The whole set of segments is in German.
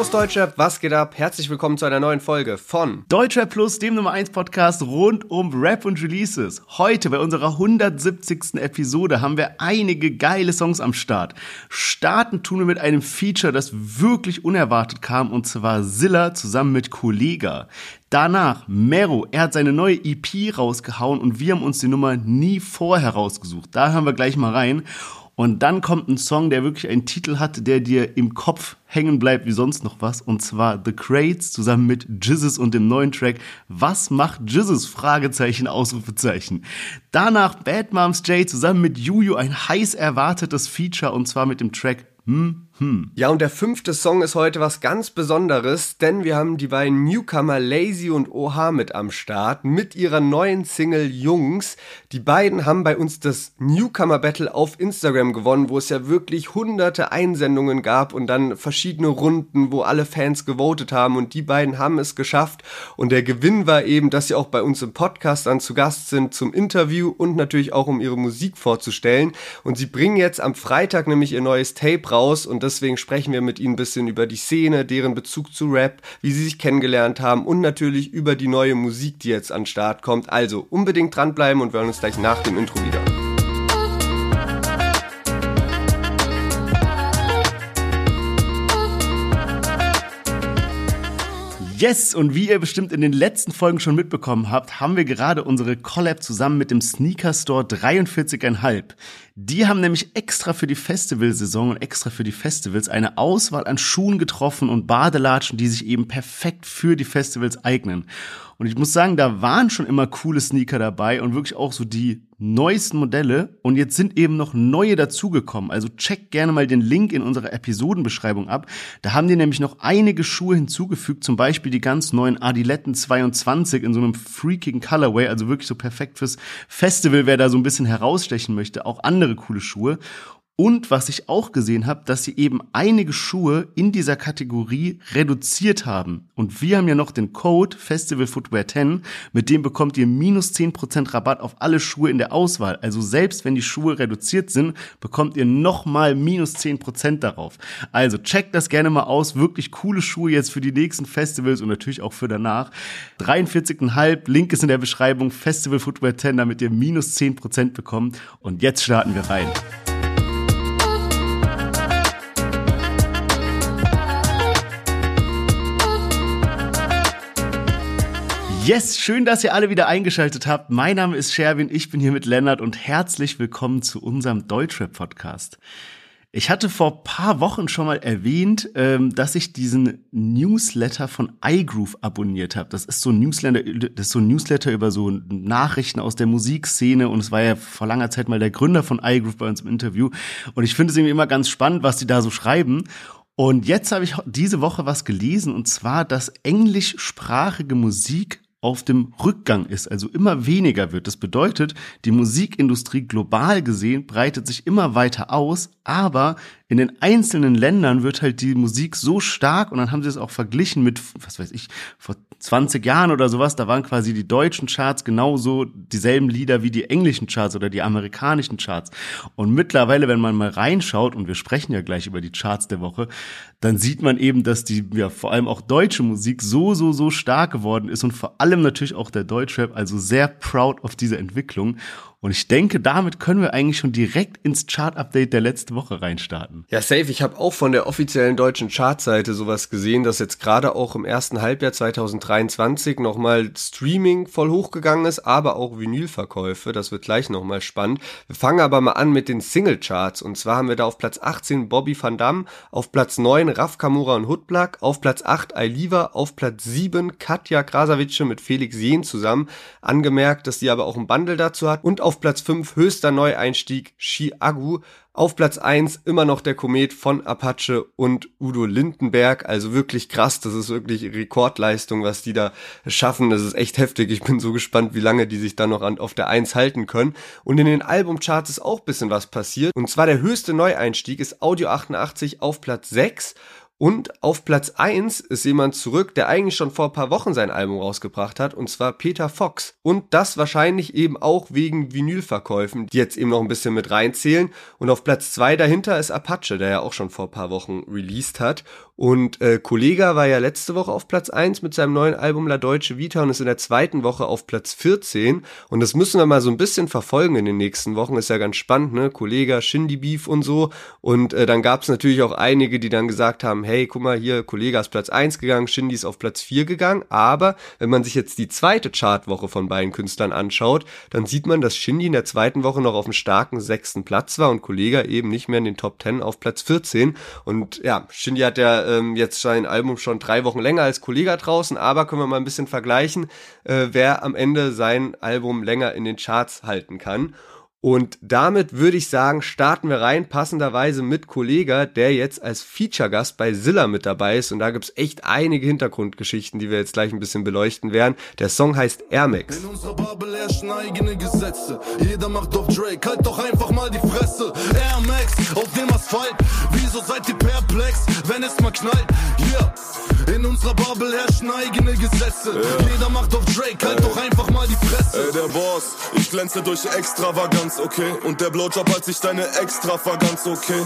Servus Deutschrap, was geht ab? Herzlich willkommen zu einer neuen Folge von Deutschrap Plus, dem Nummer 1 Podcast rund um Rap und Releases. Heute bei unserer 170. Episode haben wir einige geile Songs am Start. Starten tun wir mit einem Feature, das wirklich unerwartet kam und zwar Zilla zusammen mit Kollega. Danach Mero, er hat seine neue EP rausgehauen und wir haben uns die Nummer nie vorher rausgesucht. Da hören wir gleich mal rein. Und dann kommt ein Song, der wirklich einen Titel hat, der dir im Kopf hängen bleibt wie sonst noch was. Und zwar The Crates zusammen mit Jizzes und dem neuen Track Was macht Jizzes? Fragezeichen, Ausrufezeichen. Danach Bad Moms J zusammen mit Juju ein heiß erwartetes Feature und zwar mit dem Track hm, hm. Ja, und der fünfte Song ist heute was ganz Besonderes, denn wir haben die beiden Newcomer Lazy und OH mit am Start mit ihrer neuen Single Jungs. Die beiden haben bei uns das Newcomer Battle auf Instagram gewonnen, wo es ja wirklich hunderte Einsendungen gab und dann verschiedene Runden, wo alle Fans gewotet haben und die beiden haben es geschafft. Und der Gewinn war eben, dass sie auch bei uns im Podcast dann zu Gast sind zum Interview und natürlich auch um ihre Musik vorzustellen. Und sie bringen jetzt am Freitag nämlich ihr neues Tape raus und deswegen sprechen wir mit ihnen ein bisschen über die Szene, deren Bezug zu Rap, wie sie sich kennengelernt haben und natürlich über die neue Musik, die jetzt an Start kommt. Also unbedingt dranbleiben und wir hören uns gleich nach dem Intro wieder. Yes, und wie ihr bestimmt in den letzten Folgen schon mitbekommen habt, haben wir gerade unsere Collab zusammen mit dem Sneaker Store 43,5. Die haben nämlich extra für die Festivalsaison und extra für die Festivals eine Auswahl an Schuhen getroffen und Badelatschen, die sich eben perfekt für die Festivals eignen. Und ich muss sagen, da waren schon immer coole Sneaker dabei und wirklich auch so die neuesten Modelle. Und jetzt sind eben noch neue dazugekommen. Also checkt gerne mal den Link in unserer Episodenbeschreibung ab. Da haben die nämlich noch einige Schuhe hinzugefügt, zum Beispiel die ganz neuen Adiletten 22 in so einem freakigen Colorway, also wirklich so perfekt fürs Festival, wer da so ein bisschen herausstechen möchte. Auch andere coole Schuhe. Und was ich auch gesehen habe, dass sie eben einige Schuhe in dieser Kategorie reduziert haben. Und wir haben ja noch den Code Festival Footwear 10, mit dem bekommt ihr minus 10% Rabatt auf alle Schuhe in der Auswahl. Also selbst wenn die Schuhe reduziert sind, bekommt ihr nochmal minus 10% darauf. Also checkt das gerne mal aus. Wirklich coole Schuhe jetzt für die nächsten Festivals und natürlich auch für danach. 43,5, Link ist in der Beschreibung, Festival Footwear 10, damit ihr minus 10% bekommt. Und jetzt starten wir rein. Yes, schön, dass ihr alle wieder eingeschaltet habt. Mein Name ist Sherwin, ich bin hier mit Lennart und herzlich willkommen zu unserem Deutschrap-Podcast. Ich hatte vor paar Wochen schon mal erwähnt, ähm, dass ich diesen Newsletter von iGroove abonniert habe. Das ist so ein Newsletter, das ist so ein Newsletter über so Nachrichten aus der Musikszene und es war ja vor langer Zeit mal der Gründer von iGroove bei uns im Interview. Und ich finde es irgendwie immer ganz spannend, was die da so schreiben. Und jetzt habe ich diese Woche was gelesen und zwar, dass englischsprachige Musik auf dem Rückgang ist, also immer weniger wird. Das bedeutet, die Musikindustrie global gesehen breitet sich immer weiter aus, aber in den einzelnen Ländern wird halt die Musik so stark und dann haben sie es auch verglichen mit, was weiß ich, vor 20 Jahren oder sowas, da waren quasi die deutschen Charts genauso dieselben Lieder wie die englischen Charts oder die amerikanischen Charts. Und mittlerweile, wenn man mal reinschaut, und wir sprechen ja gleich über die Charts der Woche, dann sieht man eben, dass die, ja, vor allem auch deutsche Musik so, so, so stark geworden ist und vor allem natürlich auch der Deutschrap, also sehr proud of diese Entwicklung. Und ich denke, damit können wir eigentlich schon direkt ins Chart-Update der letzten Woche reinstarten. Ja, safe. Ich habe auch von der offiziellen deutschen Chartseite sowas gesehen, dass jetzt gerade auch im ersten Halbjahr 2023 nochmal Streaming voll hochgegangen ist, aber auch Vinylverkäufe. Das wird gleich nochmal spannend. Wir fangen aber mal an mit den Single-Charts. Und zwar haben wir da auf Platz 18 Bobby Van Damme, auf Platz 9 Raf Kamura und Hoodblack, auf Platz 8 Ailiva, auf Platz 7 Katja Krasavice mit Felix Jehn zusammen. Angemerkt, dass die aber auch ein Bundle dazu hat. Und auf Platz 5 höchster Neueinstieg Chiagu. Auf Platz 1 immer noch der Komet von Apache und Udo Lindenberg. Also wirklich krass. Das ist wirklich Rekordleistung, was die da schaffen. Das ist echt heftig. Ich bin so gespannt, wie lange die sich da noch an, auf der 1 halten können. Und in den Albumcharts ist auch bisschen was passiert. Und zwar der höchste Neueinstieg ist Audio 88 auf Platz 6 Und auf Platz eins ist jemand zurück, der eigentlich schon vor ein paar Wochen sein Album rausgebracht hat, und zwar Peter Fox. Und das wahrscheinlich eben auch wegen Vinylverkäufen, die jetzt eben noch ein bisschen mit reinzählen. Und auf Platz zwei dahinter ist Apache, der ja auch schon vor ein paar Wochen released hat. Und äh, Kollega war ja letzte Woche auf Platz eins mit seinem neuen Album La Deutsche Vita und ist in der zweiten Woche auf Platz 14. Und das müssen wir mal so ein bisschen verfolgen in den nächsten Wochen. Ist ja ganz spannend, ne? Kollega, Shindy Beef und so. Und äh, dann gab es natürlich auch einige, die dann gesagt haben, hey, guck mal hier, Kollege ist Platz 1 gegangen, Shindy ist auf Platz 4 gegangen, aber wenn man sich jetzt die zweite Chartwoche von beiden Künstlern anschaut, dann sieht man, dass Shindy in der zweiten Woche noch auf einem starken sechsten Platz war und Kollega eben nicht mehr in den Top 10 auf Platz 14 und ja, Shindy hat ja ähm, jetzt sein Album schon drei Wochen länger als Kollega draußen, aber können wir mal ein bisschen vergleichen, äh, wer am Ende sein Album länger in den Charts halten kann. Und damit würde ich sagen, starten wir rein, passenderweise mit Kollega, der jetzt als Feature-Gast bei Zilla mit dabei ist. Und da gibt's echt einige Hintergrundgeschichten, die wir jetzt gleich ein bisschen beleuchten werden. Der Song heißt Air Max. In unserer Bubble herrschen eigene Gesetze. Jeder macht auf Drake, halt doch einfach mal die Fresse. Air Max auf dem Asphalt. Wieso seid ihr perplex, wenn es mal knallt? Hier, in unserer Bubble herrschen eigene Gesetze. Ja. Jeder macht auf Drake, halt Ey. doch einfach mal die Fresse. Ey, der Boss, ich glänze durch Extravaganz ganz okay. Und der Blowjob als ich deine Extravaganz, okay.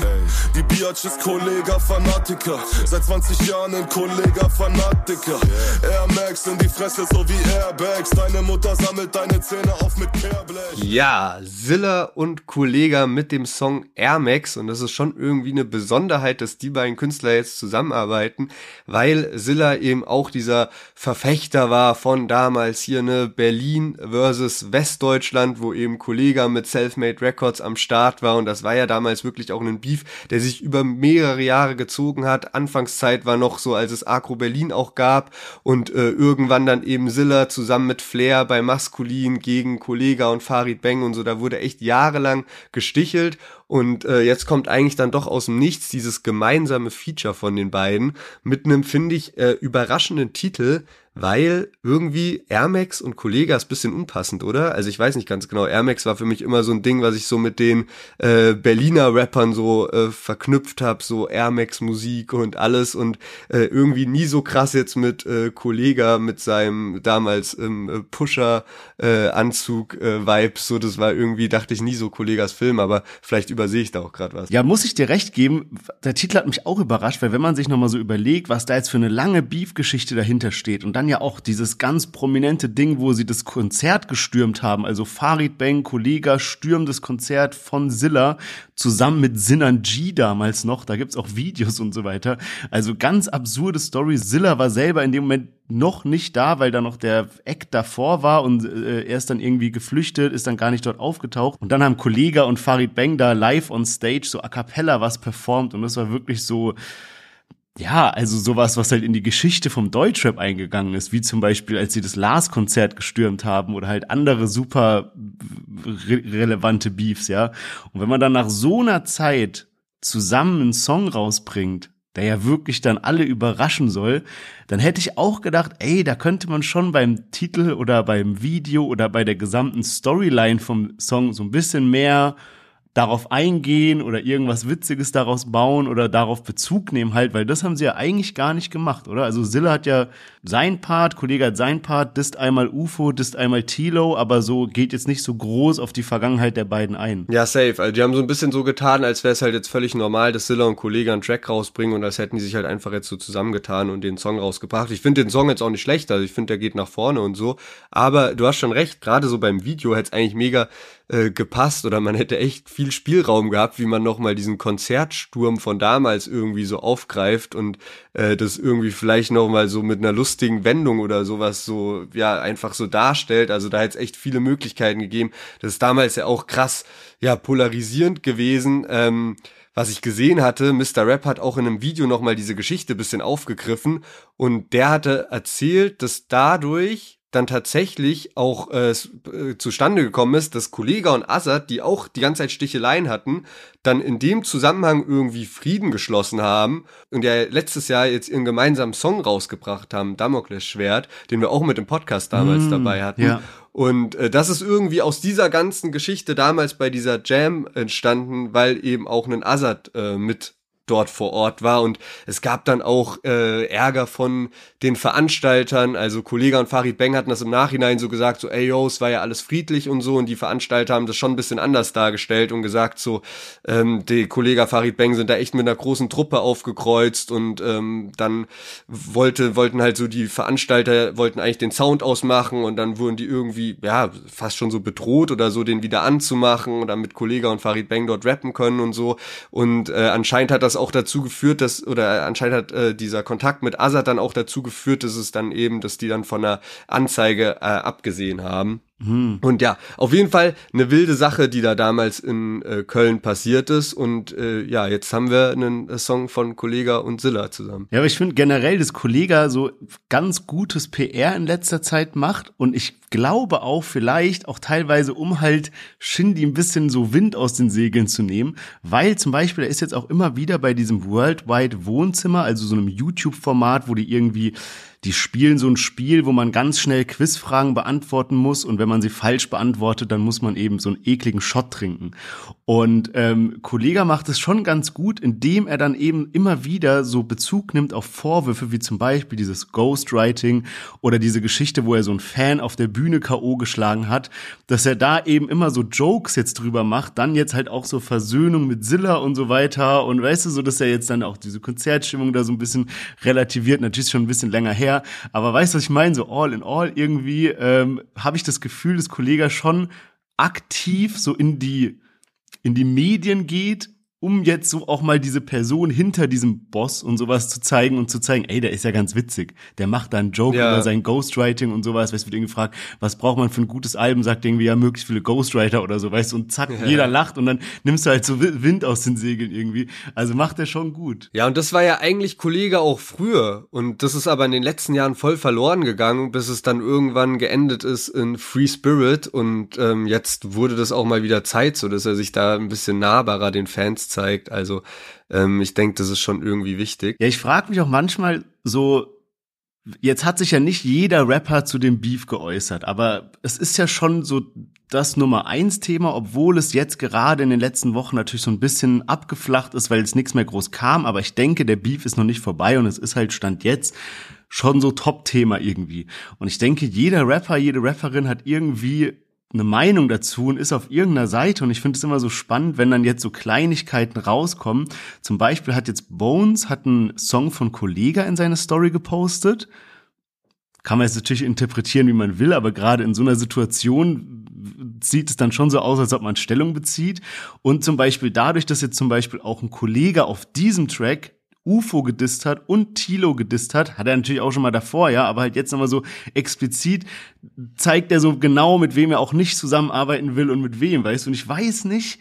Die Biatch ist Kollega, Fanatiker. Seit 20 Jahren ein Kollega, Fanatiker. Air Max in die Fresse, so wie Airbags. Deine Mutter sammelt deine Zähne auf mit Kehrblech. Ja, Zilla und Kollega mit dem Song Air Max. Und das ist schon irgendwie eine Besonderheit, dass die beiden Künstler jetzt zusammenarbeiten, weil Zilla eben auch dieser Verfechter war von damals hier, ne, Berlin versus Westdeutschland, wo eben Kollega mit Selfmade Records am Start war. Und das war ja damals wirklich auch ein Beef, der sich über mehrere Jahre gezogen hat. Anfangszeit war noch so, als es Agro Berlin auch gab. Und äh, irgendwann dann eben Silla zusammen mit Flair bei Maskulin gegen Kollega und Farid Bang und so, da wurde echt jahrelang gestichelt und äh, jetzt kommt eigentlich dann doch aus dem Nichts dieses gemeinsame Feature von den beiden mit einem, finde ich, äh, überraschenden Titel, weil irgendwie Air Max und Kollega ist bisschen unpassend, oder? Also ich weiß nicht ganz genau. Air Max war für mich immer so ein Ding, was ich so mit den äh, Berliner Rappern so äh, verknüpft habe, so Air Max Musik und alles und äh, irgendwie nie so krass jetzt mit äh, Kollega mit seinem damals ähm, Pusher äh, Anzug äh, Vibe, so das war irgendwie dachte ich nie so Kollegas Film, aber vielleicht übersehe ich da auch gerade was. Ja, muss ich dir recht geben, der Titel hat mich auch überrascht, weil wenn man sich nochmal so überlegt, was da jetzt für eine lange Beef Geschichte dahinter steht und dann dann ja auch dieses ganz prominente Ding, wo sie das Konzert gestürmt haben. Also Farid Bang, Kollega, stürmt das Konzert von Silla zusammen mit Sinan G damals noch. Da gibt's auch Videos und so weiter. Also ganz absurde Story. Silla war selber in dem Moment noch nicht da, weil da noch der Eck davor war und äh, er ist dann irgendwie geflüchtet, ist dann gar nicht dort aufgetaucht. Und dann haben Kollega und Farid Bang da live on stage so a cappella was performt und das war wirklich so ja, also sowas, was halt in die Geschichte vom Deutschrap eingegangen ist, wie zum Beispiel, als sie das Lars-Konzert gestürmt haben oder halt andere super re relevante Beefs, ja. Und wenn man dann nach so einer Zeit zusammen einen Song rausbringt, der ja wirklich dann alle überraschen soll, dann hätte ich auch gedacht, ey, da könnte man schon beim Titel oder beim Video oder bei der gesamten Storyline vom Song so ein bisschen mehr darauf eingehen oder irgendwas Witziges daraus bauen oder darauf Bezug nehmen halt, weil das haben sie ja eigentlich gar nicht gemacht, oder? Also Silla hat ja sein Part, Kollege hat sein Part, disst einmal UFO, disst einmal Tilo, aber so geht jetzt nicht so groß auf die Vergangenheit der beiden ein. Ja, safe. Also die haben so ein bisschen so getan, als wäre es halt jetzt völlig normal, dass Silla und Kollege einen Track rausbringen und als hätten die sich halt einfach jetzt so zusammengetan und den Song rausgebracht. Ich finde den Song jetzt auch nicht schlecht, also ich finde, der geht nach vorne und so. Aber du hast schon recht, gerade so beim Video hätte es eigentlich mega äh, gepasst oder man hätte echt viel Spielraum gehabt, wie man nochmal diesen Konzertsturm von damals irgendwie so aufgreift und äh, das irgendwie vielleicht nochmal so mit einer lustigen Wendung oder sowas so, ja, einfach so darstellt. Also da hätte es echt viele Möglichkeiten gegeben. Das ist damals ja auch krass, ja, polarisierend gewesen. Ähm, was ich gesehen hatte, Mr. Rap hat auch in einem Video nochmal diese Geschichte bisschen aufgegriffen und der hatte erzählt, dass dadurch dann tatsächlich auch äh, äh, zustande gekommen ist, dass Kollega und Assad, die auch die ganze Zeit Sticheleien hatten, dann in dem Zusammenhang irgendwie Frieden geschlossen haben und ja letztes Jahr jetzt ihren gemeinsamen Song rausgebracht haben, Damokles Schwert, den wir auch mit dem Podcast damals mm, dabei hatten. Ja. Und äh, das ist irgendwie aus dieser ganzen Geschichte damals bei dieser Jam entstanden, weil eben auch ein Assad äh, mit dort vor Ort war. Und es gab dann auch äh, Ärger von den Veranstaltern, also Kollege und Farid Beng hatten das im Nachhinein so gesagt, so ey yo, es war ja alles friedlich und so. Und die Veranstalter haben das schon ein bisschen anders dargestellt und gesagt so, ähm, die Kollege Farid Beng sind da echt mit einer großen Truppe aufgekreuzt. Und ähm, dann wollte, wollten halt so die Veranstalter, wollten eigentlich den Sound ausmachen. Und dann wurden die irgendwie, ja, fast schon so bedroht oder so, den wieder anzumachen und dann mit Kollege und Farid Beng dort rappen können und so. Und äh, anscheinend hat das das auch dazu geführt, dass, oder anscheinend hat äh, dieser Kontakt mit Azad dann auch dazu geführt, dass es dann eben, dass die dann von einer Anzeige äh, abgesehen haben. Hm. Und ja, auf jeden Fall eine wilde Sache, die da damals in äh, Köln passiert ist. Und äh, ja, jetzt haben wir einen äh, Song von Kollega und Silla zusammen. Ja, aber ich finde generell, dass Kollega so ganz gutes PR in letzter Zeit macht. Und ich glaube auch vielleicht auch teilweise, um halt Shindy ein bisschen so Wind aus den Segeln zu nehmen. Weil zum Beispiel, er ist jetzt auch immer wieder bei diesem Worldwide Wohnzimmer, also so einem YouTube-Format, wo die irgendwie die spielen so ein Spiel, wo man ganz schnell Quizfragen beantworten muss und wenn man sie falsch beantwortet, dann muss man eben so einen ekligen Shot trinken. Und ähm, Kollega macht es schon ganz gut, indem er dann eben immer wieder so Bezug nimmt auf Vorwürfe, wie zum Beispiel dieses Ghostwriting oder diese Geschichte, wo er so einen Fan auf der Bühne K.O. geschlagen hat, dass er da eben immer so Jokes jetzt drüber macht, dann jetzt halt auch so Versöhnung mit Silla und so weiter und weißt du, so dass er jetzt dann auch diese Konzertstimmung da so ein bisschen relativiert, natürlich schon ein bisschen länger her, aber weißt du, was ich meine? So all in all irgendwie ähm, habe ich das Gefühl, dass Kollege schon aktiv so in die in die Medien geht um jetzt so auch mal diese Person hinter diesem Boss und sowas zu zeigen und zu zeigen, ey, der ist ja ganz witzig. Der macht da einen Joke ja. über sein Ghostwriting und sowas. Weißt du, wird irgendwie gefragt, was braucht man für ein gutes Album? Sagt irgendwie ja möglichst viele Ghostwriter oder so, weißt du, und zack, ja. jeder lacht und dann nimmst du halt so Wind aus den Segeln irgendwie. Also macht er schon gut. Ja, und das war ja eigentlich Kollege auch früher. Und das ist aber in den letzten Jahren voll verloren gegangen, bis es dann irgendwann geendet ist in Free Spirit. Und ähm, jetzt wurde das auch mal wieder Zeit, so dass er sich da ein bisschen nahbarer den Fans zeigt. Also ähm, ich denke, das ist schon irgendwie wichtig. Ja, ich frage mich auch manchmal so, jetzt hat sich ja nicht jeder Rapper zu dem Beef geäußert, aber es ist ja schon so das Nummer eins Thema, obwohl es jetzt gerade in den letzten Wochen natürlich so ein bisschen abgeflacht ist, weil es nichts mehr groß kam. Aber ich denke, der Beef ist noch nicht vorbei und es ist halt Stand jetzt schon so Top-Thema irgendwie. Und ich denke, jeder Rapper, jede Rapperin hat irgendwie eine Meinung dazu und ist auf irgendeiner Seite und ich finde es immer so spannend, wenn dann jetzt so Kleinigkeiten rauskommen. Zum Beispiel hat jetzt Bones hat einen Song von Kollega in seine Story gepostet. Kann man jetzt natürlich interpretieren, wie man will, aber gerade in so einer Situation sieht es dann schon so aus, als ob man Stellung bezieht. Und zum Beispiel dadurch, dass jetzt zum Beispiel auch ein Kollege auf diesem Track UFO gedisst hat und Tilo gedisst hat, hat er natürlich auch schon mal davor, ja, aber halt jetzt nochmal so explizit zeigt er so genau, mit wem er auch nicht zusammenarbeiten will und mit wem, weißt du, und ich weiß nicht,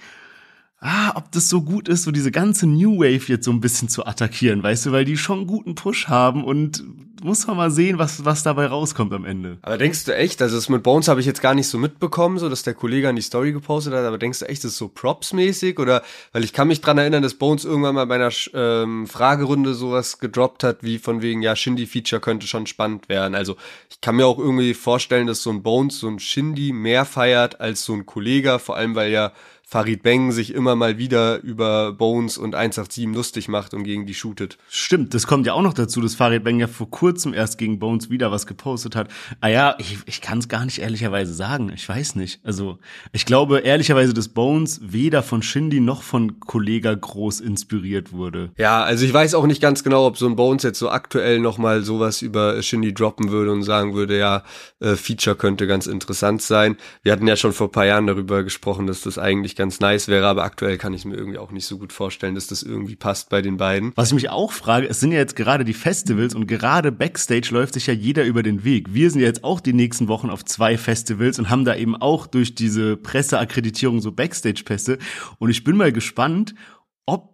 ah, ob das so gut ist, so diese ganze New Wave jetzt so ein bisschen zu attackieren, weißt du, weil die schon guten Push haben und muss man mal sehen, was, was dabei rauskommt am Ende. Aber denkst du echt, also das mit Bones habe ich jetzt gar nicht so mitbekommen, so dass der Kollege an die Story gepostet hat, aber denkst du echt, das ist so Props-mäßig oder, weil ich kann mich dran erinnern, dass Bones irgendwann mal bei einer ähm, Fragerunde sowas gedroppt hat, wie von wegen, ja, Shindy-Feature könnte schon spannend werden. Also ich kann mir auch irgendwie vorstellen, dass so ein Bones so ein Shindy mehr feiert als so ein Kollege, vor allem weil ja Farid Beng sich immer mal wieder über Bones und 187 lustig macht und gegen die shootet. Stimmt, das kommt ja auch noch dazu, dass Farid Beng ja vor kurzem erst gegen Bones wieder was gepostet hat. Ah ja, ich, ich kann es gar nicht ehrlicherweise sagen. Ich weiß nicht. Also ich glaube ehrlicherweise, dass Bones weder von Shindy noch von Kollega groß inspiriert wurde. Ja, also ich weiß auch nicht ganz genau, ob so ein Bones jetzt so aktuell noch mal sowas über Shindy droppen würde und sagen würde, ja, äh, Feature könnte ganz interessant sein. Wir hatten ja schon vor paar Jahren darüber gesprochen, dass das eigentlich ganz ganz nice wäre, aber aktuell kann ich mir irgendwie auch nicht so gut vorstellen, dass das irgendwie passt bei den beiden. Was ich mich auch frage, es sind ja jetzt gerade die Festivals und gerade Backstage läuft sich ja jeder über den Weg. Wir sind ja jetzt auch die nächsten Wochen auf zwei Festivals und haben da eben auch durch diese Presseakkreditierung so Backstage-Pässe und ich bin mal gespannt, ob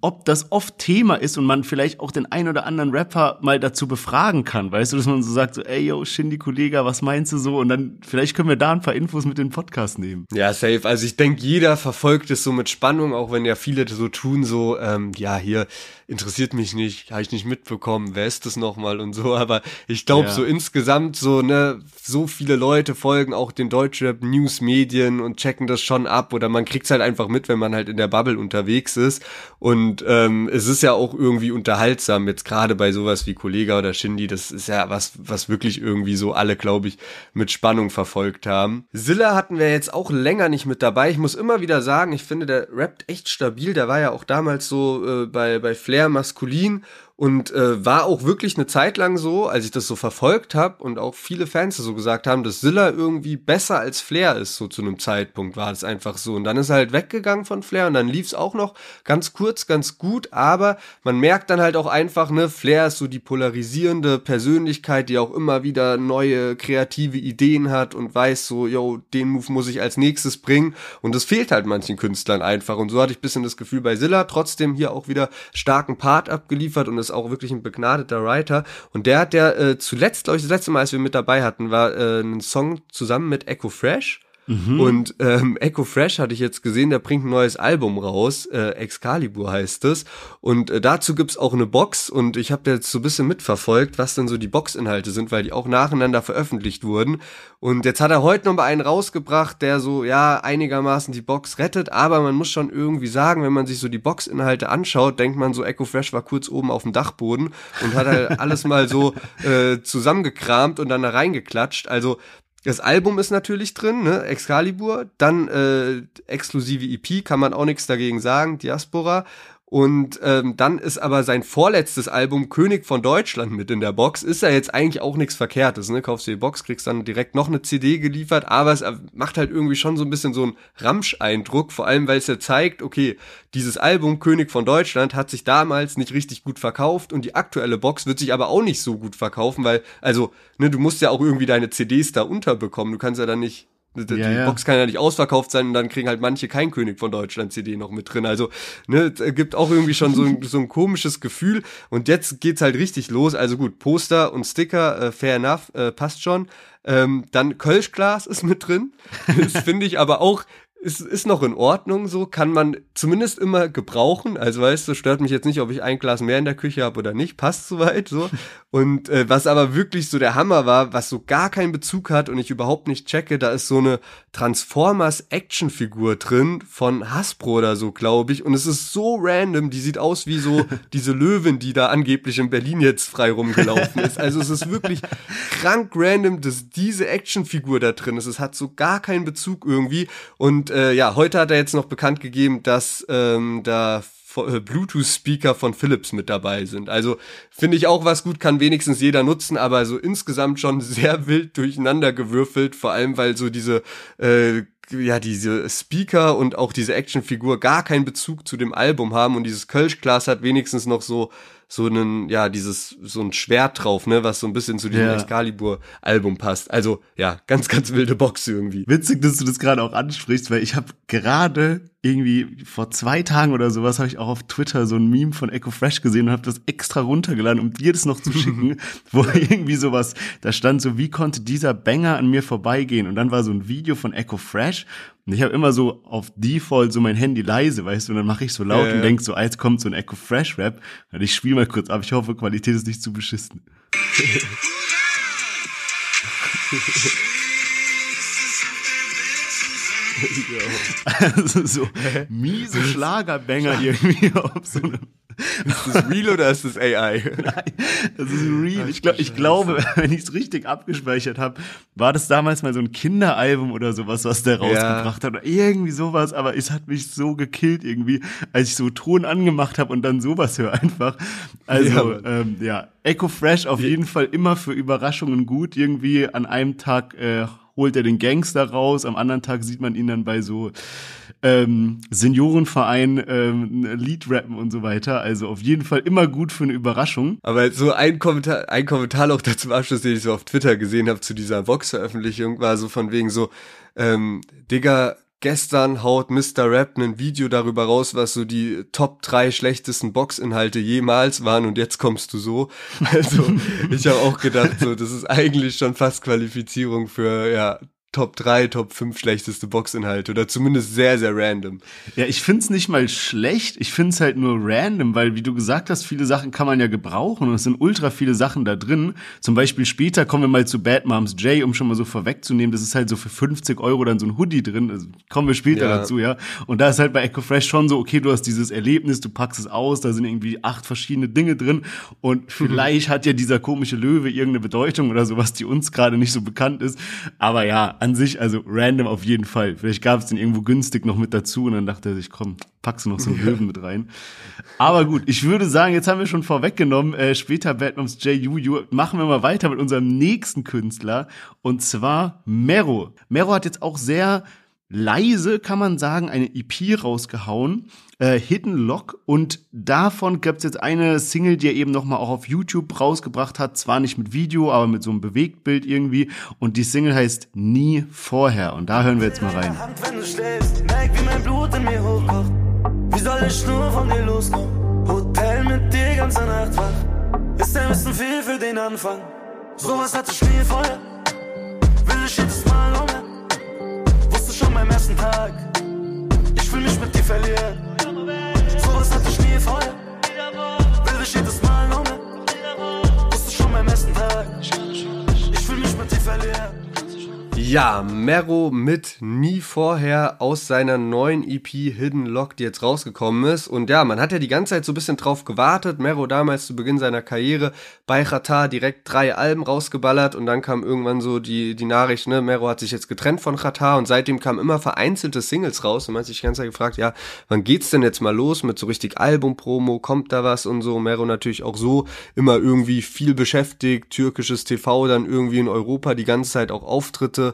ob das oft Thema ist und man vielleicht auch den ein oder anderen Rapper mal dazu befragen kann, weißt du, dass man so sagt, so, ey, yo, Shindy Kollega, was meinst du so? Und dann, vielleicht können wir da ein paar Infos mit den Podcast nehmen. Ja, safe. Also ich denke, jeder verfolgt es so mit Spannung, auch wenn ja viele so tun, so, ähm, ja, hier, interessiert mich nicht, habe ich nicht mitbekommen, wer ist das nochmal und so, aber ich glaube ja. so insgesamt so, ne, so viele Leute folgen auch den Deutschrap News Medien und checken das schon ab oder man kriegt's halt einfach mit, wenn man halt in der Bubble unterwegs ist und ähm, es ist ja auch irgendwie unterhaltsam, jetzt gerade bei sowas wie Kollega oder Shindy, das ist ja was, was wirklich irgendwie so alle, glaube ich, mit Spannung verfolgt haben. Silla hatten wir jetzt auch länger nicht mit dabei. Ich muss immer wieder sagen, ich finde, der rappt echt stabil. Der war ja auch damals so äh, bei, bei Flair maskulin und äh, war auch wirklich eine Zeit lang so, als ich das so verfolgt habe und auch viele Fans so gesagt haben, dass Silla irgendwie besser als Flair ist, so zu einem Zeitpunkt war das einfach so. Und dann ist er halt weggegangen von Flair und dann lief es auch noch ganz kurz, ganz gut, aber man merkt dann halt auch einfach, ne, Flair ist so die polarisierende Persönlichkeit, die auch immer wieder neue kreative Ideen hat und weiß so, yo, den Move muss ich als nächstes bringen. Und das fehlt halt manchen Künstlern einfach. Und so hatte ich bisschen das Gefühl bei Silla, trotzdem hier auch wieder starken Part abgeliefert und ist auch wirklich ein begnadeter Writer. Und der hat ja äh, zuletzt, glaube ich, das letzte Mal, als wir mit dabei hatten, war äh, ein Song zusammen mit Echo Fresh. Mhm. Und ähm, Echo Fresh hatte ich jetzt gesehen, der bringt ein neues Album raus, äh, Excalibur heißt es. Und äh, dazu gibt's auch eine Box und ich habe jetzt so ein bisschen mitverfolgt, was denn so die Boxinhalte sind, weil die auch nacheinander veröffentlicht wurden. Und jetzt hat er heute noch mal einen rausgebracht, der so, ja, einigermaßen die Box rettet, aber man muss schon irgendwie sagen, wenn man sich so die Boxinhalte anschaut, denkt man so, Echo Fresh war kurz oben auf dem Dachboden und hat halt alles mal so äh, zusammengekramt und dann da reingeklatscht. Also das Album ist natürlich drin, ne? Excalibur, dann äh, exklusive EP, kann man auch nichts dagegen sagen, Diaspora. Und ähm, dann ist aber sein vorletztes Album König von Deutschland mit in der Box. Ist ja jetzt eigentlich auch nichts Verkehrtes, ne? Kaufst du die Box, kriegst dann direkt noch eine CD geliefert, aber es macht halt irgendwie schon so ein bisschen so einen Ramsch-Eindruck, vor allem weil es ja zeigt, okay, dieses Album König von Deutschland hat sich damals nicht richtig gut verkauft und die aktuelle Box wird sich aber auch nicht so gut verkaufen, weil, also, ne, du musst ja auch irgendwie deine CDs da unterbekommen. Du kannst ja dann nicht die ja. Box kann ja nicht ausverkauft sein und dann kriegen halt manche kein König von Deutschland CD noch mit drin. Also, ne, gibt auch irgendwie schon so ein, so ein komisches Gefühl. Und jetzt geht's halt richtig los. Also gut, Poster und Sticker, äh, fair enough, äh, passt schon. Ähm, dann Kölschglas ist mit drin. Das finde ich aber auch ist, ist noch in Ordnung so, kann man zumindest immer gebrauchen. Also weißt du, stört mich jetzt nicht, ob ich ein Glas mehr in der Küche habe oder nicht, passt soweit so. Und äh, was aber wirklich so der Hammer war, was so gar keinen Bezug hat und ich überhaupt nicht checke, da ist so eine Transformers Actionfigur drin von Hasbro oder so, glaube ich. Und es ist so random, die sieht aus wie so diese Löwin, die da angeblich in Berlin jetzt frei rumgelaufen ist. Also es ist wirklich krank random, dass diese Actionfigur da drin ist. Es hat so gar keinen Bezug irgendwie. Und äh, ja, heute hat er jetzt noch bekannt gegeben, dass ähm, da äh, Bluetooth-Speaker von Philips mit dabei sind. Also finde ich auch was gut, kann wenigstens jeder nutzen, aber so insgesamt schon sehr wild durcheinander gewürfelt, vor allem weil so diese äh, ja, diese Speaker und auch diese Actionfigur gar keinen Bezug zu dem Album haben und dieses Kölsch-Glas hat wenigstens noch so so einen, ja, dieses, so ein Schwert drauf, ne, was so ein bisschen zu diesem ja. Excalibur-Album passt. Also, ja, ganz, ganz wilde Box irgendwie. Witzig, dass du das gerade auch ansprichst, weil ich habe gerade irgendwie vor zwei Tagen oder sowas habe ich auch auf Twitter so ein Meme von Echo Fresh gesehen und habe das extra runtergeladen, um dir das noch zu schicken, wo irgendwie sowas, da stand so, wie konnte dieser Banger an mir vorbeigehen? Und dann war so ein Video von Echo Fresh und ich habe immer so auf Default so mein Handy leise, weißt du, und dann mache ich so laut äh. und denk so, ah, jetzt kommt so ein Echo Fresh Rap. Und ich spiele mal kurz ab, ich hoffe, Qualität ist nicht zu beschissen. also so miese Schlagerbanger irgendwie auf so einem ist das real oder ist das AI? Nein, das ist real. Ich, glaub, ich glaube, wenn ich es richtig abgespeichert habe, war das damals mal so ein Kinderalbum oder sowas, was der rausgebracht ja. hat. Oder irgendwie sowas, aber es hat mich so gekillt irgendwie, als ich so Ton angemacht habe und dann sowas höre einfach. Also, ja, ähm, ja. Echo Fresh auf jeden Fall immer für Überraschungen gut. Irgendwie an einem Tag äh, holt er den Gangster raus, am anderen Tag sieht man ihn dann bei so ähm, Seniorenverein ähm, Lied rappen und so weiter. Also auf jeden Fall immer gut für eine Überraschung. Aber so ein Kommentar, ein Kommentar noch dazu Abschluss, den ich so auf Twitter gesehen habe zu dieser Vox-Veröffentlichung, war so von wegen so, ähm, Digga, gestern haut Mr. Rap ein Video darüber raus, was so die Top 3 schlechtesten Boxinhalte jemals waren und jetzt kommst du so. Also ich habe auch gedacht, so das ist eigentlich schon fast Qualifizierung für ja Top 3, Top 5 schlechteste Boxinhalte oder zumindest sehr, sehr random. Ja, ich find's nicht mal schlecht, ich find's halt nur random, weil wie du gesagt hast, viele Sachen kann man ja gebrauchen und es sind ultra viele Sachen da drin. Zum Beispiel später kommen wir mal zu Bad Moms J, um schon mal so vorwegzunehmen, das ist halt so für 50 Euro dann so ein Hoodie drin, also kommen wir später ja. dazu, ja. Und da ist halt bei Echo Fresh schon so, okay, du hast dieses Erlebnis, du packst es aus, da sind irgendwie acht verschiedene Dinge drin und vielleicht hat ja dieser komische Löwe irgendeine Bedeutung oder sowas, die uns gerade nicht so bekannt ist. Aber ja, an sich, also random auf jeden Fall. Vielleicht gab es den irgendwo günstig noch mit dazu und dann dachte er sich, komm, packst du noch so einen Löwen mit rein. Aber gut, ich würde sagen, jetzt haben wir schon vorweggenommen, äh, später Batmans J.U.U. machen wir mal weiter mit unserem nächsten Künstler und zwar Mero. Mero hat jetzt auch sehr leise, kann man sagen, eine EP rausgehauen, äh, Hidden Lock. Und davon gibt es jetzt eine Single, die er eben nochmal auch auf YouTube rausgebracht hat. Zwar nicht mit Video, aber mit so einem Bewegtbild irgendwie. Und die Single heißt Nie vorher. Und da hören wir jetzt mal rein. Wie soll ich nur von dir loskommen? Hotel mit dir ganze Nacht wach. Ist ein bisschen viel für den Anfang. Sowas hatte ich nie vorher. Will ich jedes Mal beim ersten Tag. Ich will mich mit dir verlieren. So was hatte ich nie vorher. Will ich jedes Mal noch mehr. Wusste schon beim ersten Tag. Ich will mich mit dir verlieren. Ja, Mero mit nie vorher aus seiner neuen EP Hidden Lock, die jetzt rausgekommen ist. Und ja, man hat ja die ganze Zeit so ein bisschen drauf gewartet. Mero damals zu Beginn seiner Karriere bei Chata direkt drei Alben rausgeballert und dann kam irgendwann so die, die Nachricht, ne, Mero hat sich jetzt getrennt von Chata und seitdem kamen immer vereinzelte Singles raus und man hat sich die ganze Zeit gefragt, ja, wann geht's denn jetzt mal los mit so richtig Albumpromo, kommt da was und so. Mero natürlich auch so immer irgendwie viel beschäftigt, türkisches TV, dann irgendwie in Europa die ganze Zeit auch Auftritte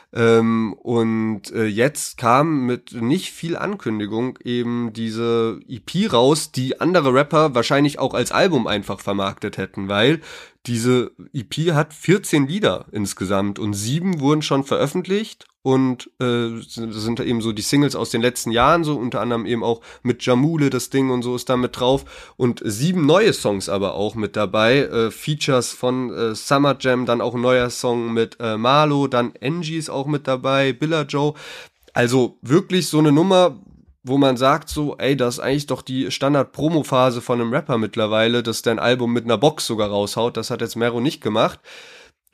ähm, und äh, jetzt kam mit nicht viel Ankündigung eben diese EP raus, die andere Rapper wahrscheinlich auch als Album einfach vermarktet hätten, weil diese EP hat 14 Lieder insgesamt und sieben wurden schon veröffentlicht und äh, sind da eben so die Singles aus den letzten Jahren, so unter anderem eben auch mit Jamule das Ding und so ist da mit drauf und sieben neue Songs aber auch mit dabei, äh, Features von äh, Summer Jam, dann auch ein neuer Song mit äh, Marlo, dann Angie ist auch mit dabei, Billa Joe, also wirklich so eine Nummer, wo man sagt so, ey, das ist eigentlich doch die Standard-Promo-Phase von einem Rapper mittlerweile, dass der ein Album mit einer Box sogar raushaut, das hat jetzt Mero nicht gemacht.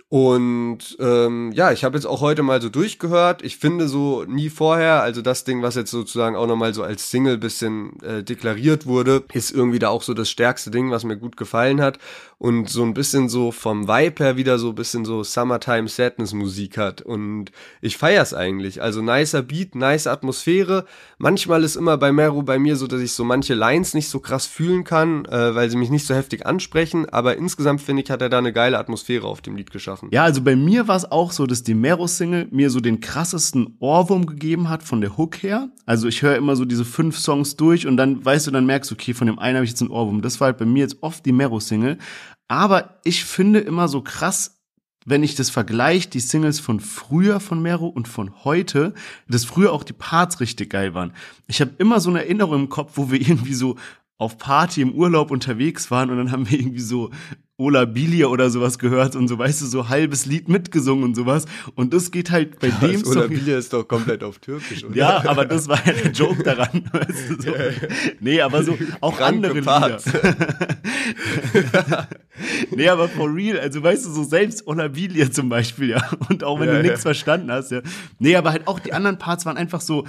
Und ähm, ja, ich habe jetzt auch heute mal so durchgehört. Ich finde so nie vorher, also das Ding, was jetzt sozusagen auch nochmal so als Single bisschen äh, deklariert wurde, ist irgendwie da auch so das stärkste Ding, was mir gut gefallen hat. Und so ein bisschen so vom Vibe her wieder so ein bisschen so Summertime Sadness Musik hat. Und ich feier's eigentlich. Also nicer Beat, nice Atmosphäre. Manchmal ist immer bei Meru bei mir so, dass ich so manche Lines nicht so krass fühlen kann, äh, weil sie mich nicht so heftig ansprechen. Aber insgesamt finde ich, hat er da eine geile Atmosphäre auf dem Lied geschaffen schaffen. Ja, also bei mir war es auch so, dass die Mero-Single mir so den krassesten Ohrwurm gegeben hat von der Hook her. Also ich höre immer so diese fünf Songs durch und dann weißt du, dann merkst du, okay, von dem einen habe ich jetzt einen Ohrwurm. Das war halt bei mir jetzt oft die Mero-Single. Aber ich finde immer so krass, wenn ich das vergleiche, die Singles von früher von Mero und von heute, dass früher auch die Parts richtig geil waren. Ich habe immer so eine Erinnerung im Kopf, wo wir irgendwie so auf Party im Urlaub unterwegs waren und dann haben wir irgendwie so Ola Bilia oder sowas gehört und so, weißt du, so halbes Lied mitgesungen und sowas. Und das geht halt bei dem Ola Song. Bilia ist doch komplett auf Türkisch, oder? Ja, aber das war ja der Joke daran, weißt du, so. Ja, ja. Nee, aber so auch Kranke andere Lieder. nee, aber for real, also weißt du, so selbst Ola Bilia zum Beispiel, ja. Und auch wenn ja, du nichts verstanden hast, ja. Nee, aber halt auch die anderen Parts waren einfach so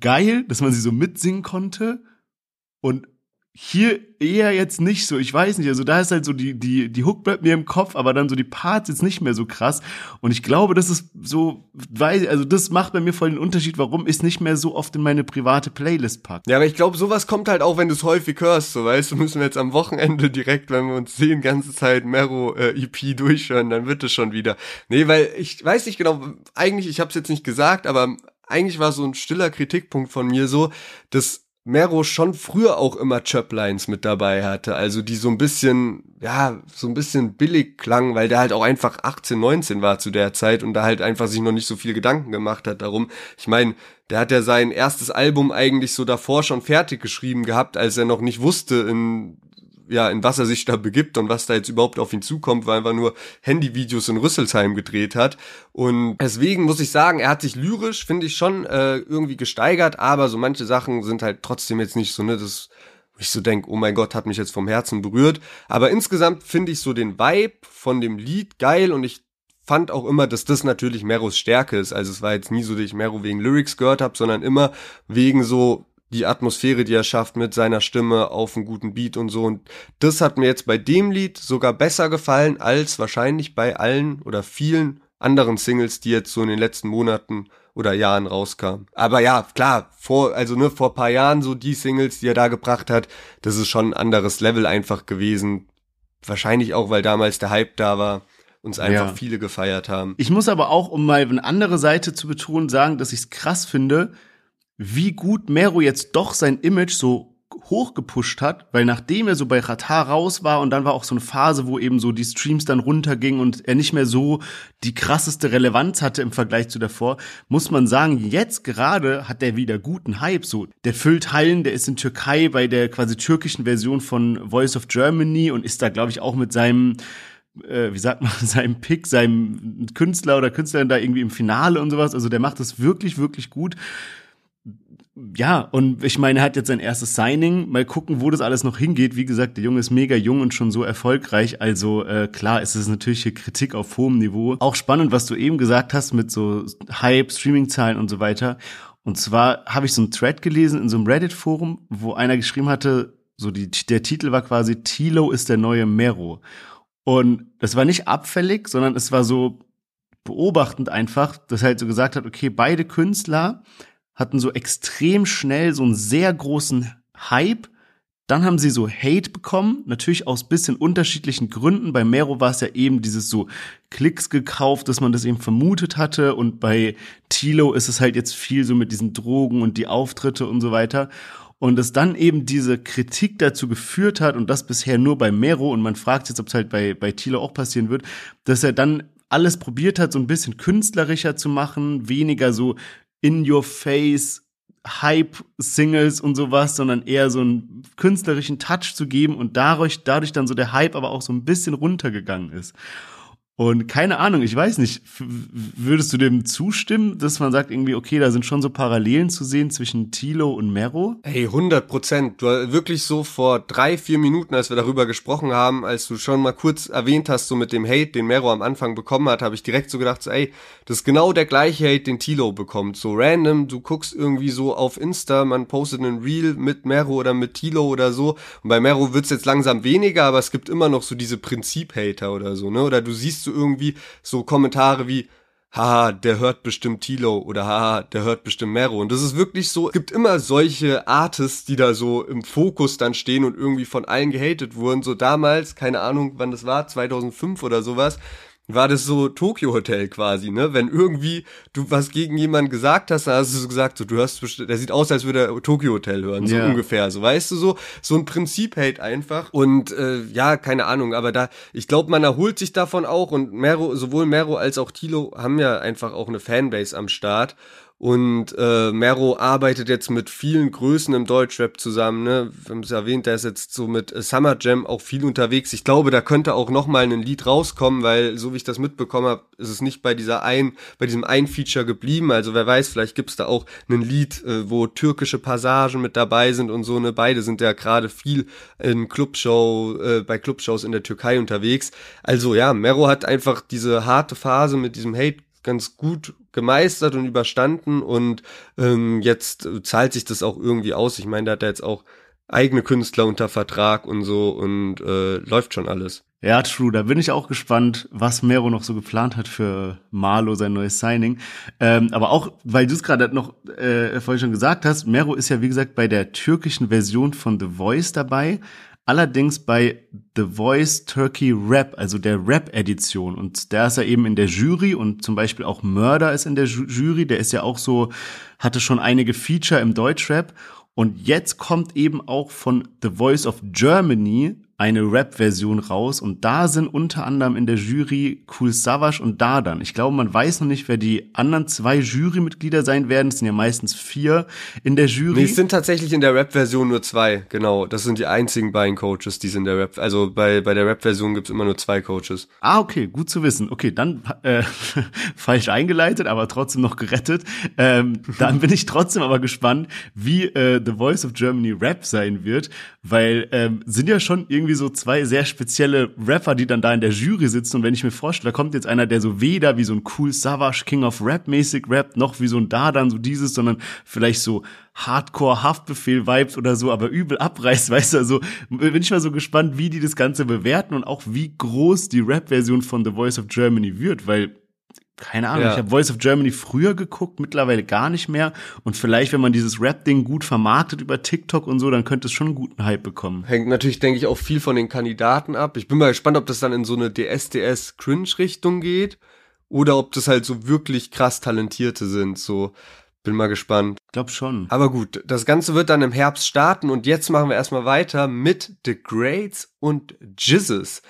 geil, dass man sie so mitsingen konnte. Und hier eher jetzt nicht so. Ich weiß nicht. Also da ist halt so die, die, die Hook bleibt mir im Kopf, aber dann so die Parts jetzt nicht mehr so krass. Und ich glaube, das ist so, weiß, also das macht bei mir voll den Unterschied, warum es nicht mehr so oft in meine private Playlist packe. Ja, aber ich glaube, sowas kommt halt auch, wenn du es häufig hörst. So, weißt du, müssen wir jetzt am Wochenende direkt, wenn wir uns sehen, ganze Zeit Mero äh, EP durchhören, dann wird es schon wieder. Nee, weil ich weiß nicht genau, eigentlich, ich habe es jetzt nicht gesagt, aber eigentlich war so ein stiller Kritikpunkt von mir so, dass Mero schon früher auch immer Chöp-Lines mit dabei hatte, also die so ein bisschen, ja, so ein bisschen billig klangen, weil der halt auch einfach 18, 19 war zu der Zeit und da halt einfach sich noch nicht so viel Gedanken gemacht hat darum. Ich meine, der hat ja sein erstes Album eigentlich so davor schon fertig geschrieben gehabt, als er noch nicht wusste, in ja, in was er sich da begibt und was da jetzt überhaupt auf ihn zukommt, weil er nur Handyvideos in Rüsselsheim gedreht hat. Und deswegen muss ich sagen, er hat sich lyrisch, finde ich, schon äh, irgendwie gesteigert, aber so manche Sachen sind halt trotzdem jetzt nicht so, ne, das ich so denk, oh mein Gott, hat mich jetzt vom Herzen berührt. Aber insgesamt finde ich so den Vibe von dem Lied geil und ich fand auch immer, dass das natürlich Meros Stärke ist. Also es war jetzt nie so, dass ich Mero wegen Lyrics gehört habe, sondern immer wegen so die Atmosphäre, die er schafft mit seiner Stimme auf einen guten Beat und so. Und das hat mir jetzt bei dem Lied sogar besser gefallen als wahrscheinlich bei allen oder vielen anderen Singles, die jetzt so in den letzten Monaten oder Jahren rauskamen. Aber ja, klar, vor, also nur vor paar Jahren so die Singles, die er da gebracht hat, das ist schon ein anderes Level einfach gewesen. Wahrscheinlich auch, weil damals der Hype da war uns einfach ja. viele gefeiert haben. Ich muss aber auch, um mal eine andere Seite zu betonen, sagen, dass ich es krass finde, wie gut Mero jetzt doch sein Image so hochgepusht hat, weil nachdem er so bei Ratar raus war und dann war auch so eine Phase, wo eben so die Streams dann runtergingen und er nicht mehr so die krasseste Relevanz hatte im Vergleich zu davor, muss man sagen, jetzt gerade hat er wieder guten Hype so. Der füllt Hallen, der ist in Türkei bei der quasi türkischen Version von Voice of Germany und ist da glaube ich auch mit seinem äh, wie sagt man, seinem Pick, seinem Künstler oder Künstlerin da irgendwie im Finale und sowas. Also der macht das wirklich, wirklich gut. Ja, und ich meine, er hat jetzt sein erstes Signing. Mal gucken, wo das alles noch hingeht. Wie gesagt, der Junge ist mega jung und schon so erfolgreich. Also äh, klar, ist es natürlich hier Kritik auf hohem Niveau. Auch spannend, was du eben gesagt hast mit so Hype, Streaming-Zahlen und so weiter. Und zwar habe ich so einen Thread gelesen in so einem Reddit-Forum, wo einer geschrieben hatte, so die, der Titel war quasi Tilo ist der neue Mero. Und das war nicht abfällig, sondern es war so beobachtend einfach, dass er halt so gesagt hat, okay, beide Künstler hatten so extrem schnell so einen sehr großen Hype. Dann haben sie so Hate bekommen, natürlich aus bisschen unterschiedlichen Gründen. Bei Mero war es ja eben dieses so Klicks gekauft, dass man das eben vermutet hatte. Und bei Tilo ist es halt jetzt viel so mit diesen Drogen und die Auftritte und so weiter. Und es dann eben diese Kritik dazu geführt hat, und das bisher nur bei Mero, und man fragt jetzt, ob es halt bei, bei Thilo auch passieren wird, dass er dann alles probiert hat, so ein bisschen künstlerischer zu machen, weniger so in your face Hype-Singles und sowas, sondern eher so einen künstlerischen Touch zu geben und dadurch, dadurch dann so der Hype aber auch so ein bisschen runtergegangen ist. Und keine Ahnung, ich weiß nicht, würdest du dem zustimmen, dass man sagt irgendwie, okay, da sind schon so Parallelen zu sehen zwischen Tilo und Mero? Hey, 100 Prozent. Du wirklich so vor drei, vier Minuten, als wir darüber gesprochen haben, als du schon mal kurz erwähnt hast, so mit dem Hate, den Mero am Anfang bekommen hat, habe ich direkt so gedacht, so, ey, das ist genau der gleiche Hate, den Tilo bekommt. So random, du guckst irgendwie so auf Insta, man postet einen Reel mit Mero oder mit Tilo oder so. Und bei Mero wird's jetzt langsam weniger, aber es gibt immer noch so diese Prinzip-Hater oder so, ne? Oder du siehst siehst du irgendwie so Kommentare wie, haha, der hört bestimmt Tilo oder haha, der hört bestimmt Mero. Und das ist wirklich so, es gibt immer solche Artists, die da so im Fokus dann stehen und irgendwie von allen gehatet wurden. So damals, keine Ahnung, wann das war, 2005 oder sowas, war das so Tokyo Hotel quasi, ne? Wenn irgendwie du was gegen jemanden gesagt hast, dann hast du so gesagt, so, du hörst, der sieht aus, als würde er Tokyo Hotel hören, so yeah. ungefähr, so, weißt du, so, so ein Prinzip hält einfach und, äh, ja, keine Ahnung, aber da, ich glaube, man erholt sich davon auch und Mero, sowohl Mero als auch Tilo haben ja einfach auch eine Fanbase am Start und äh, Mero arbeitet jetzt mit vielen Größen im Deutschrap zusammen. Ne? Wir haben es erwähnt, der ist jetzt so mit Summer Jam auch viel unterwegs. Ich glaube, da könnte auch noch mal ein Lied rauskommen, weil so wie ich das mitbekommen habe, ist es nicht bei dieser ein, bei diesem ein Feature geblieben. Also wer weiß, vielleicht gibt's da auch ein Lied, äh, wo türkische Passagen mit dabei sind und so. Ne, beide sind ja gerade viel in Clubshow, äh, bei Clubshows in der Türkei unterwegs. Also ja, Mero hat einfach diese harte Phase mit diesem Hate ganz gut gemeistert und überstanden und ähm, jetzt zahlt sich das auch irgendwie aus. Ich meine, da hat er jetzt auch eigene Künstler unter Vertrag und so und äh, läuft schon alles. Ja, true. Da bin ich auch gespannt, was Mero noch so geplant hat für Marlo, sein neues Signing. Ähm, aber auch, weil du es gerade noch äh, vorhin schon gesagt hast, Mero ist ja, wie gesagt, bei der türkischen Version von The Voice dabei. Allerdings bei The Voice Turkey Rap, also der Rap-Edition. Und der ist ja eben in der Jury und zum Beispiel auch Murder ist in der Jury. Der ist ja auch so, hatte schon einige Feature im Deutschrap. Und jetzt kommt eben auch von The Voice of Germany eine Rap-Version raus und da sind unter anderem in der Jury Cool Savage und Dardan. Ich glaube, man weiß noch nicht, wer die anderen zwei Jurymitglieder sein werden. Es sind ja meistens vier in der Jury. Nee, es sind tatsächlich in der Rap-Version nur zwei, genau. Das sind die einzigen beiden Coaches, die sind in der Rap, also bei, bei der Rap-Version gibt's immer nur zwei Coaches. Ah, okay, gut zu wissen. Okay, dann äh, falsch eingeleitet, aber trotzdem noch gerettet. Ähm, dann bin ich trotzdem aber gespannt, wie äh, The Voice of Germany Rap sein wird, weil ähm, sind ja schon irgendwie so zwei sehr spezielle Rapper, die dann da in der Jury sitzen. Und wenn ich mir vorstelle, da kommt jetzt einer, der so weder wie so ein cool Savage King of Rap mäßig rappt, noch wie so ein Dardan so dieses, sondern vielleicht so Hardcore Haftbefehl Vibes oder so, aber übel abreißt, weißt du, also bin ich mal so gespannt, wie die das Ganze bewerten und auch wie groß die Rap-Version von The Voice of Germany wird, weil keine Ahnung, ja. ich habe Voice of Germany früher geguckt, mittlerweile gar nicht mehr. Und vielleicht, wenn man dieses Rap-Ding gut vermarktet über TikTok und so, dann könnte es schon einen guten Hype bekommen. Hängt natürlich, denke ich, auch viel von den Kandidaten ab. Ich bin mal gespannt, ob das dann in so eine DSDS-Cringe-Richtung geht oder ob das halt so wirklich krass Talentierte sind. So, bin mal gespannt. Glaub schon. Aber gut, das Ganze wird dann im Herbst starten und jetzt machen wir erstmal weiter mit The Greats und Jizzes.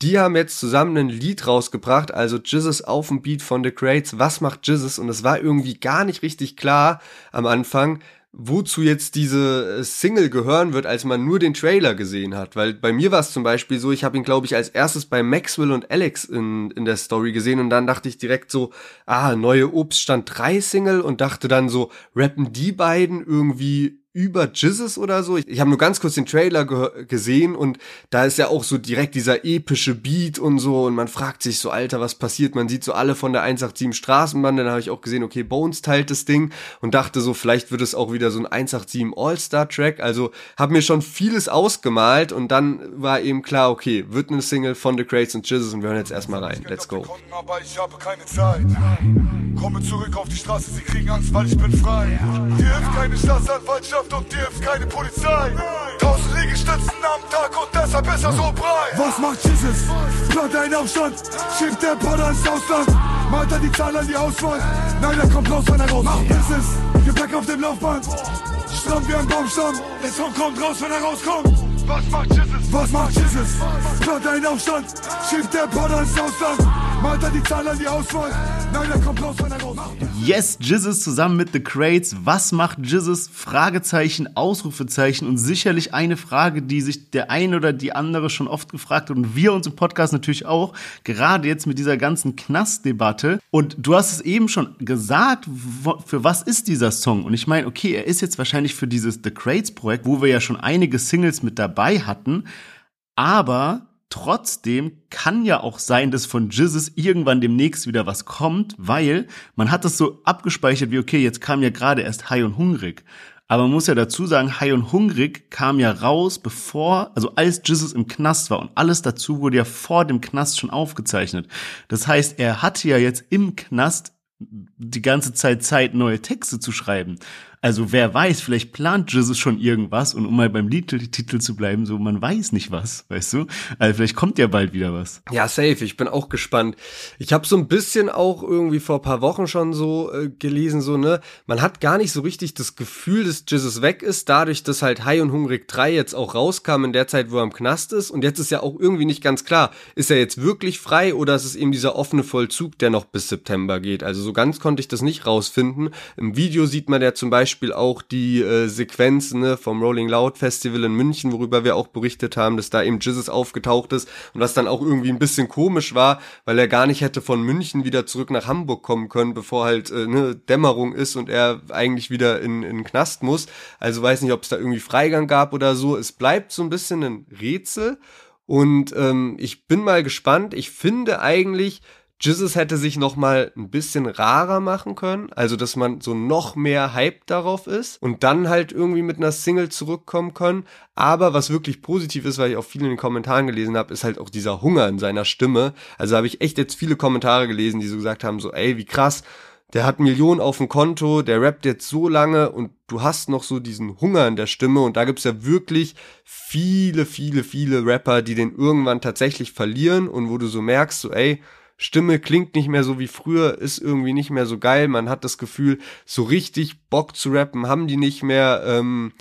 Die haben jetzt zusammen ein Lied rausgebracht, also Jizzes auf dem Beat von The Crates. Was macht Jizzes? Und es war irgendwie gar nicht richtig klar am Anfang, wozu jetzt diese äh, Single gehören wird, als man nur den Trailer gesehen hat. Weil bei mir war es zum Beispiel so, ich habe ihn, glaube ich, als erstes bei Maxwell und Alex in, in der Story gesehen und dann dachte ich direkt so, ah, neue Obststand 3 Single und dachte dann so, rappen die beiden irgendwie über Jizzes oder so. Ich, ich habe nur ganz kurz den Trailer ge gesehen und da ist ja auch so direkt dieser epische Beat und so und man fragt sich so, Alter, was passiert? Man sieht so alle von der 187 Straßenbahn, dann habe ich auch gesehen, okay, Bones teilt das Ding und dachte so, vielleicht wird es auch wieder so ein 187 All-Star-Track. Also habe mir schon vieles ausgemalt und dann war eben klar, okay, wird eine Single von The Crates und Jizzes und wir hören jetzt erstmal rein. Let's go. Komme zurück auf die Straße, sie kriegen Angst, weil ich bin frei. Hier hilft keine Staatsanwaltschaft Wirtschaft und hilft keine Polizei. Tausend Liegestützen am Tag und deshalb ist er so breit. Was macht Jesus? Plant einen Aufstand, schiebt der Potter ins Ausland. Malt er die Zahl an die Auswahl. Nein, er kommt raus, wenn er raus Macht Business, Gepäck auf dem Laufband. Stramm wie ein Baumstamm. Der Song kommt raus, wenn er rauskommt. Was macht Jesus? Was macht Jesus? Plant einen Aufstand, schiebt der Potter ins Ausland. Malt er die Zahl an die Auswahl. Nein, er kommt raus, wenn er raus Yes, Jizzes zusammen mit The Crates. Was macht Jizzes? Fragezeichen, Ausrufezeichen und sicherlich eine Frage, die sich der eine oder die andere schon oft gefragt hat und wir uns im Podcast natürlich auch, gerade jetzt mit dieser ganzen Knastdebatte. Und du hast es eben schon gesagt, für was ist dieser Song? Und ich meine, okay, er ist jetzt wahrscheinlich für dieses The Crates Projekt, wo wir ja schon einige Singles mit dabei hatten, aber Trotzdem kann ja auch sein, dass von Jizzes irgendwann demnächst wieder was kommt, weil man hat das so abgespeichert wie, okay, jetzt kam ja gerade erst High und Hungrig. Aber man muss ja dazu sagen, High und Hungrig kam ja raus, bevor, also als Jizzes im Knast war und alles dazu wurde ja vor dem Knast schon aufgezeichnet. Das heißt, er hatte ja jetzt im Knast die ganze Zeit Zeit, neue Texte zu schreiben. Also wer weiß, vielleicht plant Jesus schon irgendwas und um mal beim Titel zu bleiben, so man weiß nicht was, weißt du? Also vielleicht kommt ja bald wieder was. Ja, safe, ich bin auch gespannt. Ich habe so ein bisschen auch irgendwie vor paar Wochen schon so äh, gelesen, so, ne, man hat gar nicht so richtig das Gefühl, dass Jesus weg ist, dadurch, dass halt High und Hungrig 3 jetzt auch rauskam in der Zeit, wo er im Knast ist. Und jetzt ist ja auch irgendwie nicht ganz klar, ist er jetzt wirklich frei oder ist es eben dieser offene Vollzug, der noch bis September geht. Also so ganz konnte ich das nicht rausfinden. Im Video sieht man ja zum Beispiel Beispiel auch die äh, Sequenz ne, vom Rolling Loud Festival in München, worüber wir auch berichtet haben, dass da eben Jizzes aufgetaucht ist und was dann auch irgendwie ein bisschen komisch war, weil er gar nicht hätte von München wieder zurück nach Hamburg kommen können, bevor halt äh, ne, Dämmerung ist und er eigentlich wieder in, in Knast muss. Also weiß nicht, ob es da irgendwie Freigang gab oder so. Es bleibt so ein bisschen ein Rätsel. Und ähm, ich bin mal gespannt. Ich finde eigentlich, Jizzes hätte sich noch mal ein bisschen rarer machen können, also dass man so noch mehr Hype darauf ist und dann halt irgendwie mit einer Single zurückkommen können. Aber was wirklich positiv ist, weil ich auch viel in den Kommentaren gelesen habe, ist halt auch dieser Hunger in seiner Stimme. Also habe ich echt jetzt viele Kommentare gelesen, die so gesagt haben, so ey, wie krass, der hat Millionen auf dem Konto, der rappt jetzt so lange und du hast noch so diesen Hunger in der Stimme und da gibt's ja wirklich viele, viele, viele Rapper, die den irgendwann tatsächlich verlieren und wo du so merkst, so ey, Stimme klingt nicht mehr so wie früher, ist irgendwie nicht mehr so geil. Man hat das Gefühl, so richtig Bock zu rappen haben die nicht mehr. Ähm,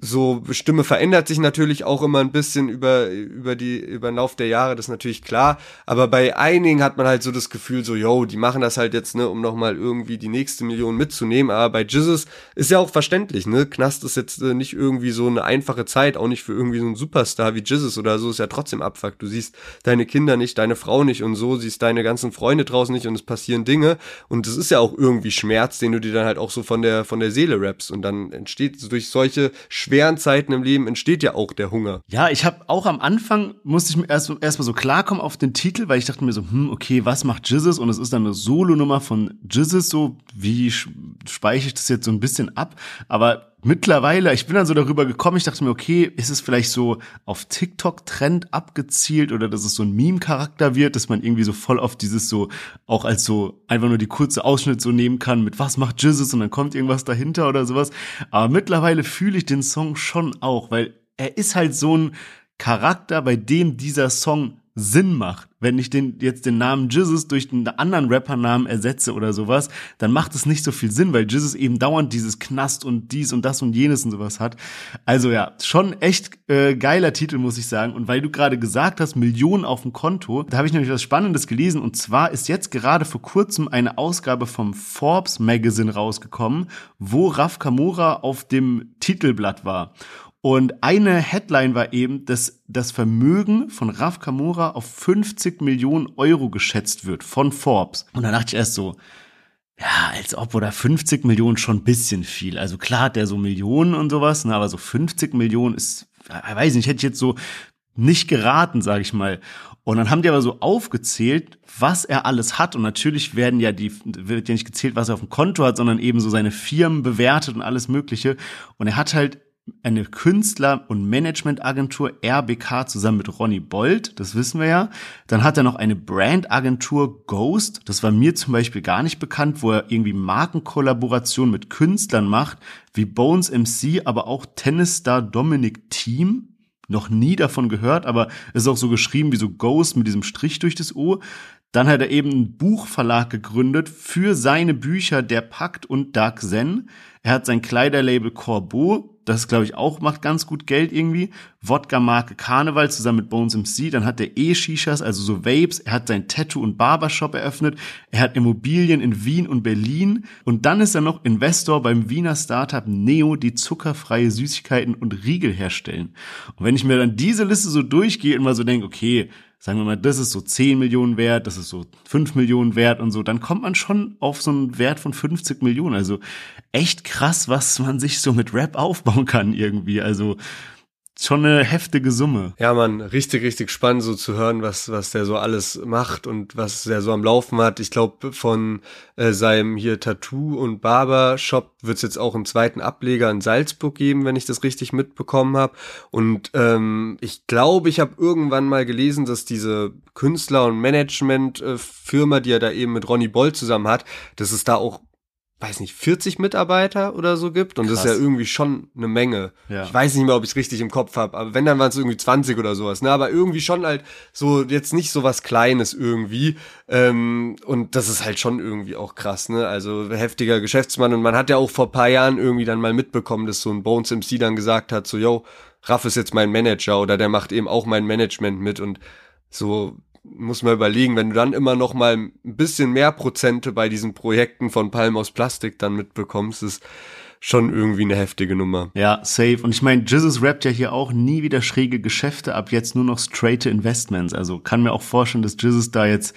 so Stimme verändert sich natürlich auch immer ein bisschen über über die über den Lauf der Jahre, das ist natürlich klar, aber bei einigen hat man halt so das Gefühl so, yo, die machen das halt jetzt, ne, um noch mal irgendwie die nächste Million mitzunehmen, aber bei Jesus ist ja auch verständlich, ne? Knast ist jetzt äh, nicht irgendwie so eine einfache Zeit, auch nicht für irgendwie so einen Superstar wie Jesus oder so, ist ja trotzdem Abfuck. Du siehst deine Kinder nicht, deine Frau nicht und so, siehst deine ganzen Freunde draußen nicht und es passieren Dinge und es ist ja auch irgendwie Schmerz, den du dir dann halt auch so von der von der Seele rappst und dann entsteht durch solche schweren Zeiten im Leben entsteht ja auch der Hunger. Ja, ich habe auch am Anfang musste ich mir erst erstmal so klarkommen auf den Titel, weil ich dachte mir so, hm, okay, was macht Jizzes und es ist dann eine Solo-Nummer von Jizzes so, wie speichere ich das jetzt so ein bisschen ab, aber mittlerweile, ich bin dann so darüber gekommen, ich dachte mir, okay, ist es vielleicht so auf TikTok-Trend abgezielt oder dass es so ein Meme-Charakter wird, dass man irgendwie so voll auf dieses so, auch als so einfach nur die kurze Ausschnitt so nehmen kann mit was macht Jizzes und dann kommt irgendwas dahinter oder sowas. Aber mittlerweile fühle ich den Song schon auch, weil er ist halt so ein Charakter, bei dem dieser Song Sinn macht. Wenn ich den, jetzt den Namen Jizzes durch einen anderen Rappernamen ersetze oder sowas, dann macht es nicht so viel Sinn, weil Jizzes eben dauernd dieses Knast und dies und das und jenes und sowas hat. Also ja, schon echt äh, geiler Titel, muss ich sagen. Und weil du gerade gesagt hast, Millionen auf dem Konto, da habe ich nämlich was Spannendes gelesen. Und zwar ist jetzt gerade vor kurzem eine Ausgabe vom Forbes Magazine rausgekommen, wo Raf Kamora auf dem Titelblatt war. Und eine Headline war eben, dass das Vermögen von Raf Kamura auf 50 Millionen Euro geschätzt wird von Forbes. Und da dachte ich erst so, ja, als ob oder 50 Millionen schon ein bisschen viel. Also klar hat der so Millionen und sowas, ne, aber so 50 Millionen ist, ich weiß nicht, hätte ich jetzt so nicht geraten, sage ich mal. Und dann haben die aber so aufgezählt, was er alles hat. Und natürlich werden ja die, wird ja nicht gezählt, was er auf dem Konto hat, sondern eben so seine Firmen bewertet und alles Mögliche. Und er hat halt eine Künstler- und Managementagentur RBK zusammen mit Ronny Bold, das wissen wir ja. Dann hat er noch eine Brandagentur Ghost, das war mir zum Beispiel gar nicht bekannt, wo er irgendwie Markenkollaboration mit Künstlern macht, wie Bones MC, aber auch Tennisstar Dominic Team. Noch nie davon gehört, aber ist auch so geschrieben wie so Ghost mit diesem Strich durch das O. Dann hat er eben einen Buchverlag gegründet für seine Bücher Der Pakt und Dark Zen. Er hat sein Kleiderlabel Corbeau, das glaube ich auch macht ganz gut Geld irgendwie. Wodka-Marke Karneval zusammen mit Bones MC. Dann hat er E-Shishas, also so Vapes. Er hat sein Tattoo- und Barbershop eröffnet. Er hat Immobilien in Wien und Berlin. Und dann ist er noch Investor beim Wiener Startup Neo, die zuckerfreie Süßigkeiten und Riegel herstellen. Und wenn ich mir dann diese Liste so durchgehe und mal so denke, okay, sagen wir mal, das ist so 10 Millionen wert, das ist so 5 Millionen wert und so, dann kommt man schon auf so einen Wert von 50 Millionen. Also echt krass, was man sich so mit Rap aufbauen kann irgendwie. Also schon eine heftige Summe. Ja, man, richtig, richtig spannend so zu hören, was, was der so alles macht und was der so am Laufen hat. Ich glaube, von äh, seinem hier Tattoo- und Barbershop wird es jetzt auch einen zweiten Ableger in Salzburg geben, wenn ich das richtig mitbekommen habe. Und ähm, ich glaube, ich habe irgendwann mal gelesen, dass diese Künstler- und Management-Firma, äh, die er da eben mit Ronny Boll zusammen hat, dass es da auch weiß nicht, 40 Mitarbeiter oder so gibt. Und Krass. das ist ja irgendwie schon eine Menge. Ja. Ich weiß nicht mehr, ob ich es richtig im Kopf habe, aber wenn, dann waren es irgendwie 20 oder sowas. Ne? Aber irgendwie schon halt so, jetzt nicht so was Kleines irgendwie. Ähm, und das ist halt schon irgendwie auch krass, ne? Also heftiger Geschäftsmann. Und man hat ja auch vor paar Jahren irgendwie dann mal mitbekommen, dass so ein Bones MC dann gesagt hat, so, yo, Raff ist jetzt mein Manager oder der macht eben auch mein Management mit und so muss man überlegen, wenn du dann immer noch mal ein bisschen mehr Prozente bei diesen Projekten von Palm aus Plastik dann mitbekommst, ist schon irgendwie eine heftige Nummer. Ja, safe. Und ich meine, Jesus rappt ja hier auch nie wieder schräge Geschäfte, ab jetzt nur noch straight Investments. Also kann mir auch vorstellen, dass Jesus da jetzt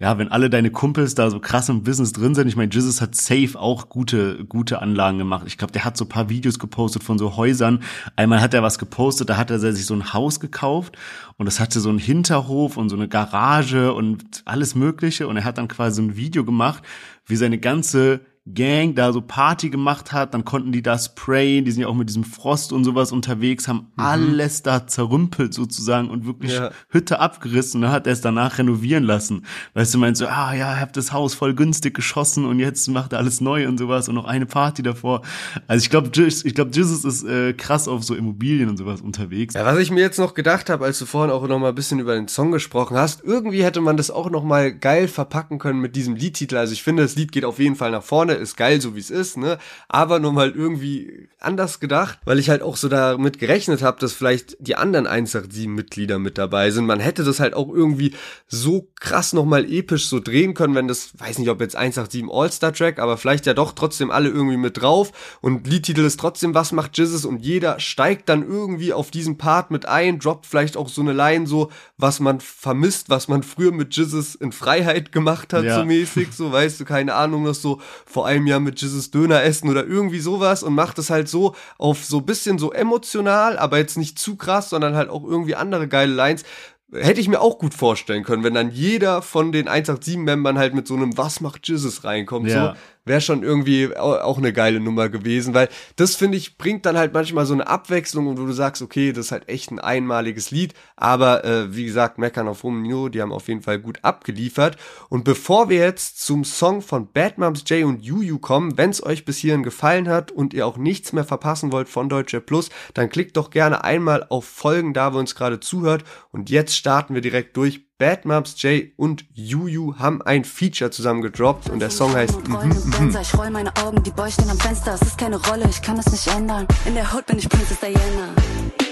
ja, wenn alle deine Kumpels da so krass im Business drin sind, ich meine, Jesus hat safe auch gute, gute Anlagen gemacht. Ich glaube, der hat so paar Videos gepostet von so Häusern. Einmal hat er was gepostet, da hat er sich so ein Haus gekauft und das hatte so einen Hinterhof und so eine Garage und alles Mögliche. Und er hat dann quasi ein Video gemacht, wie seine ganze Gang da so Party gemacht hat, dann konnten die da sprayen, die sind ja auch mit diesem Frost und sowas unterwegs, haben mhm. alles da zerrümpelt sozusagen und wirklich ja. Hütte abgerissen und dann hat er es danach renovieren lassen. Weißt du, meinst so, ah ja, habt das Haus voll günstig geschossen und jetzt macht er alles neu und sowas und noch eine Party davor. Also ich glaube, ich glaube, Jesus ist äh, krass auf so Immobilien und sowas unterwegs. Ja, was ich mir jetzt noch gedacht habe, als du vorhin auch noch mal ein bisschen über den Song gesprochen hast, irgendwie hätte man das auch noch mal geil verpacken können mit diesem Liedtitel. Also ich finde, das Lied geht auf jeden Fall nach vorne schade, ist geil, so wie es ist, ne? Aber nochmal irgendwie anders gedacht, weil ich halt auch so damit gerechnet habe, dass vielleicht die anderen 187-Mitglieder mit dabei sind. Man hätte das halt auch irgendwie so krass nochmal episch so drehen können, wenn das, weiß nicht, ob jetzt 187 All-Star-Track, aber vielleicht ja doch trotzdem alle irgendwie mit drauf und Liedtitel ist trotzdem Was macht Jizzes und jeder steigt dann irgendwie auf diesen Part mit ein, droppt vielleicht auch so eine Line so, was man vermisst, was man früher mit Jizzes in Freiheit gemacht hat, ja. so mäßig, so weißt du, keine Ahnung, das so vor einem Jahr mit Jizzes Döner essen oder irgendwie sowas und macht es halt so auf so bisschen so emotional, aber jetzt nicht zu krass, sondern halt auch irgendwie andere geile Lines, hätte ich mir auch gut vorstellen können, wenn dann jeder von den 187-Membern halt mit so einem Was macht Jizzes reinkommt. Ja. So, wäre schon irgendwie auch eine geile Nummer gewesen, weil das finde ich bringt dann halt manchmal so eine Abwechslung und wo du sagst, okay, das ist halt echt ein einmaliges Lied, aber äh, wie gesagt, meckern auf Romeo, die haben auf jeden Fall gut abgeliefert. Und bevor wir jetzt zum Song von Bad Moms J und Juju kommen, wenn es euch bis hierhin gefallen hat und ihr auch nichts mehr verpassen wollt von Deutsche Plus, dann klickt doch gerne einmal auf Folgen da, wo uns gerade zuhört. Und jetzt starten wir direkt durch Bad Moms J und Juju haben ein Feature zusammen gedroppt und der Song heißt mhm. Ich roll meine Augen, die Boys stehen am Fenster, es ist keine Rolle, ich kann es nicht ändern. In der Hood bin ich Princess Diana.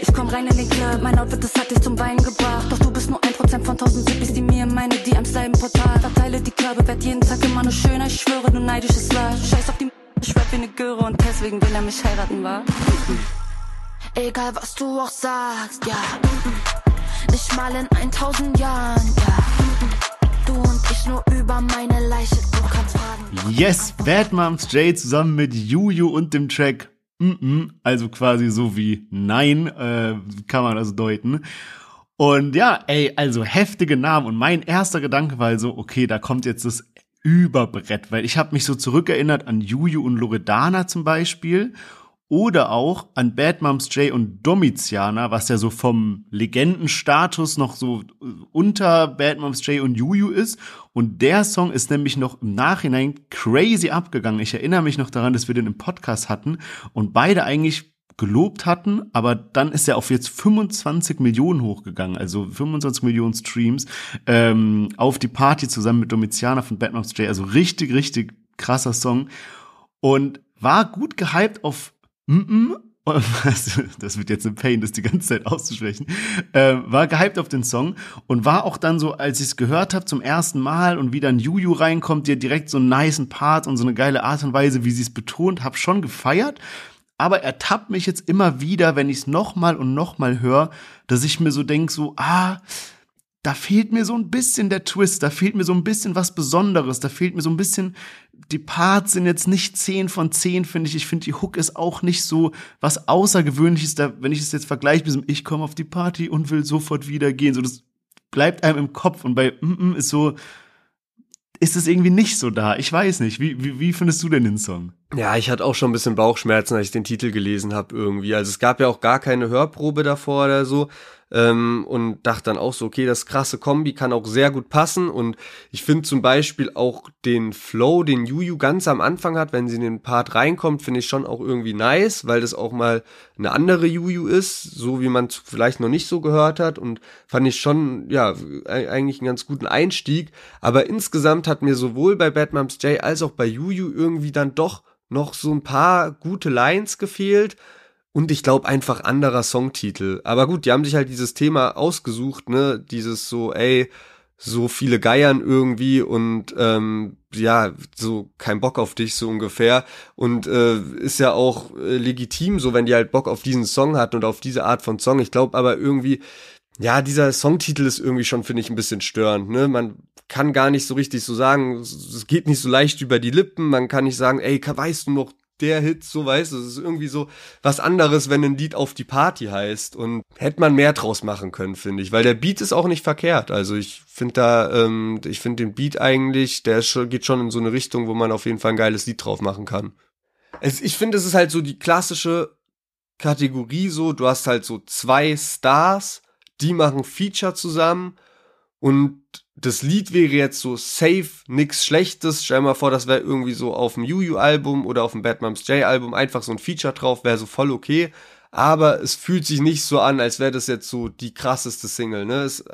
Ich komm rein in den Club, mein Outfit, das hat dich zum Weinen gebracht. Doch du bist nur ein Prozent von tausend Zippis, die mir meine DMs bleiben Portal. Verteile die Körbe, werd jeden Tag immer nur schöner, ich schwöre, du neidisches Love. Scheiß auf die ich rap wie ne Göre und deswegen will er mich heiraten, war. Egal was du auch sagst, ja. Nicht mal in 1000 Jahren, ja. Du und ich nur über meine Leiche, du kannst fragen. Yes, Bad Moms J zusammen mit Juju und dem Track also quasi so wie Nein, äh, kann man das deuten. Und ja, ey, also heftige Namen. Und mein erster Gedanke war also, okay, da kommt jetzt das Überbrett, weil ich habe mich so zurückerinnert an Juju und Loredana zum Beispiel oder auch an Bad Moms J und Domitiana, was ja so vom Legendenstatus noch so äh, unter Bad Moms J und Juju ist. Und der Song ist nämlich noch im Nachhinein crazy abgegangen. Ich erinnere mich noch daran, dass wir den im Podcast hatten und beide eigentlich gelobt hatten, aber dann ist er auf jetzt 25 Millionen hochgegangen, also 25 Millionen Streams ähm, auf die Party zusammen mit Domitiana von Bad Moms J. Also richtig, richtig krasser Song und war gut gehypt auf Mm -mm, das wird jetzt ein Pain, das die ganze Zeit auszusprechen, äh, war gehypt auf den Song und war auch dann so, als ich es gehört habe zum ersten Mal und wie dann Juju reinkommt, der direkt so einen niceen Part und so eine geile Art und Weise, wie sie es betont, hab schon gefeiert. Aber er tappt mich jetzt immer wieder, wenn ich es nochmal und nochmal höre, dass ich mir so denk, so, ah, da fehlt mir so ein bisschen der Twist, da fehlt mir so ein bisschen was Besonderes, da fehlt mir so ein bisschen, die Parts sind jetzt nicht 10 von 10, finde ich. Ich finde, die Hook ist auch nicht so was Außergewöhnliches, da, wenn ich es jetzt vergleiche mit ich komme auf die Party und will sofort wieder gehen, so das bleibt einem im Kopf und bei mm -mm ist so, ist es irgendwie nicht so da. Ich weiß nicht. Wie, wie, wie findest du denn den Song? Ja, ich hatte auch schon ein bisschen Bauchschmerzen, als ich den Titel gelesen habe irgendwie. Also es gab ja auch gar keine Hörprobe davor oder so ähm, und dachte dann auch so, okay, das krasse Kombi kann auch sehr gut passen. Und ich finde zum Beispiel auch den Flow, den Juju ganz am Anfang hat, wenn sie in den Part reinkommt, finde ich schon auch irgendwie nice, weil das auch mal eine andere Juju ist, so wie man vielleicht noch nicht so gehört hat. Und fand ich schon, ja, eigentlich einen ganz guten Einstieg, aber insgesamt hat mir sowohl bei Bad Moms J als auch bei Juju irgendwie dann doch noch so ein paar gute Lines gefehlt, und ich glaube einfach anderer Songtitel. Aber gut, die haben sich halt dieses Thema ausgesucht, ne? Dieses so, ey, so viele Geiern irgendwie und ähm, ja, so kein Bock auf dich, so ungefähr. Und äh, ist ja auch äh, legitim, so wenn die halt Bock auf diesen Song hatten und auf diese Art von Song. Ich glaube aber irgendwie, ja, dieser Songtitel ist irgendwie schon, finde ich, ein bisschen störend. Ne? Man kann gar nicht so richtig so sagen, es geht nicht so leicht über die Lippen. Man kann nicht sagen, ey, weißt du noch der Hit, so weißt du, es ist irgendwie so was anderes, wenn ein Lied auf die Party heißt und hätte man mehr draus machen können, finde ich, weil der Beat ist auch nicht verkehrt, also ich finde da, ähm, ich finde den Beat eigentlich, der schon, geht schon in so eine Richtung, wo man auf jeden Fall ein geiles Lied drauf machen kann. Es, ich finde, es ist halt so die klassische Kategorie so, du hast halt so zwei Stars, die machen Feature zusammen und das Lied wäre jetzt so safe, nix Schlechtes. Stell mal vor, das wäre irgendwie so auf dem Yu-Yu-Album oder auf dem Bad Moms J-Album einfach so ein Feature drauf, wäre so voll okay. Aber es fühlt sich nicht so an, als wäre das jetzt so die krasseste Single, ne? Es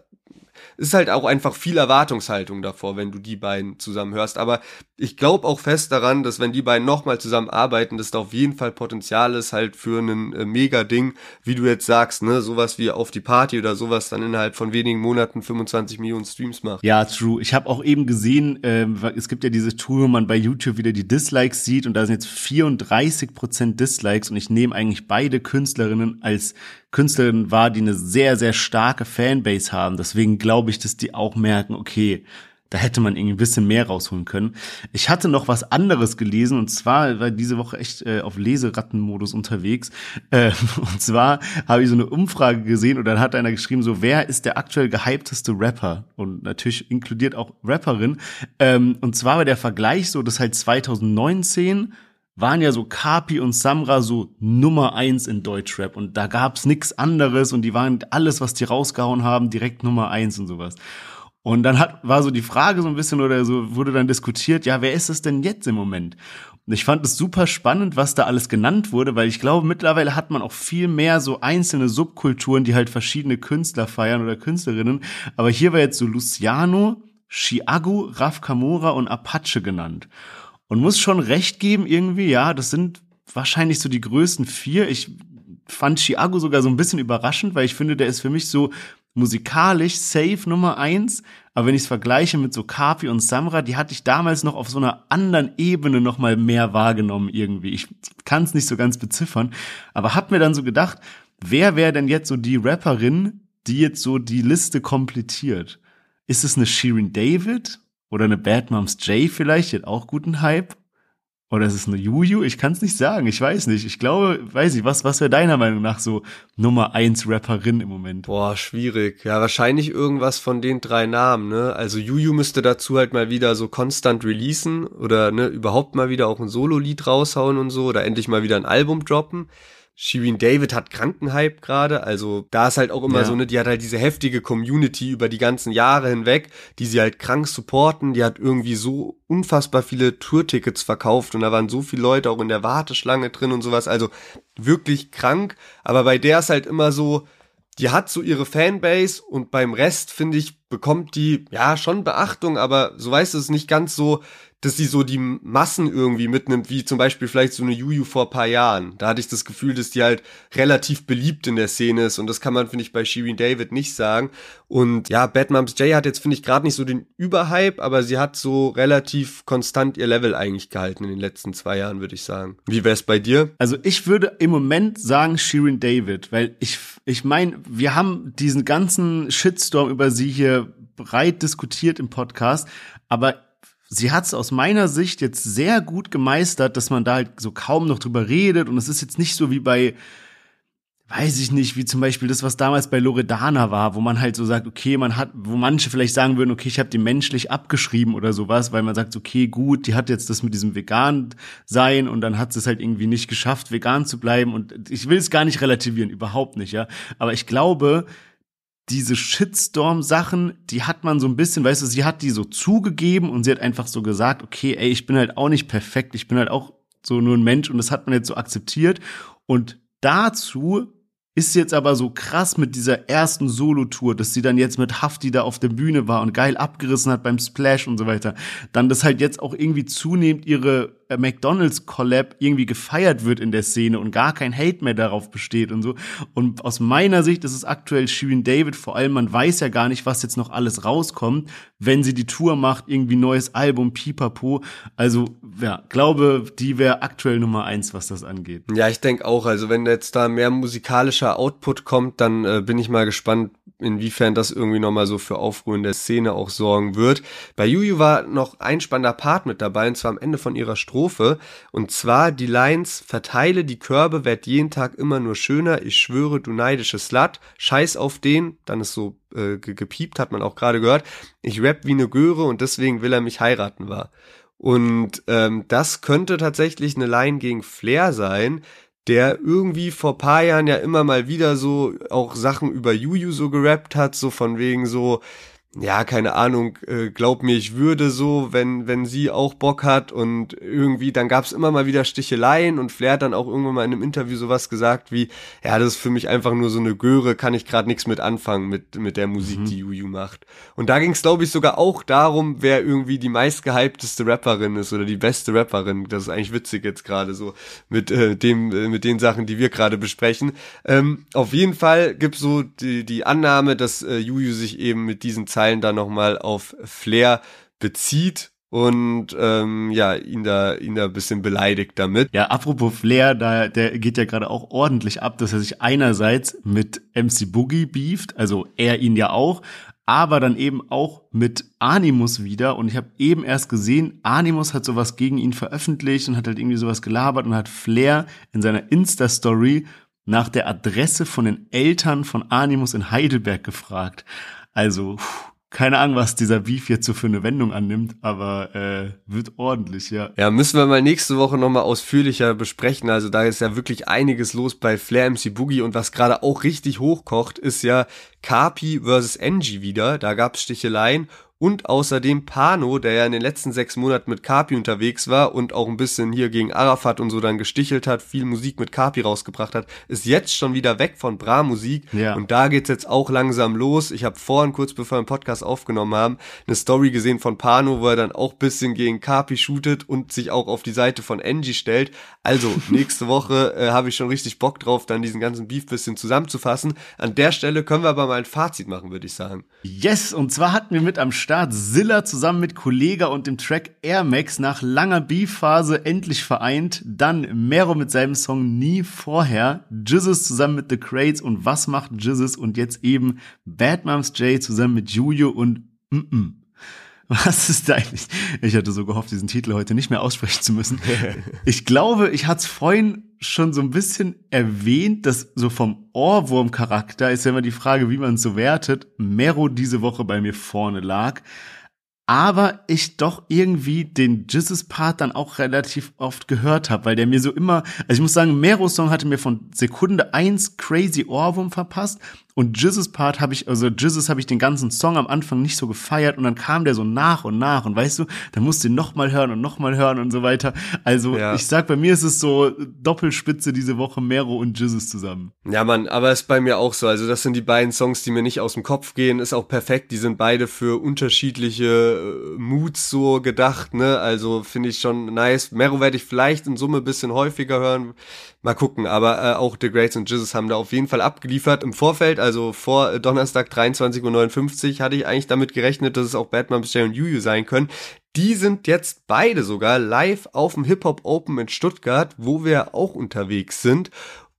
ist halt auch einfach viel Erwartungshaltung davor, wenn du die beiden zusammen hörst. Aber ich glaube auch fest daran, dass wenn die beiden nochmal zusammen arbeiten, dass da auf jeden Fall Potenzial ist halt für ein äh, Mega-Ding, wie du jetzt sagst, ne, sowas wie auf die Party oder sowas dann innerhalb von wenigen Monaten 25 Millionen Streams macht. Ja, true. Ich habe auch eben gesehen, äh, es gibt ja diese Tour, wo man bei YouTube wieder die Dislikes sieht und da sind jetzt 34 Prozent Dislikes und ich nehme eigentlich beide Künstlerinnen als Künstlerinnen wahr, die eine sehr, sehr starke Fanbase haben. Deswegen glaube ich, dass die auch merken, okay, da hätte man irgendwie ein bisschen mehr rausholen können. Ich hatte noch was anderes gelesen und zwar war diese Woche echt äh, auf Leserattenmodus unterwegs. Äh, und zwar habe ich so eine Umfrage gesehen und dann hat einer geschrieben, so wer ist der aktuell gehypteste Rapper? Und natürlich inkludiert auch Rapperin. Ähm, und zwar war der Vergleich so, dass halt 2019 waren ja so Kapi und Samra so Nummer eins in Deutschrap und da gab's nix anderes und die waren alles, was die rausgehauen haben, direkt Nummer eins und sowas. Und dann hat, war so die Frage so ein bisschen oder so wurde dann diskutiert, ja, wer ist es denn jetzt im Moment? Und ich fand es super spannend, was da alles genannt wurde, weil ich glaube, mittlerweile hat man auch viel mehr so einzelne Subkulturen, die halt verschiedene Künstler feiern oder Künstlerinnen. Aber hier war jetzt so Luciano, Chiago, Raf Kamora und Apache genannt. Und muss schon recht geben irgendwie, ja, das sind wahrscheinlich so die größten vier. Ich fand Chiago sogar so ein bisschen überraschend, weil ich finde, der ist für mich so musikalisch safe Nummer eins. Aber wenn ich es vergleiche mit so Kapi und Samra, die hatte ich damals noch auf so einer anderen Ebene noch mal mehr wahrgenommen irgendwie. Ich kann es nicht so ganz beziffern, aber hab mir dann so gedacht, wer wäre denn jetzt so die Rapperin, die jetzt so die Liste komplettiert? Ist es eine Shirin David? Oder eine Bad Moms J vielleicht, die hat auch guten Hype. Oder ist es eine Juju? Ich kann es nicht sagen. Ich weiß nicht. Ich glaube, weiß ich, was, was wäre deiner Meinung nach so Nummer eins Rapperin im Moment? Boah, schwierig. Ja, wahrscheinlich irgendwas von den drei Namen, ne? Also Juju müsste dazu halt mal wieder so konstant releasen oder ne, überhaupt mal wieder auch ein Solo-Lied raushauen und so oder endlich mal wieder ein Album droppen. Shirin David hat Krankenhype gerade, also da ist halt auch immer ja. so, ne, die hat halt diese heftige Community über die ganzen Jahre hinweg, die sie halt krank supporten, die hat irgendwie so unfassbar viele Tourtickets verkauft und da waren so viele Leute auch in der Warteschlange drin und sowas, also wirklich krank, aber bei der ist halt immer so, die hat so ihre Fanbase und beim Rest, finde ich, bekommt die, ja, schon Beachtung, aber so weißt du, es nicht ganz so, dass sie so die Massen irgendwie mitnimmt, wie zum Beispiel vielleicht so eine Juju vor paar Jahren. Da hatte ich das Gefühl, dass die halt relativ beliebt in der Szene ist und das kann man, finde ich, bei Shirin David nicht sagen. Und ja, Bad Moms J hat jetzt, finde ich, gerade nicht so den Überhype, aber sie hat so relativ konstant ihr Level eigentlich gehalten in den letzten zwei Jahren, würde ich sagen. Wie wär's bei dir? Also ich würde im Moment sagen Shirin David, weil ich, ich meine, wir haben diesen ganzen Shitstorm über sie hier breit diskutiert im Podcast, aber sie hat es aus meiner Sicht jetzt sehr gut gemeistert, dass man da halt so kaum noch drüber redet. Und es ist jetzt nicht so wie bei weiß ich nicht, wie zum Beispiel das, was damals bei Loredana war, wo man halt so sagt, okay, man hat, wo manche vielleicht sagen würden, okay, ich habe die menschlich abgeschrieben oder sowas, weil man sagt, okay, gut, die hat jetzt das mit diesem vegan sein und dann hat sie es halt irgendwie nicht geschafft, vegan zu bleiben. Und ich will es gar nicht relativieren, überhaupt nicht, ja, aber ich glaube, diese Shitstorm-Sachen, die hat man so ein bisschen, weißt du, sie hat die so zugegeben und sie hat einfach so gesagt, okay, ey, ich bin halt auch nicht perfekt, ich bin halt auch so nur ein Mensch und das hat man jetzt so akzeptiert. Und dazu ist jetzt aber so krass mit dieser ersten Solo-Tour, dass sie dann jetzt mit Hafti da auf der Bühne war und geil abgerissen hat beim Splash und so weiter. Dann, dass halt jetzt auch irgendwie zunehmend ihre McDonalds Collab irgendwie gefeiert wird in der Szene und gar kein Hate mehr darauf besteht und so. Und aus meiner Sicht ist es aktuell Shirin David, vor allem man weiß ja gar nicht, was jetzt noch alles rauskommt, wenn sie die Tour macht, irgendwie neues Album, pipapo. Also, ja, glaube, die wäre aktuell Nummer eins, was das angeht. Ja, ich denke auch. Also, wenn jetzt da mehr musikalischer Output kommt, dann äh, bin ich mal gespannt, inwiefern das irgendwie nochmal so für Aufruhr in der Szene auch sorgen wird. Bei Juju war noch ein spannender Part mit dabei, und zwar am Ende von ihrer Strophe. Und zwar die Lines, verteile die Körbe, werd jeden Tag immer nur schöner, ich schwöre, du neidische Slut, scheiß auf den, dann ist so äh, gepiept, hat man auch gerade gehört, ich rap wie ne Göre und deswegen will er mich heiraten war. Und ähm, das könnte tatsächlich eine Line gegen Flair sein, der irgendwie vor paar Jahren ja immer mal wieder so auch Sachen über Juju so gerappt hat, so von wegen so, ja, keine Ahnung, äh, glaub mir, ich würde so, wenn, wenn sie auch Bock hat und irgendwie, dann gab's immer mal wieder Sticheleien und Flair hat dann auch irgendwann mal in einem Interview sowas gesagt wie, ja, das ist für mich einfach nur so eine Göre, kann ich gerade nichts mit anfangen mit, mit der Musik, mhm. die Juju macht. Und da ging's, glaube ich, sogar auch darum, wer irgendwie die meistgehypteste Rapperin ist oder die beste Rapperin. Das ist eigentlich witzig jetzt gerade so mit äh, dem, äh, mit den Sachen, die wir gerade besprechen. Ähm, auf jeden Fall gibt's so die, die Annahme, dass äh, Juju sich eben mit diesen Zeilen dann nochmal auf Flair bezieht und ähm, ja, ihn da, ihn da ein bisschen beleidigt damit. Ja, apropos Flair, da, der geht ja gerade auch ordentlich ab, dass er sich einerseits mit MC Boogie beeft, also er ihn ja auch, aber dann eben auch mit Animus wieder. Und ich habe eben erst gesehen, Animus hat sowas gegen ihn veröffentlicht und hat halt irgendwie sowas gelabert und hat Flair in seiner Insta-Story nach der Adresse von den Eltern von Animus in Heidelberg gefragt. Also, keine Ahnung, was dieser Beef jetzt so für eine Wendung annimmt, aber äh, wird ordentlich, ja. Ja, müssen wir mal nächste Woche nochmal ausführlicher besprechen. Also da ist ja wirklich einiges los bei Flair MC Boogie und was gerade auch richtig hochkocht, ist ja Carpi versus Angie wieder. Da gab's Sticheleien und außerdem Pano, der ja in den letzten sechs Monaten mit Kapi unterwegs war und auch ein bisschen hier gegen Arafat und so dann gestichelt hat, viel Musik mit Kapi rausgebracht hat, ist jetzt schon wieder weg von Bra Musik ja. und da geht's jetzt auch langsam los. Ich habe vorhin kurz bevor wir den Podcast aufgenommen haben, eine Story gesehen von Pano, wo er dann auch bisschen gegen Kapi shootet und sich auch auf die Seite von Angie stellt. Also nächste Woche äh, habe ich schon richtig Bock drauf, dann diesen ganzen Beef bisschen zusammenzufassen. An der Stelle können wir aber mal ein Fazit machen, würde ich sagen. Yes, und zwar hatten wir mit am Start Zilla zusammen mit Kollega und dem Track Air Max nach langer Beef-Phase endlich vereint. Dann Mero mit seinem Song Nie vorher. Jizzes zusammen mit The Crates und Was macht Jizzes? Und jetzt eben Bad Moms J zusammen mit Julio und mm -mm. Was ist da eigentlich? Ich hatte so gehofft, diesen Titel heute nicht mehr aussprechen zu müssen. Ich glaube, ich hatte es vorhin schon so ein bisschen erwähnt, dass so vom Ohrwurm-Charakter ist ja immer die Frage, wie man es so wertet, Mero diese Woche bei mir vorne lag aber ich doch irgendwie den Jizzes-Part dann auch relativ oft gehört habe, weil der mir so immer, also ich muss sagen, Mero-Song hatte mir von Sekunde eins crazy Ohrwurm verpasst und Jizzes Part habe ich, also Jizzes habe ich den ganzen Song am Anfang nicht so gefeiert und dann kam der so nach und nach und weißt du, dann musst du ihn nochmal hören und nochmal hören und so weiter. Also ja. ich sag, bei mir ist es so Doppelspitze diese Woche Mero und Jizzes zusammen. Ja, Mann, aber ist bei mir auch so. Also das sind die beiden Songs, die mir nicht aus dem Kopf gehen. Ist auch perfekt. Die sind beide für unterschiedliche äh, Moods so gedacht, ne? Also finde ich schon nice. Mero werde ich vielleicht in Summe bisschen häufiger hören. Mal gucken. Aber äh, auch The Greats und Jizzes haben da auf jeden Fall abgeliefert im Vorfeld also vor Donnerstag 23.59 Uhr hatte ich eigentlich damit gerechnet, dass es auch Batman, Jay und Juju sein können. Die sind jetzt beide sogar live auf dem Hip Hop Open in Stuttgart, wo wir auch unterwegs sind.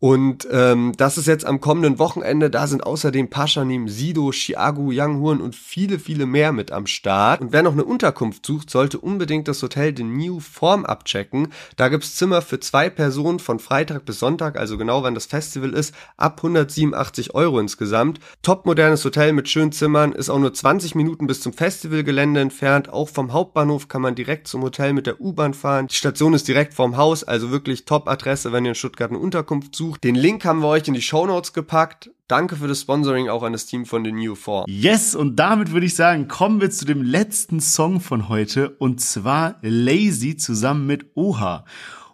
Und ähm, das ist jetzt am kommenden Wochenende. Da sind außerdem Paschanim, Sido, Chiagu, Young Horn und viele, viele mehr mit am Start. Und wer noch eine Unterkunft sucht, sollte unbedingt das Hotel The New Form abchecken. Da gibt's Zimmer für zwei Personen von Freitag bis Sonntag, also genau wann das Festival ist, ab 187 Euro insgesamt. Topmodernes Hotel mit schönen Zimmern, ist auch nur 20 Minuten bis zum Festivalgelände entfernt. Auch vom Hauptbahnhof kann man direkt zum Hotel mit der U-Bahn fahren. Die Station ist direkt vorm Haus, also wirklich Top-Adresse, wenn ihr in Stuttgart eine Unterkunft sucht gesucht. Den Link haben wir euch in die Show Notes gepackt. Danke für das Sponsoring auch an das Team von The New Form. Yes, und damit würde ich sagen, kommen wir zu dem letzten Song von heute und zwar Lazy zusammen mit Oha.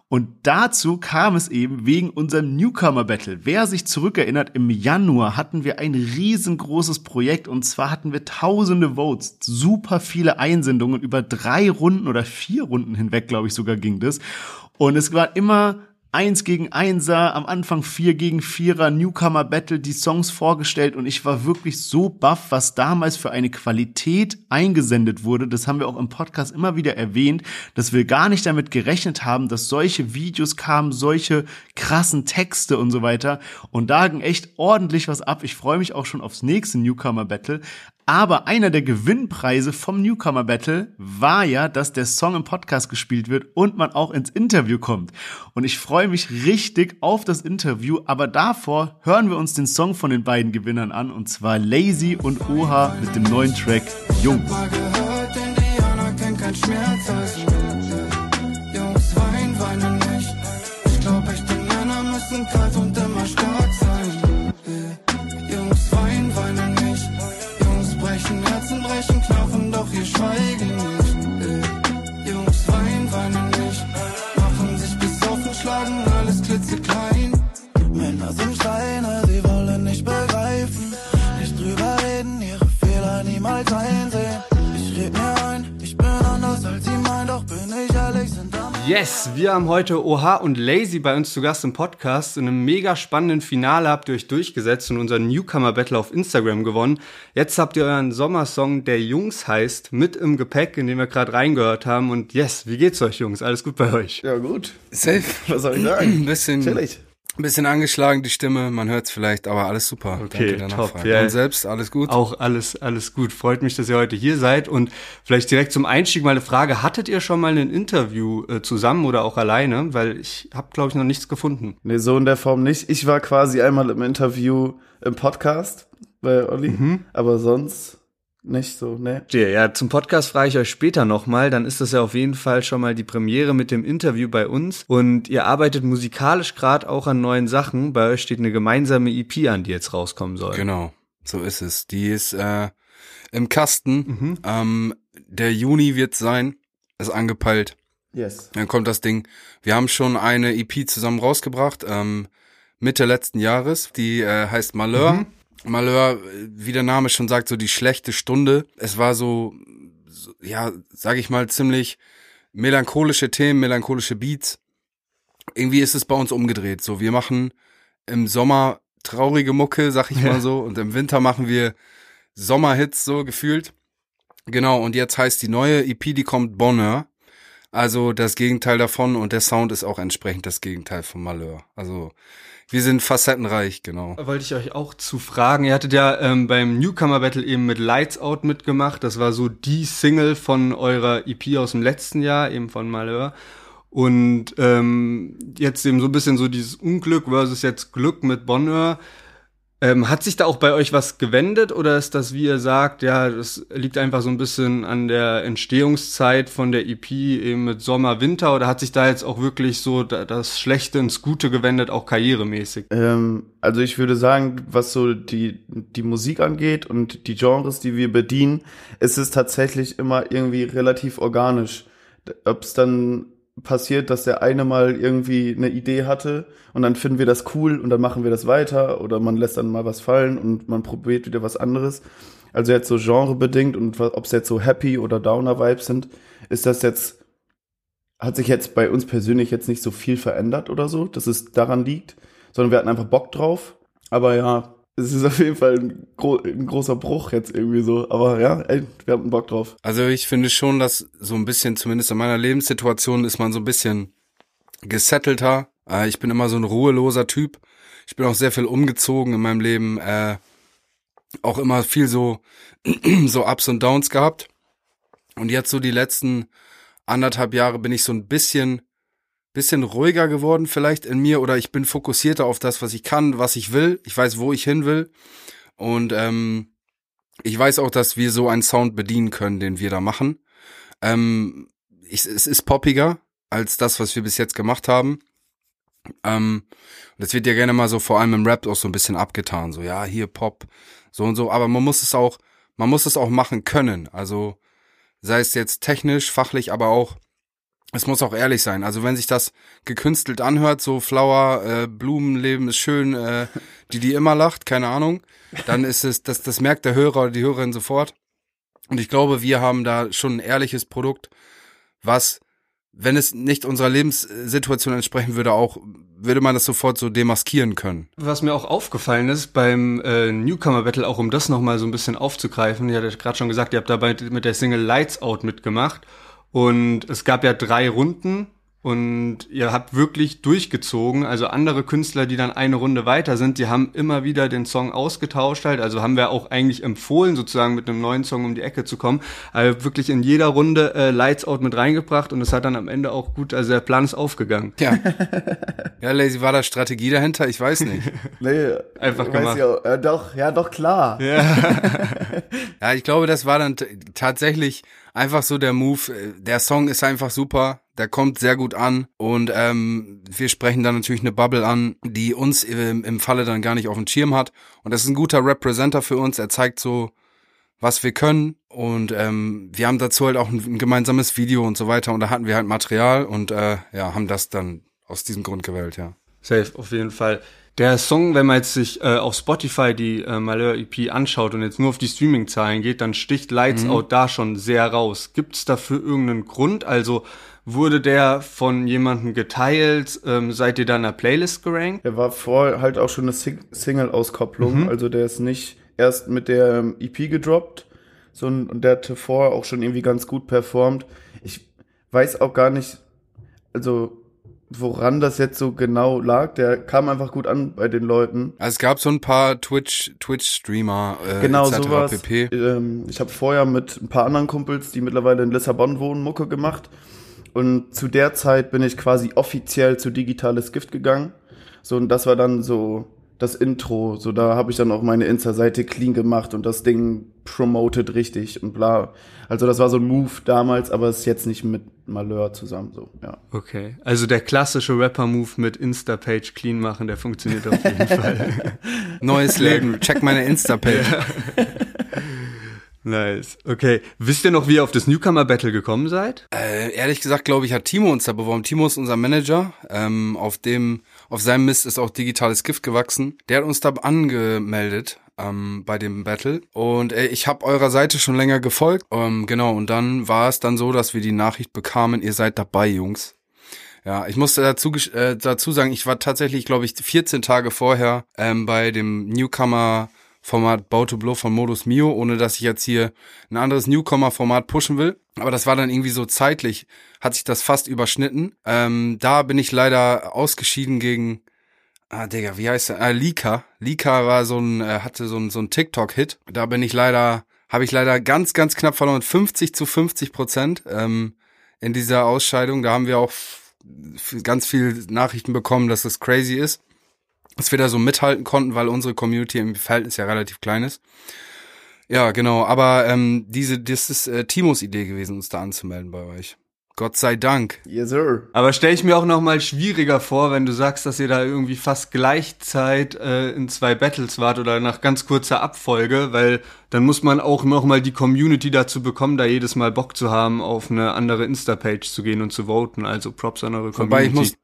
Und dazu kam es eben wegen unserem Newcomer Battle. Wer sich zurückerinnert, im Januar hatten wir ein riesengroßes Projekt und zwar hatten wir tausende Votes, super viele Einsendungen über drei Runden oder vier Runden hinweg, glaube ich, sogar ging das. Und es war immer Eins gegen Einser, am Anfang vier gegen Vierer, Newcomer Battle, die Songs vorgestellt und ich war wirklich so baff, was damals für eine Qualität eingesendet wurde. Das haben wir auch im Podcast immer wieder erwähnt, dass wir gar nicht damit gerechnet haben, dass solche Videos kamen, solche krassen Texte und so weiter. Und da ging echt ordentlich was ab. Ich freue mich auch schon aufs nächste Newcomer Battle. Aber einer der Gewinnpreise vom Newcomer Battle war ja, dass der Song im Podcast gespielt wird und man auch ins Interview kommt. Und ich freue mich richtig auf das Interview, aber davor hören wir uns den Song von den beiden Gewinnern an und zwar Lazy und Oha mit dem neuen Track Jung. Jungs Yes, wir haben heute Oha und Lazy bei uns zu Gast im Podcast. In einem mega spannenden Finale habt ihr euch durchgesetzt und unseren Newcomer Battle auf Instagram gewonnen. Jetzt habt ihr euren Sommersong, der Jungs heißt, mit im Gepäck, in den wir gerade reingehört haben. Und yes, wie geht's euch, Jungs? Alles gut bei euch? Ja, gut. Safe. Was soll ich sagen? Ein bisschen, Chillig. Ein bisschen angeschlagen, die Stimme, man hört es vielleicht, aber alles super. Okay, Danke top, ja. Und selbst alles gut? Auch alles, alles gut. Freut mich, dass ihr heute hier seid. Und vielleicht direkt zum Einstieg mal eine Frage. Hattet ihr schon mal ein Interview äh, zusammen oder auch alleine? Weil ich habe, glaube ich, noch nichts gefunden. Nee, so in der Form nicht. Ich war quasi einmal im Interview im Podcast bei Olli, Mhm. aber sonst nicht so, ne? Ja, zum Podcast frage ich euch später nochmal. Dann ist das ja auf jeden Fall schon mal die Premiere mit dem Interview bei uns. Und ihr arbeitet musikalisch gerade auch an neuen Sachen. Bei euch steht eine gemeinsame EP an, die jetzt rauskommen soll. Genau, so ist es. Die ist äh, im Kasten. Mhm. Ähm, der Juni wird sein, ist angepeilt. Yes. Dann kommt das Ding. Wir haben schon eine EP zusammen rausgebracht, ähm, Mitte letzten Jahres. Die äh, heißt Malheur. Mhm. Malheur, wie der Name schon sagt, so die schlechte Stunde. Es war so, so ja, sag ich mal, ziemlich melancholische Themen, melancholische Beats. Irgendwie ist es bei uns umgedreht. So, wir machen im Sommer traurige Mucke, sag ich mal so, und im Winter machen wir Sommerhits so gefühlt. Genau, und jetzt heißt die neue EP, die kommt Bonheur. Also das Gegenteil davon und der Sound ist auch entsprechend das Gegenteil von Malheur. Also wir sind facettenreich, genau. Wollte ich euch auch zu fragen. Ihr hattet ja ähm, beim Newcomer Battle eben mit Lights Out mitgemacht. Das war so die Single von eurer EP aus dem letzten Jahr, eben von Malheur. Und ähm, jetzt eben so ein bisschen so dieses Unglück versus jetzt Glück mit Bonheur. Ähm, hat sich da auch bei euch was gewendet oder ist das, wie ihr sagt, ja, das liegt einfach so ein bisschen an der Entstehungszeit von der EP eben mit Sommer, Winter oder hat sich da jetzt auch wirklich so da- das Schlechte ins Gute gewendet, auch karrieremäßig? Ähm, also ich würde sagen, was so die, die Musik angeht und die Genres, die wir bedienen, ist es tatsächlich immer irgendwie relativ organisch. Ob es dann passiert, dass der eine mal irgendwie eine Idee hatte und dann finden wir das cool und dann machen wir das weiter oder man lässt dann mal was fallen und man probiert wieder was anderes. Also jetzt so genrebedingt und ob es jetzt so Happy oder Downer Vibes sind, ist das jetzt hat sich jetzt bei uns persönlich jetzt nicht so viel verändert oder so, dass es daran liegt, sondern wir hatten einfach Bock drauf. Aber ja, es ist auf jeden Fall ein, gro ein großer Bruch jetzt irgendwie so. Aber ja, ey, wir hatten Bock drauf. Also ich finde schon, dass so ein bisschen, zumindest in meiner Lebenssituation, ist man so ein bisschen gesettelter. Äh, ich bin immer so ein ruheloser Typ. Ich bin auch sehr viel umgezogen in meinem Leben. Äh, auch immer viel so, so Ups und Downs gehabt. Und jetzt so die letzten anderthalb Jahre bin ich so ein bisschen, bisschen ruhiger geworden vielleicht in mir oder ich bin fokussierter auf das, was ich kann, was ich will. Ich weiß, wo ich hin will. Und ähm, ich weiß auch, dass wir so einen Sound bedienen können, den wir da machen. Ähm, ich, es ist poppiger als das, was wir bis jetzt gemacht haben. Ähm, das wird ja gerne mal so vor allem im Rap auch so ein bisschen abgetan. So, ja, hier Pop, so und so. Aber man muss es auch, man muss es auch machen können. Also sei es jetzt technisch, fachlich, aber auch, es muss auch ehrlich sein. Also wenn sich das gekünstelt anhört, so Flower, äh, Blumenleben ist schön, äh, die, die immer lacht, keine Ahnung, dann ist es, das, das merkt der Hörer oder die Hörerin sofort. Und ich glaube, wir haben da schon ein ehrliches Produkt, was, wenn es nicht unserer Lebenssituation entsprechen würde, auch, würde man das sofort so demaskieren können. Was mir auch aufgefallen ist beim äh, Newcomer Battle, auch um das nochmal so ein bisschen aufzugreifen, ihr hattet gerade schon gesagt, ihr habt dabei mit der Single Lights Out mitgemacht und es gab ja drei Runden und ihr habt wirklich durchgezogen. Also andere Künstler, die dann eine Runde weiter sind, die haben immer wieder den Song ausgetauscht halt. Also haben wir auch eigentlich empfohlen, sozusagen mit einem neuen Song um die Ecke zu kommen. Also wirklich in jeder Runde äh, Lights Out mit reingebracht und es hat dann am Ende auch gut, also der Plan ist aufgegangen. Ja. ja, Lazy, war da Strategie dahinter? Ich weiß nicht. Nee, Einfach weiß gemacht. ich. Äh, doch, ja, doch, klar. Ja, ich glaube, das war dann tatsächlich einfach so der Move. Äh, Der Song ist einfach super, der kommt sehr gut an und ähm, wir sprechen dann natürlich eine Bubble an, die uns im, im Falle dann gar nicht auf dem Schirm hat. Und das ist ein guter Representer für uns. Er zeigt so, was wir können und ähm, wir haben dazu halt auch ein, ein gemeinsames Video und so weiter und da hatten wir halt Material und äh, ja, haben das dann aus diesem Grund gewählt, ja. Safe, auf jeden Fall. Der Song, wenn man jetzt sich äh, auf Spotify die äh, Malheur EP anschaut und jetzt nur auf die Streaming-Zahlen geht, dann sticht Lights Mhm. Out da schon sehr raus. Gibt's dafür irgendeinen Grund? Also wurde der von jemandem geteilt? Ähm, seid ihr da in einer Playlist gerankt? Der war vorher halt auch schon eine Sing Single-Auskopplung, Mhm. also der ist nicht erst mit der ähm, EP gedroppt, sondern und der hatte vorher auch schon irgendwie ganz gut performt. Ich weiß auch gar nicht, also woran das jetzt so genau lag. Der kam einfach gut an bei den Leuten. Also es gab so ein paar Twitch, Twitch-Streamer, äh, Genau sowas. pp. Ähm, ich habe vorher mit ein paar anderen Kumpels, die mittlerweile in Lissabon wohnen, Mucke gemacht. Und zu der Zeit bin ich quasi offiziell zu Digitales Gift gegangen. So, und das war dann so das Intro. So, da habe ich dann auch meine Insta-Seite clean gemacht und das Ding promoted richtig und bla. Also das war so ein Move damals, aber ist jetzt nicht mit Malheur zusammen so, ja. Okay. Also der klassische Rapper-Move mit Insta-Page clean machen, der funktioniert auf jeden Fall. Neues Leben. Check meine Insta-Page. Nice. Okay. Wisst ihr noch, wie ihr auf das Newcomer-Battle gekommen seid? Äh, ehrlich gesagt, glaube ich, hat Timo uns da beworben. Timo ist unser Manager. Ähm, auf dem, auf seinem Mist ist auch digitales Gift gewachsen. Der hat uns da angemeldet ähm, bei dem Battle. Und äh, ich habe eurer Seite schon länger gefolgt. Ähm, genau, und dann war es dann so, dass wir die Nachricht bekamen, ihr seid dabei, Jungs. Ja, ich musste dazu, äh, dazu sagen, ich war tatsächlich, glaube ich, 14 Tage vorher ähm, bei dem Newcomer Format Bow to Blow von Modus Mio, ohne dass ich jetzt hier ein anderes Newcomer-Format pushen will. Aber das war dann irgendwie so zeitlich, hat sich das fast überschnitten. Ähm, da bin ich leider ausgeschieden gegen, ah Digga, wie heißt der? Ah, Lika. Lika war so ein, äh, hatte so ein, so ein TikTok-Hit. Da bin ich leider, habe ich leider ganz, ganz knapp verloren. 50 zu 50 Prozent ähm, in dieser Ausscheidung. Da haben wir auch ganz viel Nachrichten bekommen, dass das crazy ist dass wir da so mithalten konnten, weil unsere Community im Verhältnis ja relativ klein ist. Ja, genau. Aber ähm, diese, das ist äh, Timos Idee gewesen, uns da anzumelden bei euch. Gott sei Dank. Yes, sir. Aber stelle ich mir auch noch mal schwieriger vor, wenn du sagst, dass ihr da irgendwie fast gleichzeit äh, in zwei Battles wart oder nach ganz kurzer Abfolge, weil dann muss man auch noch mal die Community dazu bekommen, da jedes Mal Bock zu haben, auf eine andere Insta-Page zu gehen und zu voten. Also Props an eure Community. Wobei ich muss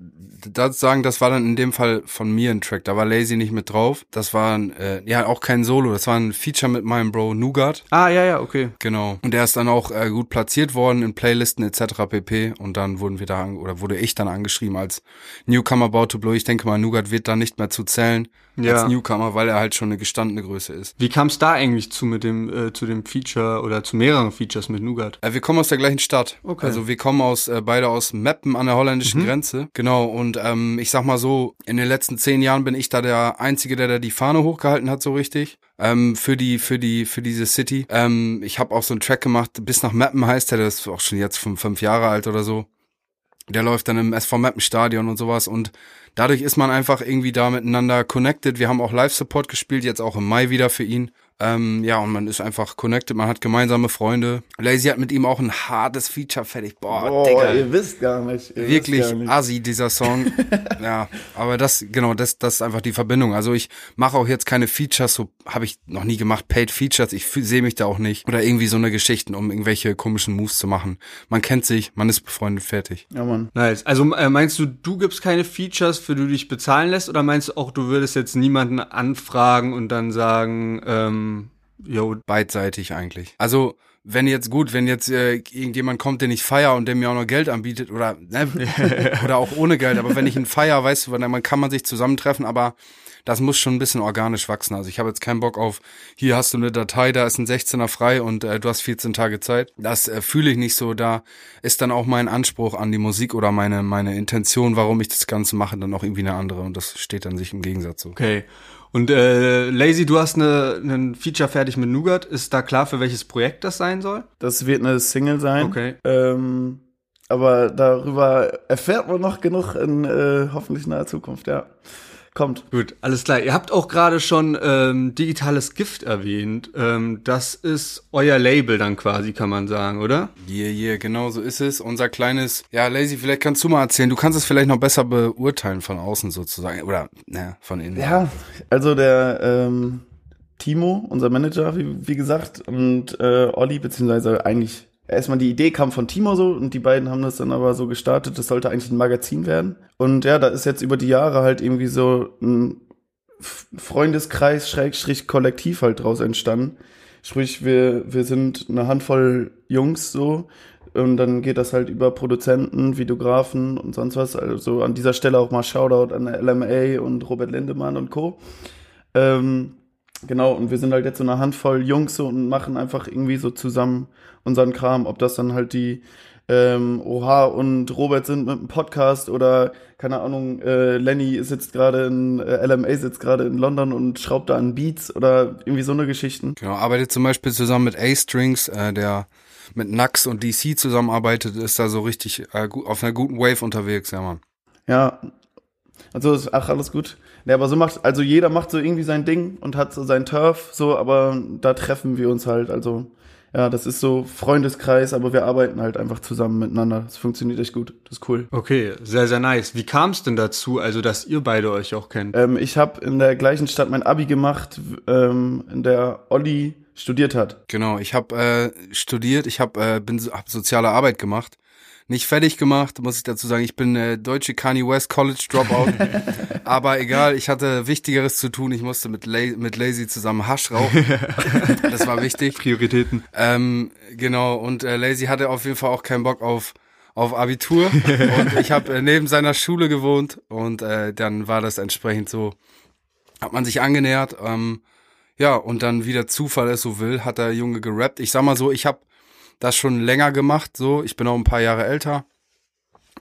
dazu sagen, das war dann in dem Fall von mir ein Track. Da war Lazy nicht mit drauf. Das war äh, ja auch kein Solo. Das war ein Feature mit meinem Bro Nougat. ah, ja, ja, okay. Genau. Und der ist dann auch äh, gut platziert worden in Playlisten etc. pp. Und dann wurden wir da, oder wurde ich dann angeschrieben als Newcomer Bow to Blow. Ich denke mal, Nougat wird da nicht mehr zu zählen Ja. als Newcomer, weil er halt schon eine gestandene Größe ist. Wie kam es da eigentlich zu mit dem äh, zu dem Feature oder zu mehreren Features mit Nougat? Äh, wir kommen aus der gleichen Stadt. Okay. Also wir kommen aus äh, beide aus Meppen an der holländischen Grenze. Genau. Und ähm, ich sag mal so, in den letzten zehn Jahren bin ich da der Einzige, der da die Fahne hochgehalten hat, so richtig. Ähm, für die, für die, für diese City. Ähm, ich habe auch so einen Track gemacht, bis nach Meppen heißt der, das ist auch schon jetzt fünf, fünf Jahre alt oder so. Der läuft dann im SV Meppen Stadion und sowas und dadurch ist man einfach irgendwie da miteinander connected. Wir haben auch Live-Support gespielt, jetzt auch im Mai wieder für ihn. Ähm, ja, und man ist einfach connected, man hat gemeinsame Freunde. Lazy hat mit ihm auch ein hartes Feature fertig. Boah, Oh, Digga. ihr wisst gar nicht. Ihr Wirklich wisst gar nicht. assi, dieser Song. ja, aber das, genau, das, das ist einfach die Verbindung. Also ich mache auch jetzt keine Features, so habe ich noch nie gemacht, Paid Features. Ich sehe mich da auch nicht. Oder irgendwie so eine Geschichten, um irgendwelche komischen Moves zu machen. Man kennt sich, man ist befreundet, fertig. Ja, Mann. Nice. Also äh, meinst du, du gibst keine Features, für die du dich bezahlen lässt, oder meinst du auch, du würdest jetzt niemanden anfragen und dann sagen, ähm, yo, Beidseitig eigentlich. Also, wenn jetzt gut, wenn jetzt äh, irgendjemand kommt, den ich feier und der mir auch noch Geld anbietet oder ne, oder auch ohne Geld, aber wenn ich ihn feier, weißt du, dann kann man sich zusammentreffen, aber das muss schon ein bisschen organisch wachsen. Also ich habe jetzt keinen Bock auf, hier hast du eine Datei, da ist ein 16er frei und äh, du hast 14 Tage Zeit. Das äh, fühle ich nicht so. Da ist dann auch mein Anspruch an die Musik oder meine meine Intention, warum ich das Ganze mache, dann auch irgendwie eine andere und das steht dann sich im Gegensatz so. okay. Und äh, Lazy, du hast eine, ein Feature fertig mit Nougat. Ist da klar, für welches Projekt das sein soll? Das wird eine Single sein. Okay. Ähm, aber darüber erfährt man noch genug in äh, hoffentlich naher Zukunft, ja. Kommt. Gut, alles klar. Ihr habt auch gerade schon ähm, digitales Gift erwähnt. Ähm, das ist euer Label dann quasi, kann man sagen, oder? Yeah, yeah, genau so ist es. Unser kleines, ja, Lazy, vielleicht kannst du mal erzählen. Du kannst es vielleicht noch besser beurteilen von außen sozusagen. Oder, ne, von innen. Ja, also der ähm, Timo, unser Manager, wie, wie gesagt, und äh, Olli, beziehungsweise eigentlich erstmal die Idee kam von Timo so und die beiden haben das dann aber so gestartet, das sollte eigentlich ein Magazin werden. Und ja, da ist jetzt über die Jahre halt irgendwie so ein Freundeskreis, Schrägstrich, Kollektiv halt draus entstanden. Sprich, wir, wir sind eine Handvoll Jungs so und dann geht das halt über Produzenten, Videografen und sonst was. Also an dieser Stelle auch mal Shoutout an LMA und Robert Lindemann und Co. Ähm, genau, und wir sind halt jetzt so eine Handvoll Jungs so und machen einfach irgendwie so zusammen unseren Kram. Ob das dann halt die ähm, Oha und Robert sind mit dem Podcast oder keine Ahnung, äh, Lenny sitzt gerade in äh, LMA sitzt gerade in London und schraubt da an Beats oder irgendwie so eine Geschichten. Genau, arbeitet zum Beispiel zusammen mit A-Strings, äh, der mit Nax und DC zusammenarbeitet, ist da so richtig äh, auf einer guten Wave unterwegs, ja man. Ja, also ist ach alles gut. Ja, aber so macht, also jeder macht so irgendwie sein Ding und hat so sein Turf, so, aber da treffen wir uns halt. Also ja, das ist so Freundeskreis, aber wir arbeiten halt einfach zusammen miteinander. Das funktioniert echt gut. Das ist cool. Okay, sehr, sehr nice. Wie kam es denn dazu, also dass ihr beide euch auch kennt? Ähm, ich habe in der gleichen Stadt mein Abi gemacht, ähm, in der Olli studiert hat. Genau, ich habe äh, studiert, ich habe äh, bin hab soziale Arbeit gemacht. Nicht fertig gemacht, muss ich dazu sagen. Ich bin äh, deutsche Kanye West College Dropout. Aber egal, ich hatte Wichtigeres zu tun. Ich musste mit, La mit Lazy zusammen Hasch rauchen. das war wichtig. Prioritäten. Ähm, genau, und äh, Lazy hatte auf jeden Fall auch keinen Bock auf auf Abitur und ich habe äh, neben seiner Schule gewohnt und äh, dann war das entsprechend so, hat man sich angenähert. Ähm, ja, und dann, wie der Zufall es so will, hat der Junge gerappt. Ich sag mal so, ich habe das schon länger gemacht, so. Ich bin auch ein paar Jahre älter.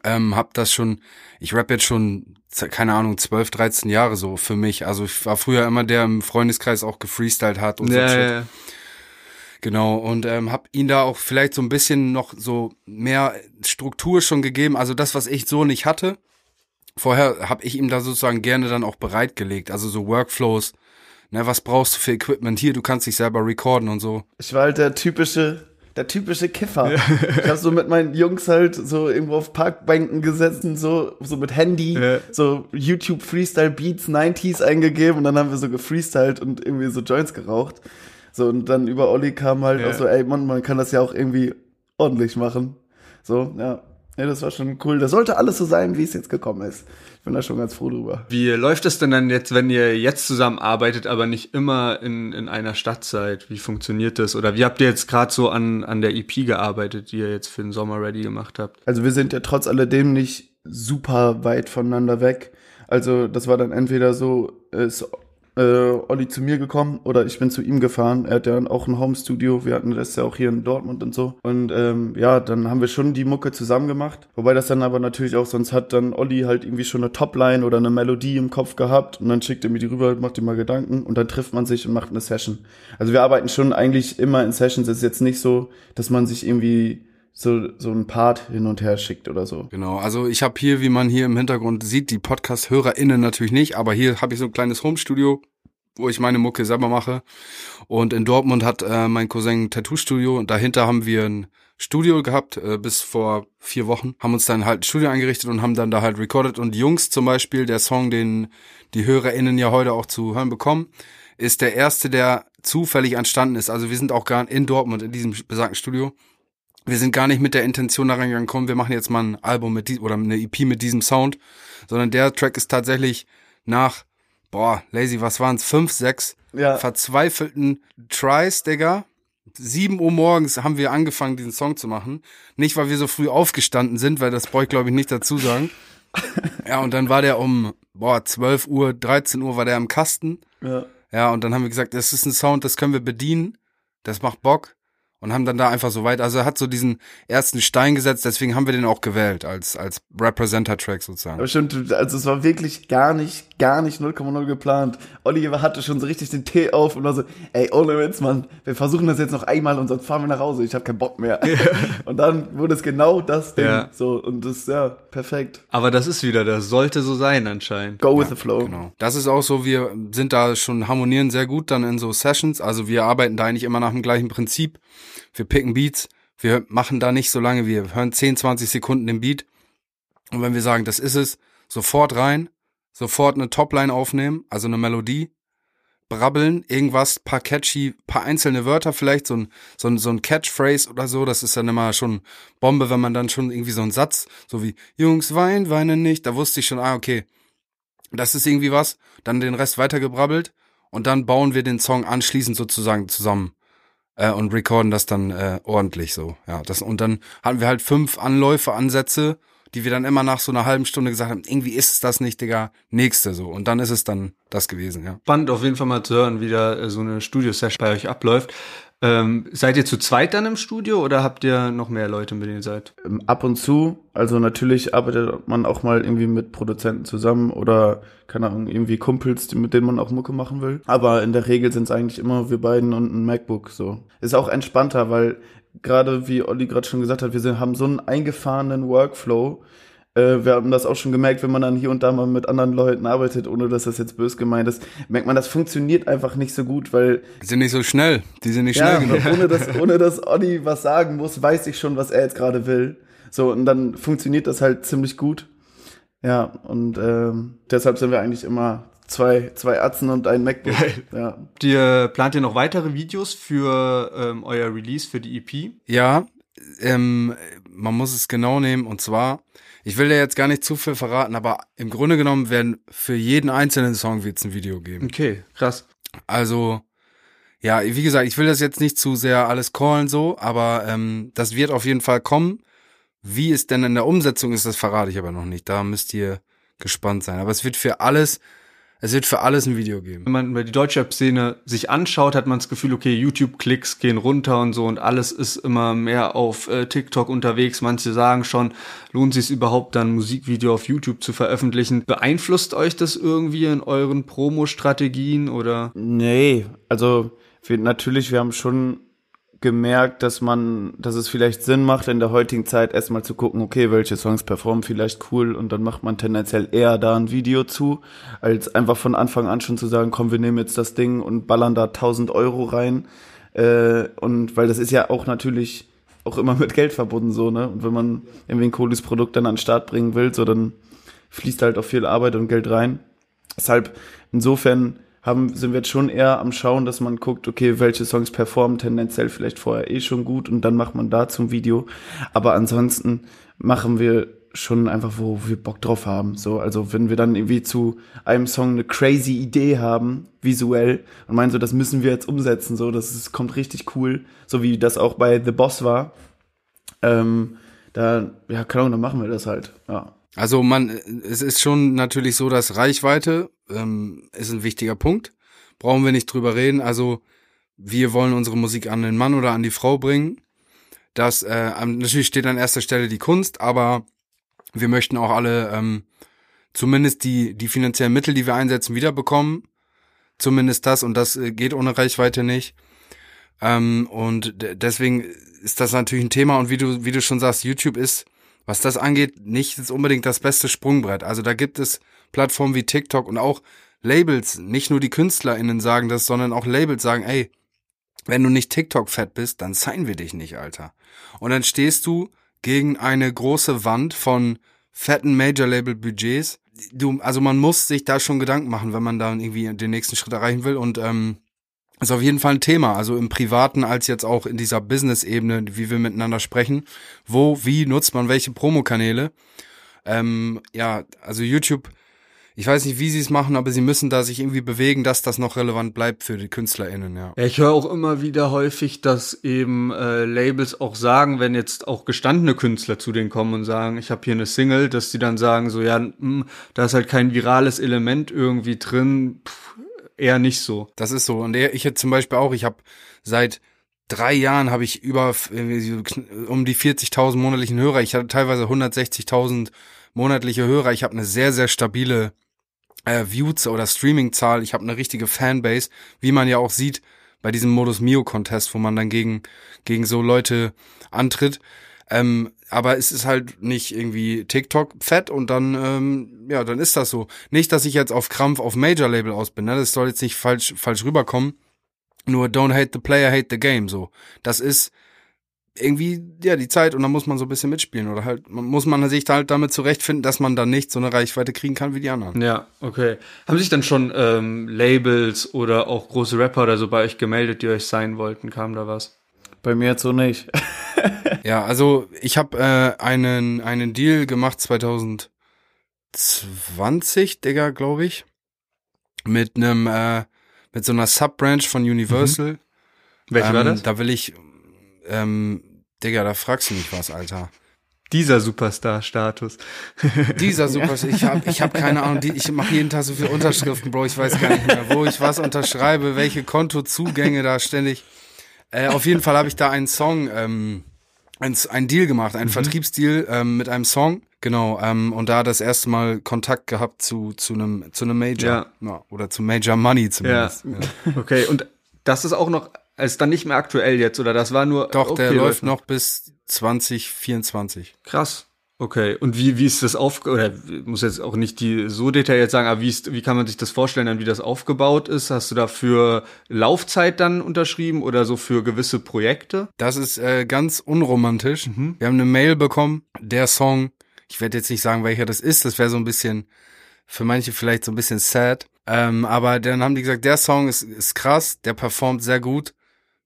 Ähm, hab das schon, ich rap jetzt schon, keine Ahnung, 12, 13 Jahre so für mich. Also ich war früher immer der im Freundeskreis auch gefreestylt hat und Ja, so. ja, ja. Genau, und ähm, hab ihn da auch vielleicht so ein bisschen noch so mehr Struktur schon gegeben. Also das, was ich so nicht hatte. Vorher habe ich ihm da sozusagen gerne dann auch bereitgelegt. Also so Workflows. Ne, was brauchst du für Equipment? Hier, du kannst dich selber recorden und so. Ich war halt der typische, der typische Kiffer. Ich habe so mit meinen Jungs halt so irgendwo auf Parkbänken gesessen, so, so mit Handy, Ja. so YouTube Freestyle Beats 90s eingegeben und dann haben wir so gefreestylt und irgendwie so Joints geraucht. So, und dann über Olli kam halt Ja. auch so, ey Mann, man kann das ja auch irgendwie ordentlich machen. So, ja. Ja, das war schon cool. Das sollte alles so sein, wie es jetzt gekommen ist. Ich bin da schon ganz froh drüber. Wie läuft es denn dann jetzt, wenn ihr jetzt zusammenarbeitet, aber nicht immer in, in einer Stadt seid? Wie funktioniert das? Oder wie habt ihr jetzt gerade so an, an der EP gearbeitet, die ihr jetzt für den Sommer ready gemacht habt? Also wir sind ja trotz alledem nicht super weit voneinander weg. Also das war dann entweder so, ist äh, Olli zu mir gekommen oder ich bin zu ihm gefahren. Er hat ja auch ein Home-Studio. Wir hatten das ja auch hier in Dortmund und so. Und ähm, ja, dann haben wir schon die Mucke zusammen gemacht. Wobei das dann aber natürlich auch, sonst hat dann Olli halt irgendwie schon eine Topline oder eine Melodie im Kopf gehabt und dann schickt er mir die rüber, macht ihm mal Gedanken und dann trifft man sich und macht eine Session. Also wir arbeiten schon eigentlich immer in Sessions. Es ist jetzt nicht so, dass man sich irgendwie so, so ein Part hin und her schickt oder so. Genau, also ich habe hier, wie man hier im Hintergrund sieht, die Podcast-HörerInnen natürlich nicht, aber hier habe ich so ein kleines Home-Studio, wo ich meine Mucke selber mache. Und in Dortmund hat äh, mein Cousin ein Tattoo-Studio und dahinter haben wir ein Studio gehabt äh, bis vor vier Wochen, haben uns dann halt ein Studio eingerichtet und haben dann da halt recorded. Und Jungs zum Beispiel, der Song, den die HörerInnen ja heute auch zu hören bekommen, ist der erste, der zufällig entstanden ist. Also wir sind auch gar in Dortmund in diesem besagten Studio wir sind gar nicht mit der Intention da reingegangen, komm, wir machen jetzt mal ein Album mit die oder eine EP mit diesem Sound, sondern der Track ist tatsächlich nach, boah, Lazy, was waren's, fünf, sechs Ja. verzweifelten Tries, Digga. Sieben Uhr morgens haben wir angefangen, diesen Song zu machen. Nicht, weil wir so früh aufgestanden sind, weil das brauche ich, glaube ich, nicht dazu sagen. ja, und dann war der um, boah, 12 Uhr, 13 Uhr war der im Kasten. Ja. Ja, und dann haben wir gesagt, das ist ein Sound, das können wir bedienen. Das macht Bock. Und haben dann da einfach so weit, also er hat so diesen ersten Stein gesetzt, deswegen haben wir den auch gewählt als, als Representer-Track sozusagen. Aber stimmt, also es war wirklich gar nicht, gar nicht 0,0 geplant. Oliver hatte schon so richtig den Tee auf und war so, ey, ohne Witz, Mann, wir versuchen das jetzt noch einmal und sonst fahren wir nach Hause, ich habe keinen Bock mehr. und dann wurde es genau das Ding. Ja. So, und das, ja, perfekt. Aber das ist wieder, das sollte so sein anscheinend. Go with the flow. Genau. Das ist auch so, wir sind da schon harmonieren sehr gut dann in so Sessions. Also wir arbeiten da eigentlich immer nach dem gleichen Prinzip. Wir picken Beats, wir machen da nicht so lange, wir hören 10, 20 Sekunden den Beat. Und wenn wir sagen, das ist es, sofort rein, sofort eine Topline aufnehmen, also eine Melodie, brabbeln, irgendwas, paar catchy, paar einzelne Wörter vielleicht, so ein, so ein, so ein Catchphrase oder so, das ist dann immer schon Bombe, wenn man dann schon irgendwie so einen Satz, so wie Jungs weinen, weinen nicht, da wusste ich schon, ah, okay, das ist irgendwie was, dann den Rest weitergebrabbelt und dann bauen wir den Song anschließend sozusagen zusammen äh, und recorden das dann äh, ordentlich so. Ja, das und dann hatten wir halt fünf Anläufe, Ansätze, die wir dann immer nach so einer halben Stunde gesagt haben, irgendwie ist es das nicht, Digga, nächste so. Und dann ist es dann das gewesen, ja. Spannend auf jeden Fall mal zu hören, wie da äh, so eine Studio-Session bei euch abläuft. Ähm, seid ihr zu zweit dann im Studio oder habt ihr noch mehr Leute, mit denen ihr seid? Ähm, Ab und zu, also natürlich arbeitet man auch mal irgendwie mit Produzenten zusammen oder, keine Ahnung, irgendwie Kumpels, mit denen man auch Mucke machen will. Aber in der Regel sind es eigentlich immer wir beiden und ein MacBook so. Ist auch entspannter, weil gerade wie Olli gerade schon gesagt hat, wir haben so einen eingefahrenen Workflow. Äh, wir haben das auch schon gemerkt, wenn man dann hier und da mal mit anderen Leuten arbeitet, ohne dass das jetzt bös gemeint ist, merkt man, das funktioniert einfach nicht so gut, weil Die sind nicht so schnell, die sind nicht ja, schnell genug. ohne dass, ohne dass Olli was sagen muss, weiß ich schon, was er jetzt gerade will. So, und dann funktioniert das halt ziemlich gut. Ja, und ähm, deshalb sind wir eigentlich immer zwei, zwei Atzen und ein MacBook. Ja. Habt ihr, plant ihr noch weitere Videos für ähm, euer Release für die EP? Ja, ähm, man muss es genau nehmen und zwar, ich will dir jetzt gar nicht zu viel verraten, aber im Grunde genommen werden für jeden einzelnen Song wird's ein Video geben. Okay, krass. Also, ja, wie gesagt, ich will das jetzt nicht zu sehr alles callen so, aber ähm, das wird auf jeden Fall kommen. Wie es denn in der Umsetzung ist, das verrate ich aber noch nicht. Da müsst ihr gespannt sein. Aber es wird für alles, es wird für alles ein Video geben. Wenn man die Deutschrap-Szene sich anschaut, hat man das Gefühl, okay, YouTube-Klicks gehen runter und so und alles ist immer mehr auf äh, TikTok unterwegs. Manche sagen schon, lohnt sich es überhaupt dann ein Musikvideo auf YouTube zu veröffentlichen? Beeinflusst euch das irgendwie in euren Promo-Strategien oder? Nee, also wir, natürlich, wir haben schon gemerkt, dass man, dass es vielleicht Sinn macht, in der heutigen Zeit erstmal zu gucken, okay, welche Songs performen vielleicht cool und dann macht man tendenziell eher da ein Video zu, als einfach von Anfang an schon zu sagen, komm, wir nehmen jetzt das Ding und ballern da 1000 Euro rein. Äh, und weil das ist ja auch natürlich auch immer mit Geld verbunden, so, ne? Und wenn man irgendwie ein cooles Produkt dann an den Start bringen will, so, dann fließt halt auch viel Arbeit und Geld rein. Deshalb, insofern haben, sind wir jetzt schon eher am Schauen, dass man guckt, okay, welche Songs performen tendenziell vielleicht vorher eh schon gut und dann macht man dazu ein Video. Aber ansonsten machen wir schon einfach, wo wir Bock drauf haben. So, also wenn wir dann irgendwie zu einem Song eine crazy Idee haben, visuell, und meinen so, das müssen wir jetzt umsetzen, so, das ist, kommt richtig cool, so wie das auch bei The Boss war. Ähm, da, ja, keine Ahnung, dann machen wir das halt, ja. Also man, es ist schon natürlich so, dass Reichweite ähm, ist ein wichtiger Punkt. Brauchen wir nicht drüber reden. Also wir wollen unsere Musik an den Mann oder an die Frau bringen. Das äh, natürlich steht an erster Stelle die Kunst, aber wir möchten auch alle ähm, zumindest die die finanziellen Mittel, die wir einsetzen, wiederbekommen. Zumindest das und das äh, geht ohne Reichweite nicht. Ähm, und de- deswegen ist das natürlich ein Thema und wie du wie du schon sagst, YouTube ist was das angeht, nicht unbedingt das beste Sprungbrett. Also da gibt es Plattformen wie TikTok und auch Labels, nicht nur die KünstlerInnen sagen das, sondern auch Labels sagen, ey, wenn du nicht TikTok-fett bist, dann signen wir dich nicht, Alter. Und dann stehst du gegen eine große Wand von fetten Major-Label-Budgets. Du, also man muss sich da schon Gedanken machen, wenn man da irgendwie den nächsten Schritt erreichen will. Und ähm, ist auf jeden Fall ein Thema, also im Privaten als jetzt auch in dieser Business-Ebene, wie wir miteinander sprechen. Wo, wie nutzt man welche Promokanäle? Ähm, ja, also YouTube, ich weiß nicht, wie sie es machen, aber sie müssen da sich irgendwie bewegen, dass das noch relevant bleibt für die KünstlerInnen, ja. Ich höre auch immer wieder häufig, dass eben äh, Labels auch sagen, wenn jetzt auch gestandene Künstler zu denen kommen und sagen, ich habe hier eine Single, dass die dann sagen, so ja, mh, da ist halt kein virales Element irgendwie drin, pff, eher nicht so. Das ist so. Und ich jetzt zum Beispiel auch, ich habe seit drei Jahren habe ich über um die 40.000 monatlichen Hörer. Ich hatte teilweise 160.000 monatliche Hörer. Ich habe eine sehr, sehr stabile äh, View- oder Streaming-Zahl. Ich habe eine richtige Fanbase, wie man ja auch sieht bei diesem Modus Mio Contest, wo man dann gegen gegen so Leute antritt. Ähm, aber es ist halt nicht irgendwie TikTok fett und dann ähm, ja, dann ist das so. Nicht, dass ich jetzt auf Krampf auf Major Label aus bin, ne? Das soll jetzt nicht falsch falsch rüberkommen. Nur don't hate the player, hate the game so. Das ist irgendwie, ja, die Zeit und dann muss man so ein bisschen mitspielen oder halt, man, muss man sich halt damit zurechtfinden, dass man dann nicht so eine Reichweite kriegen kann wie die anderen. Ja, okay. Haben sich dann schon ähm, Labels oder auch große Rapper oder so bei euch gemeldet, die euch sein wollten? Kam da was? Bei mir jetzt so nicht. Ja, also ich habe äh, einen, einen Deal gemacht 2020, Digga, glaube ich, mit einem, äh, mit so einer Subbranch von Universal. Welche ähm, war das? Da will ich, ähm, Digga, da fragst du mich was, Alter. Dieser Superstar-Status. Dieser Super, ich habe ich hab keine Ahnung, ich mache jeden Tag so viele Unterschriften, Bro, ich weiß gar nicht mehr, wo ich was unterschreibe, welche Kontozugänge da ständig. Äh, auf jeden Fall habe ich da einen Song, ähm, ein, ein Deal gemacht, einen Vertriebsdeal ähm, mit einem Song. Genau, ähm, und da das erste Mal Kontakt gehabt zu zu einem zu einem Major Ja. oder zu Major Money Ja. zumindest. Ja. Okay, und das ist auch noch, ist dann nicht mehr aktuell jetzt, oder das war nur. Doch, der okay, läuft noch bis 2024. Krass. Okay, und wie, wie ist das auf, oder muss jetzt auch nicht die so detailliert sagen, aber wie ist, wie kann man sich das vorstellen, dann wie das aufgebaut ist? Hast du da für Laufzeit dann unterschrieben oder so für gewisse Projekte? Das ist äh, ganz unromantisch. Wir haben eine Mail bekommen, der Song, ich werde jetzt nicht sagen, welcher das ist, das wäre so ein bisschen, für manche vielleicht so ein bisschen sad. Ähm, aber dann haben die gesagt, der Song ist, ist krass, der performt sehr gut.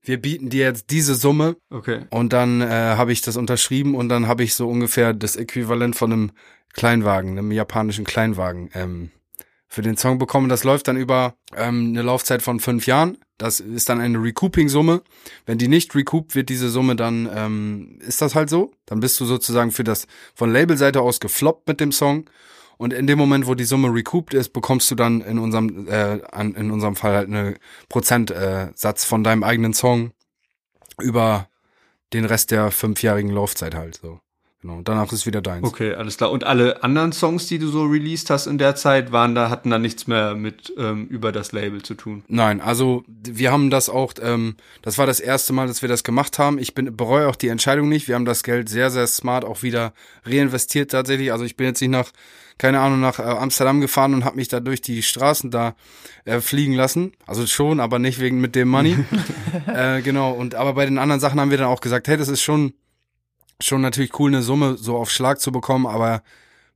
Wir bieten dir jetzt diese Summe Okay. und dann äh, habe ich das unterschrieben und dann habe ich so ungefähr das Äquivalent von einem Kleinwagen, einem japanischen Kleinwagen ähm, für den Song bekommen. Das läuft dann über ähm, eine Laufzeit von fünf Jahren. Das ist dann eine Recouping-Summe. Wenn die nicht recoupt wird, diese Summe, dann ähm, ist das halt so. Dann bist du sozusagen für das von Labelseite aus gefloppt mit dem Song. Und in dem Moment, wo die Summe recouped ist, bekommst du dann in unserem, äh, an, in unserem Fall halt eine Prozentsatz äh, von deinem eigenen Song über den Rest der fünfjährigen Laufzeit halt so. Genau. Und danach ist wieder deins. Okay, alles klar. Und alle anderen Songs, die du so released hast in der Zeit, waren da, hatten da nichts mehr mit ähm, über das Label zu tun. Nein, also wir haben das auch, ähm, das war das erste Mal, dass wir das gemacht haben. Ich bin bereue auch die Entscheidung nicht. Wir haben das Geld sehr, sehr smart auch wieder reinvestiert tatsächlich. Also ich bin jetzt nicht nach, keine Ahnung, nach äh, Amsterdam gefahren und habe mich da durch die Straßen da äh, fliegen lassen. Also schon, aber nicht wegen mit dem Money. äh, genau. Und aber bei den anderen Sachen haben wir dann auch gesagt, hey, das ist schon schon natürlich cool, eine Summe so auf Schlag zu bekommen, aber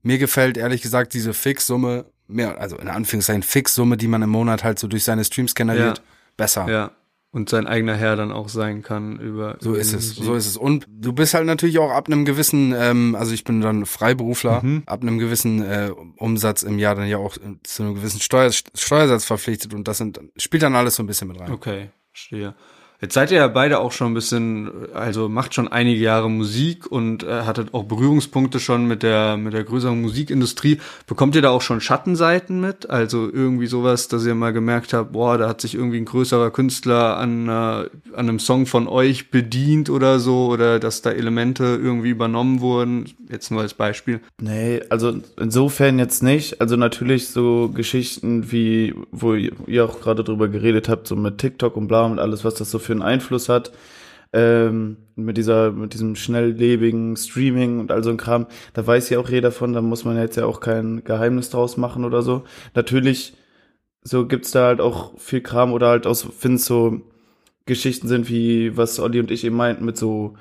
mir gefällt ehrlich gesagt diese Fixsumme, mehr, also in Anführungszeichen Fixsumme, die man im Monat halt so durch seine Streams generiert, Ja. besser. Ja. Und sein eigener Herr dann auch sein kann über. So ist es, so ist es. Und du bist halt natürlich auch ab einem gewissen, ähm, also ich bin dann Freiberufler, Mhm. ab einem gewissen äh, Umsatz im Jahr dann ja auch äh, zu einem gewissen Steuer, Steuersatz verpflichtet und das sind, spielt dann alles so ein bisschen mit rein. Okay, verstehe. Jetzt seid ihr ja beide auch schon ein bisschen, also macht schon einige Jahre Musik und äh, hattet auch Berührungspunkte schon mit der mit der größeren Musikindustrie. Bekommt ihr da auch schon Schattenseiten mit? Also irgendwie sowas, dass ihr mal gemerkt habt, boah, da hat sich irgendwie ein größerer Künstler an, äh, an einem Song von euch bedient oder so oder dass da Elemente irgendwie übernommen wurden. Jetzt nur als Beispiel. Nee, also insofern jetzt nicht. Also natürlich so Geschichten wie, wo ihr auch gerade drüber geredet habt, so mit TikTok und bla und alles, was das so für einen Einfluss hat. Ähm, mit dieser, mit diesem schnelllebigen Streaming und all so ein Kram, da weiß ja auch jeder von, da muss man jetzt ja auch kein Geheimnis draus machen oder so. Natürlich, so gibt's da halt auch viel Kram oder halt aus, find's so Geschichten sind wie, was Olli und ich eben meinten, mit so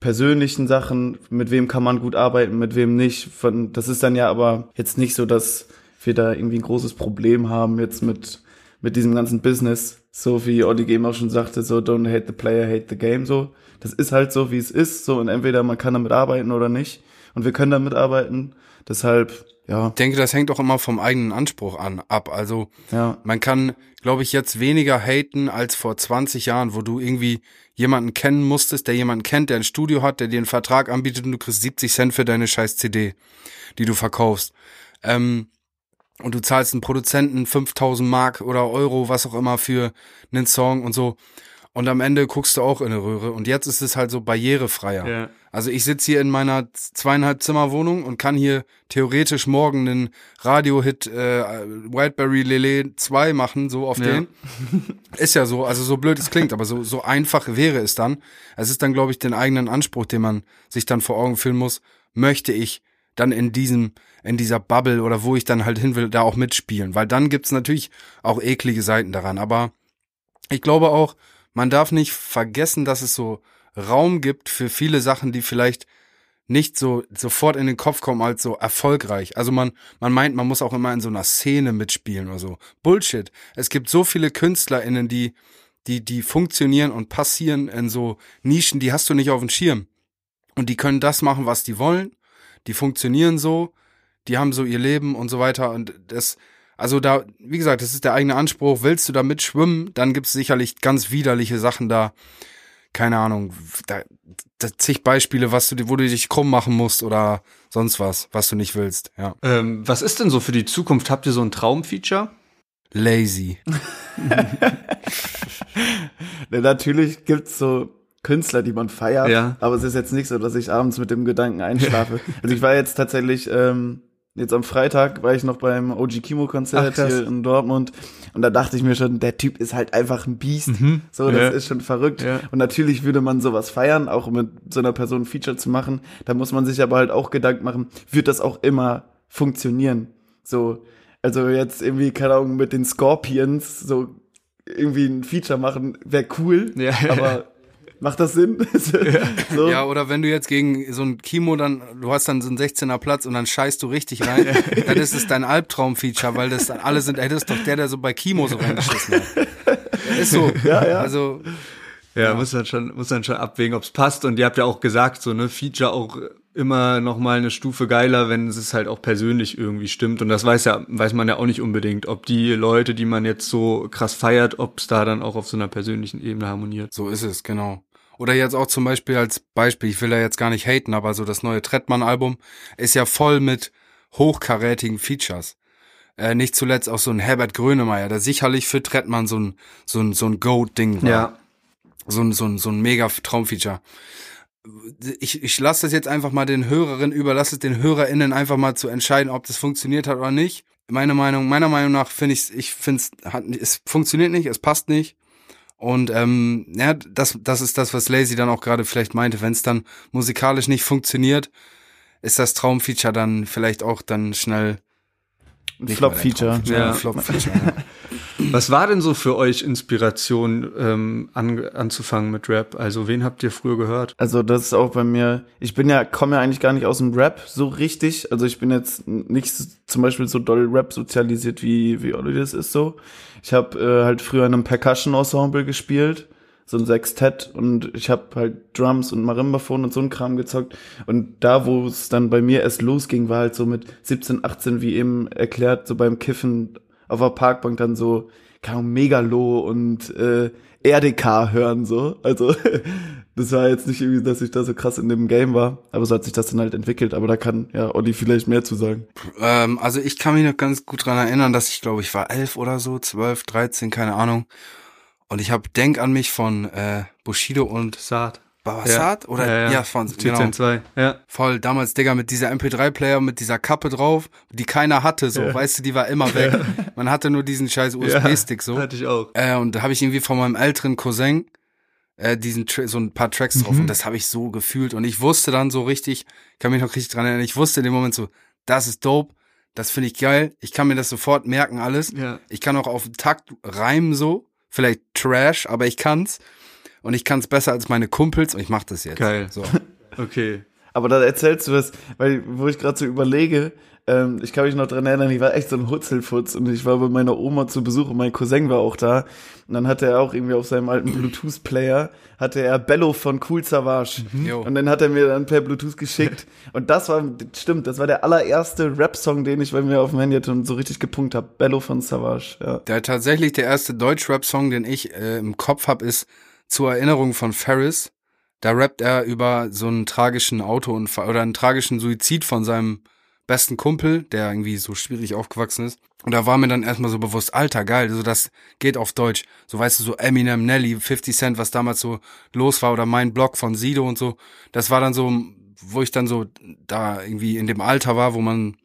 persönlichen Sachen, mit wem kann man gut arbeiten, mit wem nicht. Das ist dann ja aber jetzt nicht so, dass wir da irgendwie ein großes Problem haben jetzt mit, mit diesem ganzen Business. So wie Olli auch schon sagte, so don't hate the player, hate the game, so. Das ist halt so, wie es ist, so und entweder man kann damit arbeiten oder nicht. Und wir können damit arbeiten. Deshalb, ja, Ich denke, das hängt auch immer vom eigenen Anspruch an, ab. Also ja, Man kann, glaube ich, jetzt weniger haten als vor 20 Jahren, wo du irgendwie jemanden kennen musstest, der jemanden kennt, der ein Studio hat, der dir einen Vertrag anbietet und du kriegst 70 Cent für deine scheiß CD, die du verkaufst. Ähm, und du zahlst einen Produzenten 5000 Mark oder Euro, was auch immer für einen Song und so. Und am Ende guckst du auch in eine Röhre. Und jetzt ist es halt so barrierefreier. Ja. Also ich sitze hier in meiner zweieinhalb Zimmer Wohnung und kann hier theoretisch morgen einen Radiohit äh, Wildberry Lele 2 machen, so auf Ja. den. Ist ja so, also so blöd es klingt, aber so, so einfach wäre es dann. Es ist dann, glaube ich, den eigenen Anspruch, den man sich dann vor Augen führen muss. Möchte ich dann in diesem, in dieser Bubble oder wo ich dann halt hin will, da auch mitspielen? Weil dann gibt's natürlich auch eklige Seiten daran. Aber ich glaube auch, man darf nicht vergessen, dass es so Raum gibt für viele Sachen, die vielleicht nicht so sofort in den Kopf kommen als so erfolgreich. Also man, man meint, man muss auch immer in so einer Szene mitspielen oder so. Bullshit. Es gibt so viele KünstlerInnen, die, die, die funktionieren und passieren in so Nischen, die hast du nicht auf dem Schirm. Und die können das machen, was die wollen. Die funktionieren so. Die haben so ihr Leben und so weiter. Und das, also da, wie gesagt, das ist der eigene Anspruch. Willst du da mitschwimmen, dann gibt's sicherlich ganz widerliche Sachen da. Keine Ahnung, da, da zig Beispiele, was du, wo du dich krumm machen musst oder sonst was, was du nicht willst. Ja. Ähm, was ist denn so für die Zukunft? Habt ihr so ein Traumfeature? Lazy. Ja, natürlich gibt's so Künstler, die man feiert, Ja. aber es ist jetzt nicht so, dass ich abends mit dem Gedanken einschlafe. also ich war jetzt tatsächlich, ähm, jetzt am Freitag war ich noch beim OG Kimo Ach, Konzert krass. hier in Dortmund und da dachte ich mir schon, der Typ ist halt einfach ein Biest. So, das Ja. ist schon verrückt. Ja. Und natürlich würde man sowas feiern, auch mit so einer Person ein Feature zu machen. Da muss man sich aber halt auch Gedanken machen, wird das auch immer funktionieren? So, also jetzt irgendwie, keine Ahnung, mit den Scorpions so irgendwie ein Feature machen, wäre cool, Ja. aber macht das Sinn? so. Ja, oder wenn du jetzt gegen so ein Kimo dann, du hast dann so einen 16er Platz und dann scheißt du richtig rein, dann ist es dein Albtraum-Feature, weil das dann alle sind, ey, das ist doch der, der so bei Kimo so reingeschissen hat. Ist so. Ja, ja. Also, Ja, muss dann schon, muss dann schon abwägen, ob's passt. Und ihr habt ja auch gesagt, so ne Feature auch immer noch mal eine Stufe geiler, wenn es halt auch persönlich irgendwie stimmt. Und das weiß ja, weiß man ja auch nicht unbedingt, ob die Leute, die man jetzt so krass feiert, ob's da dann auch auf so einer persönlichen Ebene harmoniert. so ist es, genau. Oder jetzt auch zum Beispiel als Beispiel, ich will da jetzt gar nicht haten, aber so das neue Trettmann-Album ist ja voll mit hochkarätigen Features. Äh, nicht zuletzt auch so ein Herbert Grönemeyer, der sicherlich für Trettmann so ein, so ein, so ein Goat-Ding war. so ein, so ein, so ein mega Traumfeature. Ich, ich lasse das jetzt einfach mal den Hörerinnen, überlasse es den HörerInnen einfach mal zu entscheiden, ob das funktioniert hat oder nicht. Meine Meinung, meiner Meinung nach finde ich, ich finde es, es funktioniert nicht, es passt nicht. Und ähm, ja, das, das ist das, was Lazy dann auch gerade vielleicht meinte. Wenn es dann musikalisch nicht funktioniert, ist das Traumfeature dann vielleicht auch dann schnell Flop-Feature. Ja. Flop-Feature. ja. Was war denn so für euch Inspiration, ähm, an, anzufangen mit Rap? Also wen habt ihr früher gehört? Also das ist auch bei mir, ich bin ja, komme ja eigentlich gar nicht aus dem Rap so richtig. Also ich bin jetzt nicht zum Beispiel so doll Rap sozialisiert, wie, wie Olli das ist so. Ich habe äh, halt früher in einem Percussion-Ensemble gespielt, so ein Sextett und ich habe halt Drums und Marimbaphon und so ein Kram gezockt. Und da, wo es dann bei mir erst losging, war halt so mit 17, 18, wie eben erklärt, so beim Kiffen auf der Parkbank dann so, Ahnung, Megalo und äh, RDK hören so. Also das war jetzt nicht irgendwie, dass ich da so krass in dem Game war, aber so hat sich das dann halt entwickelt. Aber da kann ja Olli vielleicht mehr zu sagen. Ähm, also ich kann mich noch ganz gut dran erinnern, dass ich glaube, ich war elf oder so, zwölf, dreizehn, keine Ahnung. Und ich habe Denk an mich von äh, Bushido und Saat. Babasat oder ja, von genau, TCN2. Ja. voll damals Digga mit dieser MP3-Player mit dieser Kappe drauf, die keiner hatte, so, weißt du, die war immer weg. Man hatte nur diesen scheiß USB-Stick so. Hatte ich auch. Äh, und da habe ich irgendwie von meinem älteren Cousin äh, diesen Tra so ein paar Tracks drauf und das habe ich so gefühlt und ich wusste dann so richtig, kann mich noch richtig dran erinnern, ich wusste in dem Moment so, das ist dope, das finde ich geil, ich kann mir das sofort merken alles. Ja. Ich kann auch auf den Takt reimen so, vielleicht Trash, aber ich kann's und ich kann's besser als meine Kumpels und ich mach das jetzt. Geil. So. Okay. Aber da erzählst du was, weil, wo ich gerade so überlege, ähm, ich kann mich noch dran erinnern, ich war echt so ein Hutzelfutz und ich war bei meiner Oma zu Besuch und mein Cousin war auch da. Und dann hatte er auch irgendwie auf seinem alten Bluetooth-Player, hatte er Bello von Cool Savage. Jo. Und den hat er mir dann per Bluetooth geschickt. Und das war, stimmt, das war der allererste Rap-Song, den ich bei mir auf dem Handy hatte und so richtig gepunkt habe. Bello von Savage, ja. Der tatsächlich der erste Deutsch-Rap-Song, den ich äh, im Kopf hab, ist zur Erinnerung von Ferris. Da rappt er über so einen tragischen Autounfall oder einen tragischen Suizid von seinem besten Kumpel, der irgendwie so schwierig aufgewachsen ist. Und da war mir dann erstmal so bewusst, alter, geil, so das geht auf Deutsch. So weißt du, so Eminem, Nelly, 50 Cent, was damals so los war oder mein Blog von Sido und so. Das war dann so, wo ich dann so da irgendwie in dem Alter war, wo man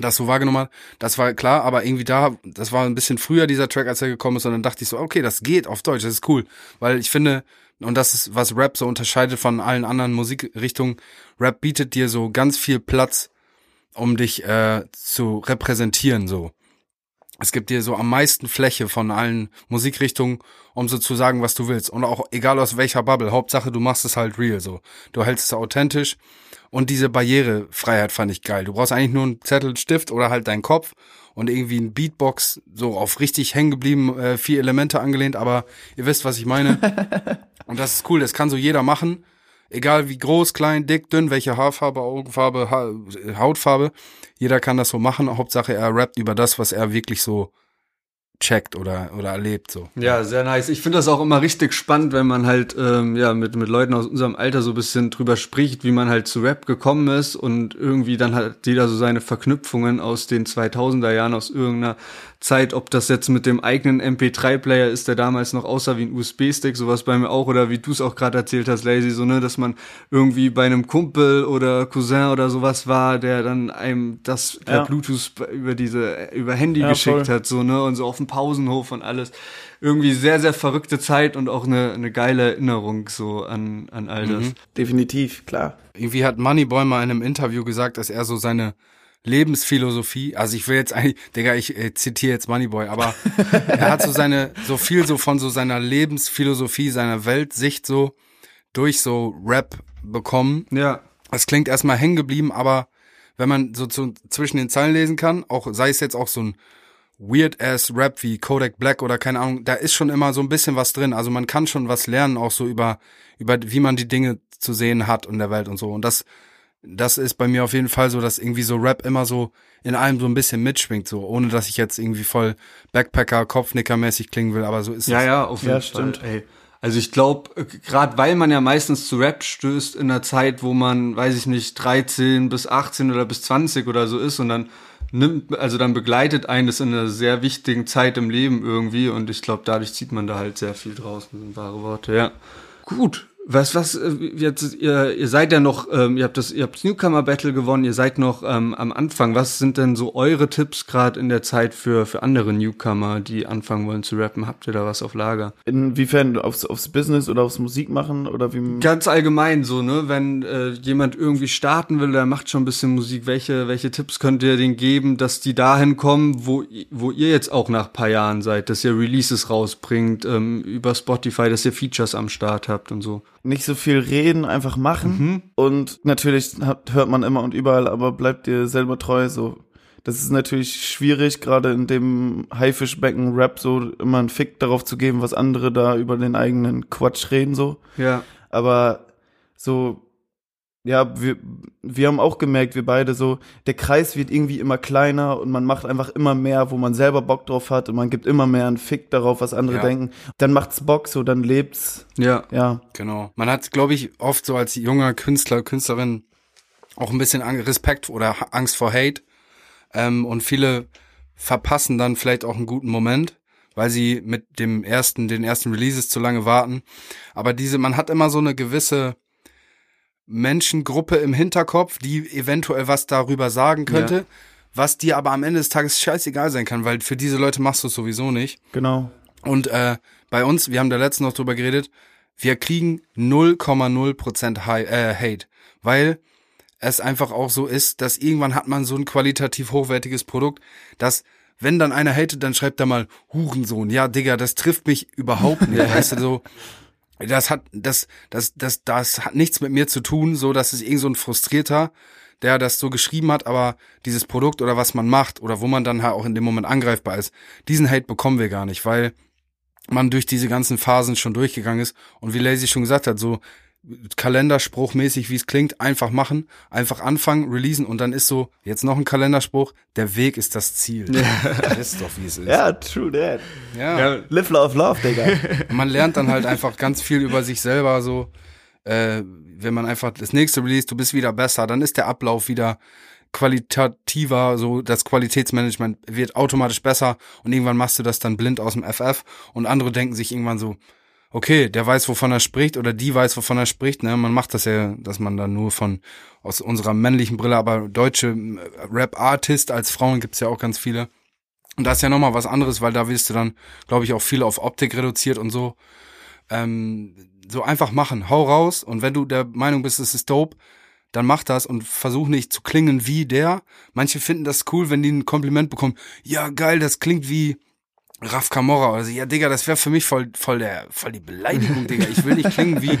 das so wahrgenommen hat, das war klar, aber irgendwie da, das war ein bisschen früher dieser Track, als er gekommen ist, und dann dachte ich so, okay, das geht auf Deutsch, das ist cool, weil ich finde, und das ist, was Rap so unterscheidet von allen anderen Musikrichtungen, Rap bietet dir so ganz viel Platz, um dich äh, zu repräsentieren, so. es gibt dir so am meisten Fläche von allen Musikrichtungen, um so zu sagen, was du willst. Und auch egal aus welcher Bubble. Hauptsache, du machst es halt real so. Du hältst es authentisch. Und diese Barrierefreiheit fand ich geil. Du brauchst eigentlich nur einen Zettel, Stift oder halt deinen Kopf und irgendwie ein Beatbox, so auf richtig hängen geblieben, äh, vier Elemente angelehnt, aber ihr wisst, was ich meine. und das ist cool, das kann so jeder machen. Egal wie groß, klein, dick, dünn, welche Haarfarbe, Augenfarbe, ha Hautfarbe. Jeder kann das so machen. Hauptsache er rappt über das, was er wirklich so checkt oder, oder erlebt so. Ja, sehr nice. Ich finde das auch immer richtig spannend, wenn man halt ähm, ja mit, mit Leuten aus unserem Alter so ein bisschen drüber spricht, wie man halt zu Rap gekommen ist und irgendwie dann hat jeder so seine Verknüpfungen aus den 2000er Jahren, aus irgendeiner Zeit, ob das jetzt mit dem eigenen MP3-Player ist, der damals noch aussah wie ein USB-Stick, sowas bei mir auch, oder wie du es auch gerade erzählt hast, Lazy, so, ne, dass man irgendwie bei einem Kumpel oder Cousin oder sowas war, der dann einem das per Ja. Bluetooth über diese, über Handy Ja, geschickt voll. hat, so, ne, und so auf dem Pausenhof und alles. Irgendwie sehr, sehr verrückte Zeit und auch eine, eine geile Erinnerung so an, an all das. Mhm. Definitiv, klar. Irgendwie hat Moneyboy mal in einem Interview gesagt, dass er so seine Lebensphilosophie, also ich will jetzt eigentlich, Digga, ich äh, zitiere jetzt Moneyboy, aber er hat so seine, so viel so von so seiner Lebensphilosophie, seiner Weltsicht so durch so Rap bekommen. Ja. Das klingt erstmal hängen geblieben, aber wenn man so zu, zwischen den Zeilen lesen kann, auch sei es jetzt auch so ein weird-ass Rap wie Kodak Black oder keine Ahnung, da ist schon immer so ein bisschen was drin. Also man kann schon was lernen, auch so über, über wie man die Dinge zu sehen hat in der Welt und so. Und das, das ist bei mir auf jeden Fall so, dass irgendwie so Rap immer so in allem so ein bisschen mitschwingt, so, ohne dass ich jetzt irgendwie voll Backpacker, Kopfnicker-mäßig klingen will, aber so ist Ja, es. ja, auf jeden Ja, Fall. stimmt. Ey. Also ich glaube, gerade weil man ja meistens zu Rap stößt in einer Zeit, wo man, weiß ich nicht, 13 bis 18 oder bis 20 oder so ist und dann nimmt, also dann begleitet einen das in einer sehr wichtigen Zeit im Leben irgendwie und ich glaube, dadurch zieht man da halt sehr viel draus, das sind wahre Worte, ja. Gut. Was, was, äh, jetzt, ihr, ihr seid ja noch, ähm, ihr habt das, ihr habt das Newcomer Battle gewonnen, ihr seid noch ähm, am Anfang. Was sind denn so eure Tipps gerade in der Zeit für, für andere Newcomer, die anfangen wollen zu rappen? Habt ihr da was auf Lager? Inwiefern aufs, aufs Business oder aufs Musik machen oder wie? Ganz allgemein so, ne? Wenn äh, jemand irgendwie starten will, der macht schon ein bisschen Musik, welche, welche Tipps könnt ihr denen geben, dass die dahin kommen, wo, wo ihr jetzt auch nach paar Jahren seid, dass ihr Releases rausbringt, ähm, über Spotify, dass ihr Features am Start habt und so. Nicht so viel reden, einfach machen. Und natürlich hat, hört man immer und überall, aber bleibt dir selber treu. So, das ist natürlich schwierig, gerade in dem Haifischbecken Rap so immer einen Fick darauf zu geben, was andere da über den eigenen Quatsch reden so. Ja. Aber so, ja, wir, wir haben auch gemerkt, wir beide so, der Kreis wird irgendwie immer kleiner und man macht einfach immer mehr, wo man selber Bock drauf hat und man gibt immer mehr einen Fick darauf, was andere Ja. denken. Dann macht's Bock, so, dann lebt's, Ja. ja. Genau. Man hat, glaube ich, oft so als junger Künstler, Künstlerin auch ein bisschen Respekt oder Angst vor Hate. Ähm, und viele verpassen dann vielleicht auch einen guten Moment, weil sie mit dem ersten, den ersten Releases zu lange warten. Aber diese, man hat immer so eine gewisse Menschengruppe im Hinterkopf, die eventuell was darüber sagen könnte, was dir aber am Ende des Tages scheißegal sein kann, weil für diese Leute machst du es sowieso nicht. Genau. Und äh, bei uns, wir haben da letztens noch drüber geredet, wir kriegen 0,0% Hi- äh, Hate, weil es einfach auch so ist, dass irgendwann hat man so ein qualitativ hochwertiges Produkt, dass wenn dann einer hatet, dann schreibt er mal Hurensohn. Ja, Digga, das trifft mich überhaupt nicht. weißt du, so, das hat, das, das, das, das hat nichts mit mir zu tun, so, dass es irgend so ein Frustrierter, der das so geschrieben hat, aber dieses Produkt oder was man macht oder wo man dann halt auch in dem Moment angreifbar ist, diesen Hate bekommen wir gar nicht, weil man durch diese ganzen Phasen schon durchgegangen ist und wie Lazy schon gesagt hat, so Kalenderspruchmäßig, wie es klingt, einfach machen, einfach anfangen, releasen und dann ist so, jetzt noch ein Kalenderspruch, der Weg ist das Ziel. Ja. ist doch, wie es ist. Ja, true that. ja. Live, love, love, Digga. Man lernt dann halt einfach ganz viel über sich selber so. Äh, wenn man einfach das nächste Release, du bist wieder besser, dann ist der Ablauf wieder qualitativer, so das Qualitätsmanagement wird automatisch besser und irgendwann machst du das dann blind aus dem FF und andere denken sich irgendwann so, okay, der weiß, wovon er spricht oder die weiß, wovon er spricht. Ne? Man macht das ja, dass man dann nur von aus unserer männlichen Brille, aber deutsche äh, Rap-Artist als Frauen gibt's ja auch ganz viele. Und das ist ja nochmal was anderes, weil da wirst du dann, glaube ich, auch viel auf Optik reduziert und so. Ähm, so einfach machen, hau raus und wenn du der Meinung bist, es ist dope, dann mach das und versuch nicht zu klingen wie der. Manche finden das cool, wenn die ein Kompliment bekommen. Ja, geil, das klingt wie Raf Camorra oder so. Ja, Digga, das wäre für mich voll, voll der, voll die Beleidigung, Digga. Ich will nicht klingen wie,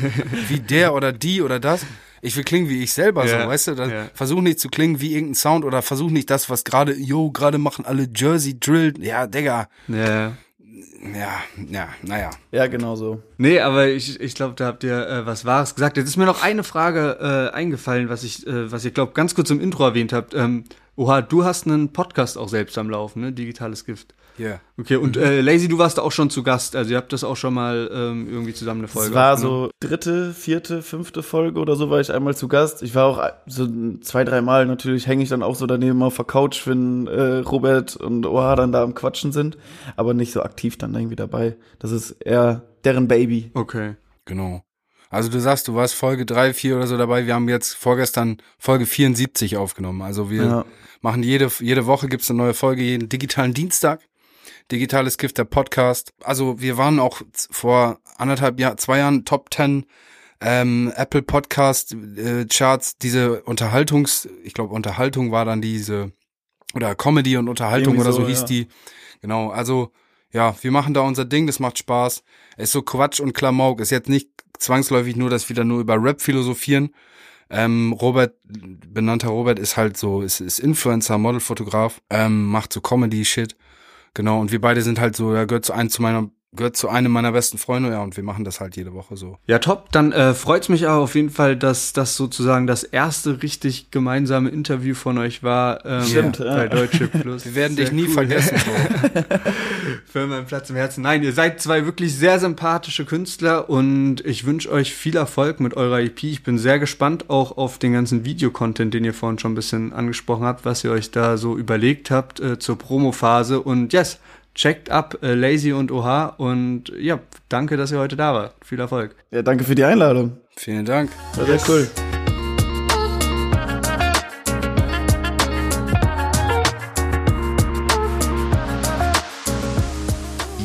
wie der oder die oder das. Ich will klingen wie ich selber Ja, so, weißt du? Dann ja. Versuch nicht zu klingen wie irgendein Sound oder versuch nicht das, was gerade, yo, gerade machen alle Jersey Drill. Ja, Digga. Ja. Ja, ja, naja. Ja, genau so. Nee, aber ich, ich glaube, da habt ihr äh, was Wahres gesagt. Jetzt ist mir noch eine Frage äh, eingefallen, was ich, äh, was ihr glaubt, ganz kurz im Intro erwähnt habt. Ähm, oha, du hast einen Podcast auch selbst am Laufen, ne? Digitales Gift. Yeah. Okay, und äh, Lazy, du warst da auch schon zu Gast. Also ihr habt das auch schon mal ähm, irgendwie zusammen eine Folge. Es war so dritte, vierte, fünfte Folge oder so war ich einmal zu Gast. Ich war auch so zwei, drei Mal natürlich hänge ich dann auch so daneben auf der Couch, wenn äh, Robert und Oha dann da am Quatschen sind, aber nicht so aktiv dann irgendwie dabei. Das ist eher deren Baby. Okay. Genau. Also du sagst, du warst Folge drei, vier oder so dabei. Wir haben jetzt vorgestern Folge 74 aufgenommen. Also wir Ja. machen jede, jede Woche gibt's eine neue Folge, jeden digitalen Dienstag. Digitales Gift, der Podcast. Also wir waren auch vor anderthalb Jahr, zwei Jahren Top 10 ähm, Apple Podcast äh, Charts, diese Unterhaltungs, ich glaube Unterhaltung war dann diese, oder Comedy und Unterhaltung Irgendwie oder so, so, hieß ja. die. Genau, also ja, wir machen da unser Ding, das macht Spaß. Es ist so Quatsch und Klamauk. Ist jetzt nicht zwangsläufig nur, dass wir da nur über Rap philosophieren. Ähm, Robert, benannter Robert, ist halt so, ist, ist Influencer, Modelfotograf, ähm, macht so Comedy-Shit. Genau, und wir beide sind halt so, er gehört zu einem zu meiner, gehört zu einem meiner besten Freunde, ja, und wir machen das halt jede Woche so. Ja, top. Dann äh, freut's mich aber auf jeden Fall, dass das sozusagen das erste richtig gemeinsame Interview von euch war ähm, Stimmt, bei ja. Deutsche Plus. Wir werden Sehr dich nie cool. vergessen. Für meinen Platz im Herzen. Nein, ihr seid zwei wirklich sehr sympathische Künstler und ich wünsche euch viel Erfolg mit eurer EP. Ich bin sehr gespannt auch auf den ganzen Videocontent, den ihr vorhin schon ein bisschen angesprochen habt, was ihr euch da so überlegt habt äh, zur Promophase. Und yes, checkt ab äh, Lazy und Oha und ja, danke, dass ihr heute da wart. Viel Erfolg. Ja, danke für die Einladung. Vielen Dank. War sehr cool.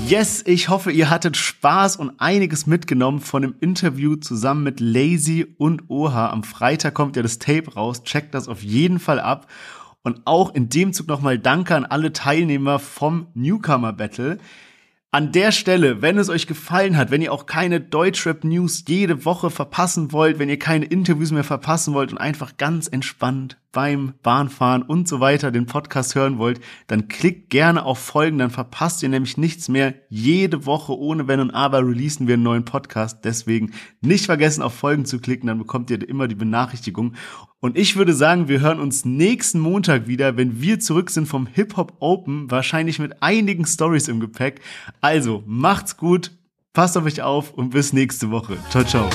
Yes, ich hoffe, ihr hattet Spaß und einiges mitgenommen von dem Interview zusammen mit Lazy und Oha. Am Freitag kommt ja das Tape raus. Checkt das auf jeden Fall ab. Und auch in dem Zug nochmal Danke an alle Teilnehmer vom Newcomer Battle. An der Stelle, wenn es euch gefallen hat, wenn ihr auch keine Deutschrap-News jede Woche verpassen wollt, wenn ihr keine Interviews mehr verpassen wollt und einfach ganz entspannt beim Bahnfahren und so weiter den Podcast hören wollt, dann klickt gerne auf Folgen, dann verpasst ihr nämlich nichts mehr. Jede Woche ohne Wenn und Aber releasen wir einen neuen Podcast. Deswegen nicht vergessen, auf Folgen zu klicken, dann bekommt ihr immer die Benachrichtigung. Und ich würde sagen, wir hören uns nächsten Montag wieder, wenn wir zurück sind vom Hip Hop Open, wahrscheinlich mit einigen Stories im Gepäck. Also, macht's gut, passt auf euch auf und bis nächste Woche. Ciao, ciao.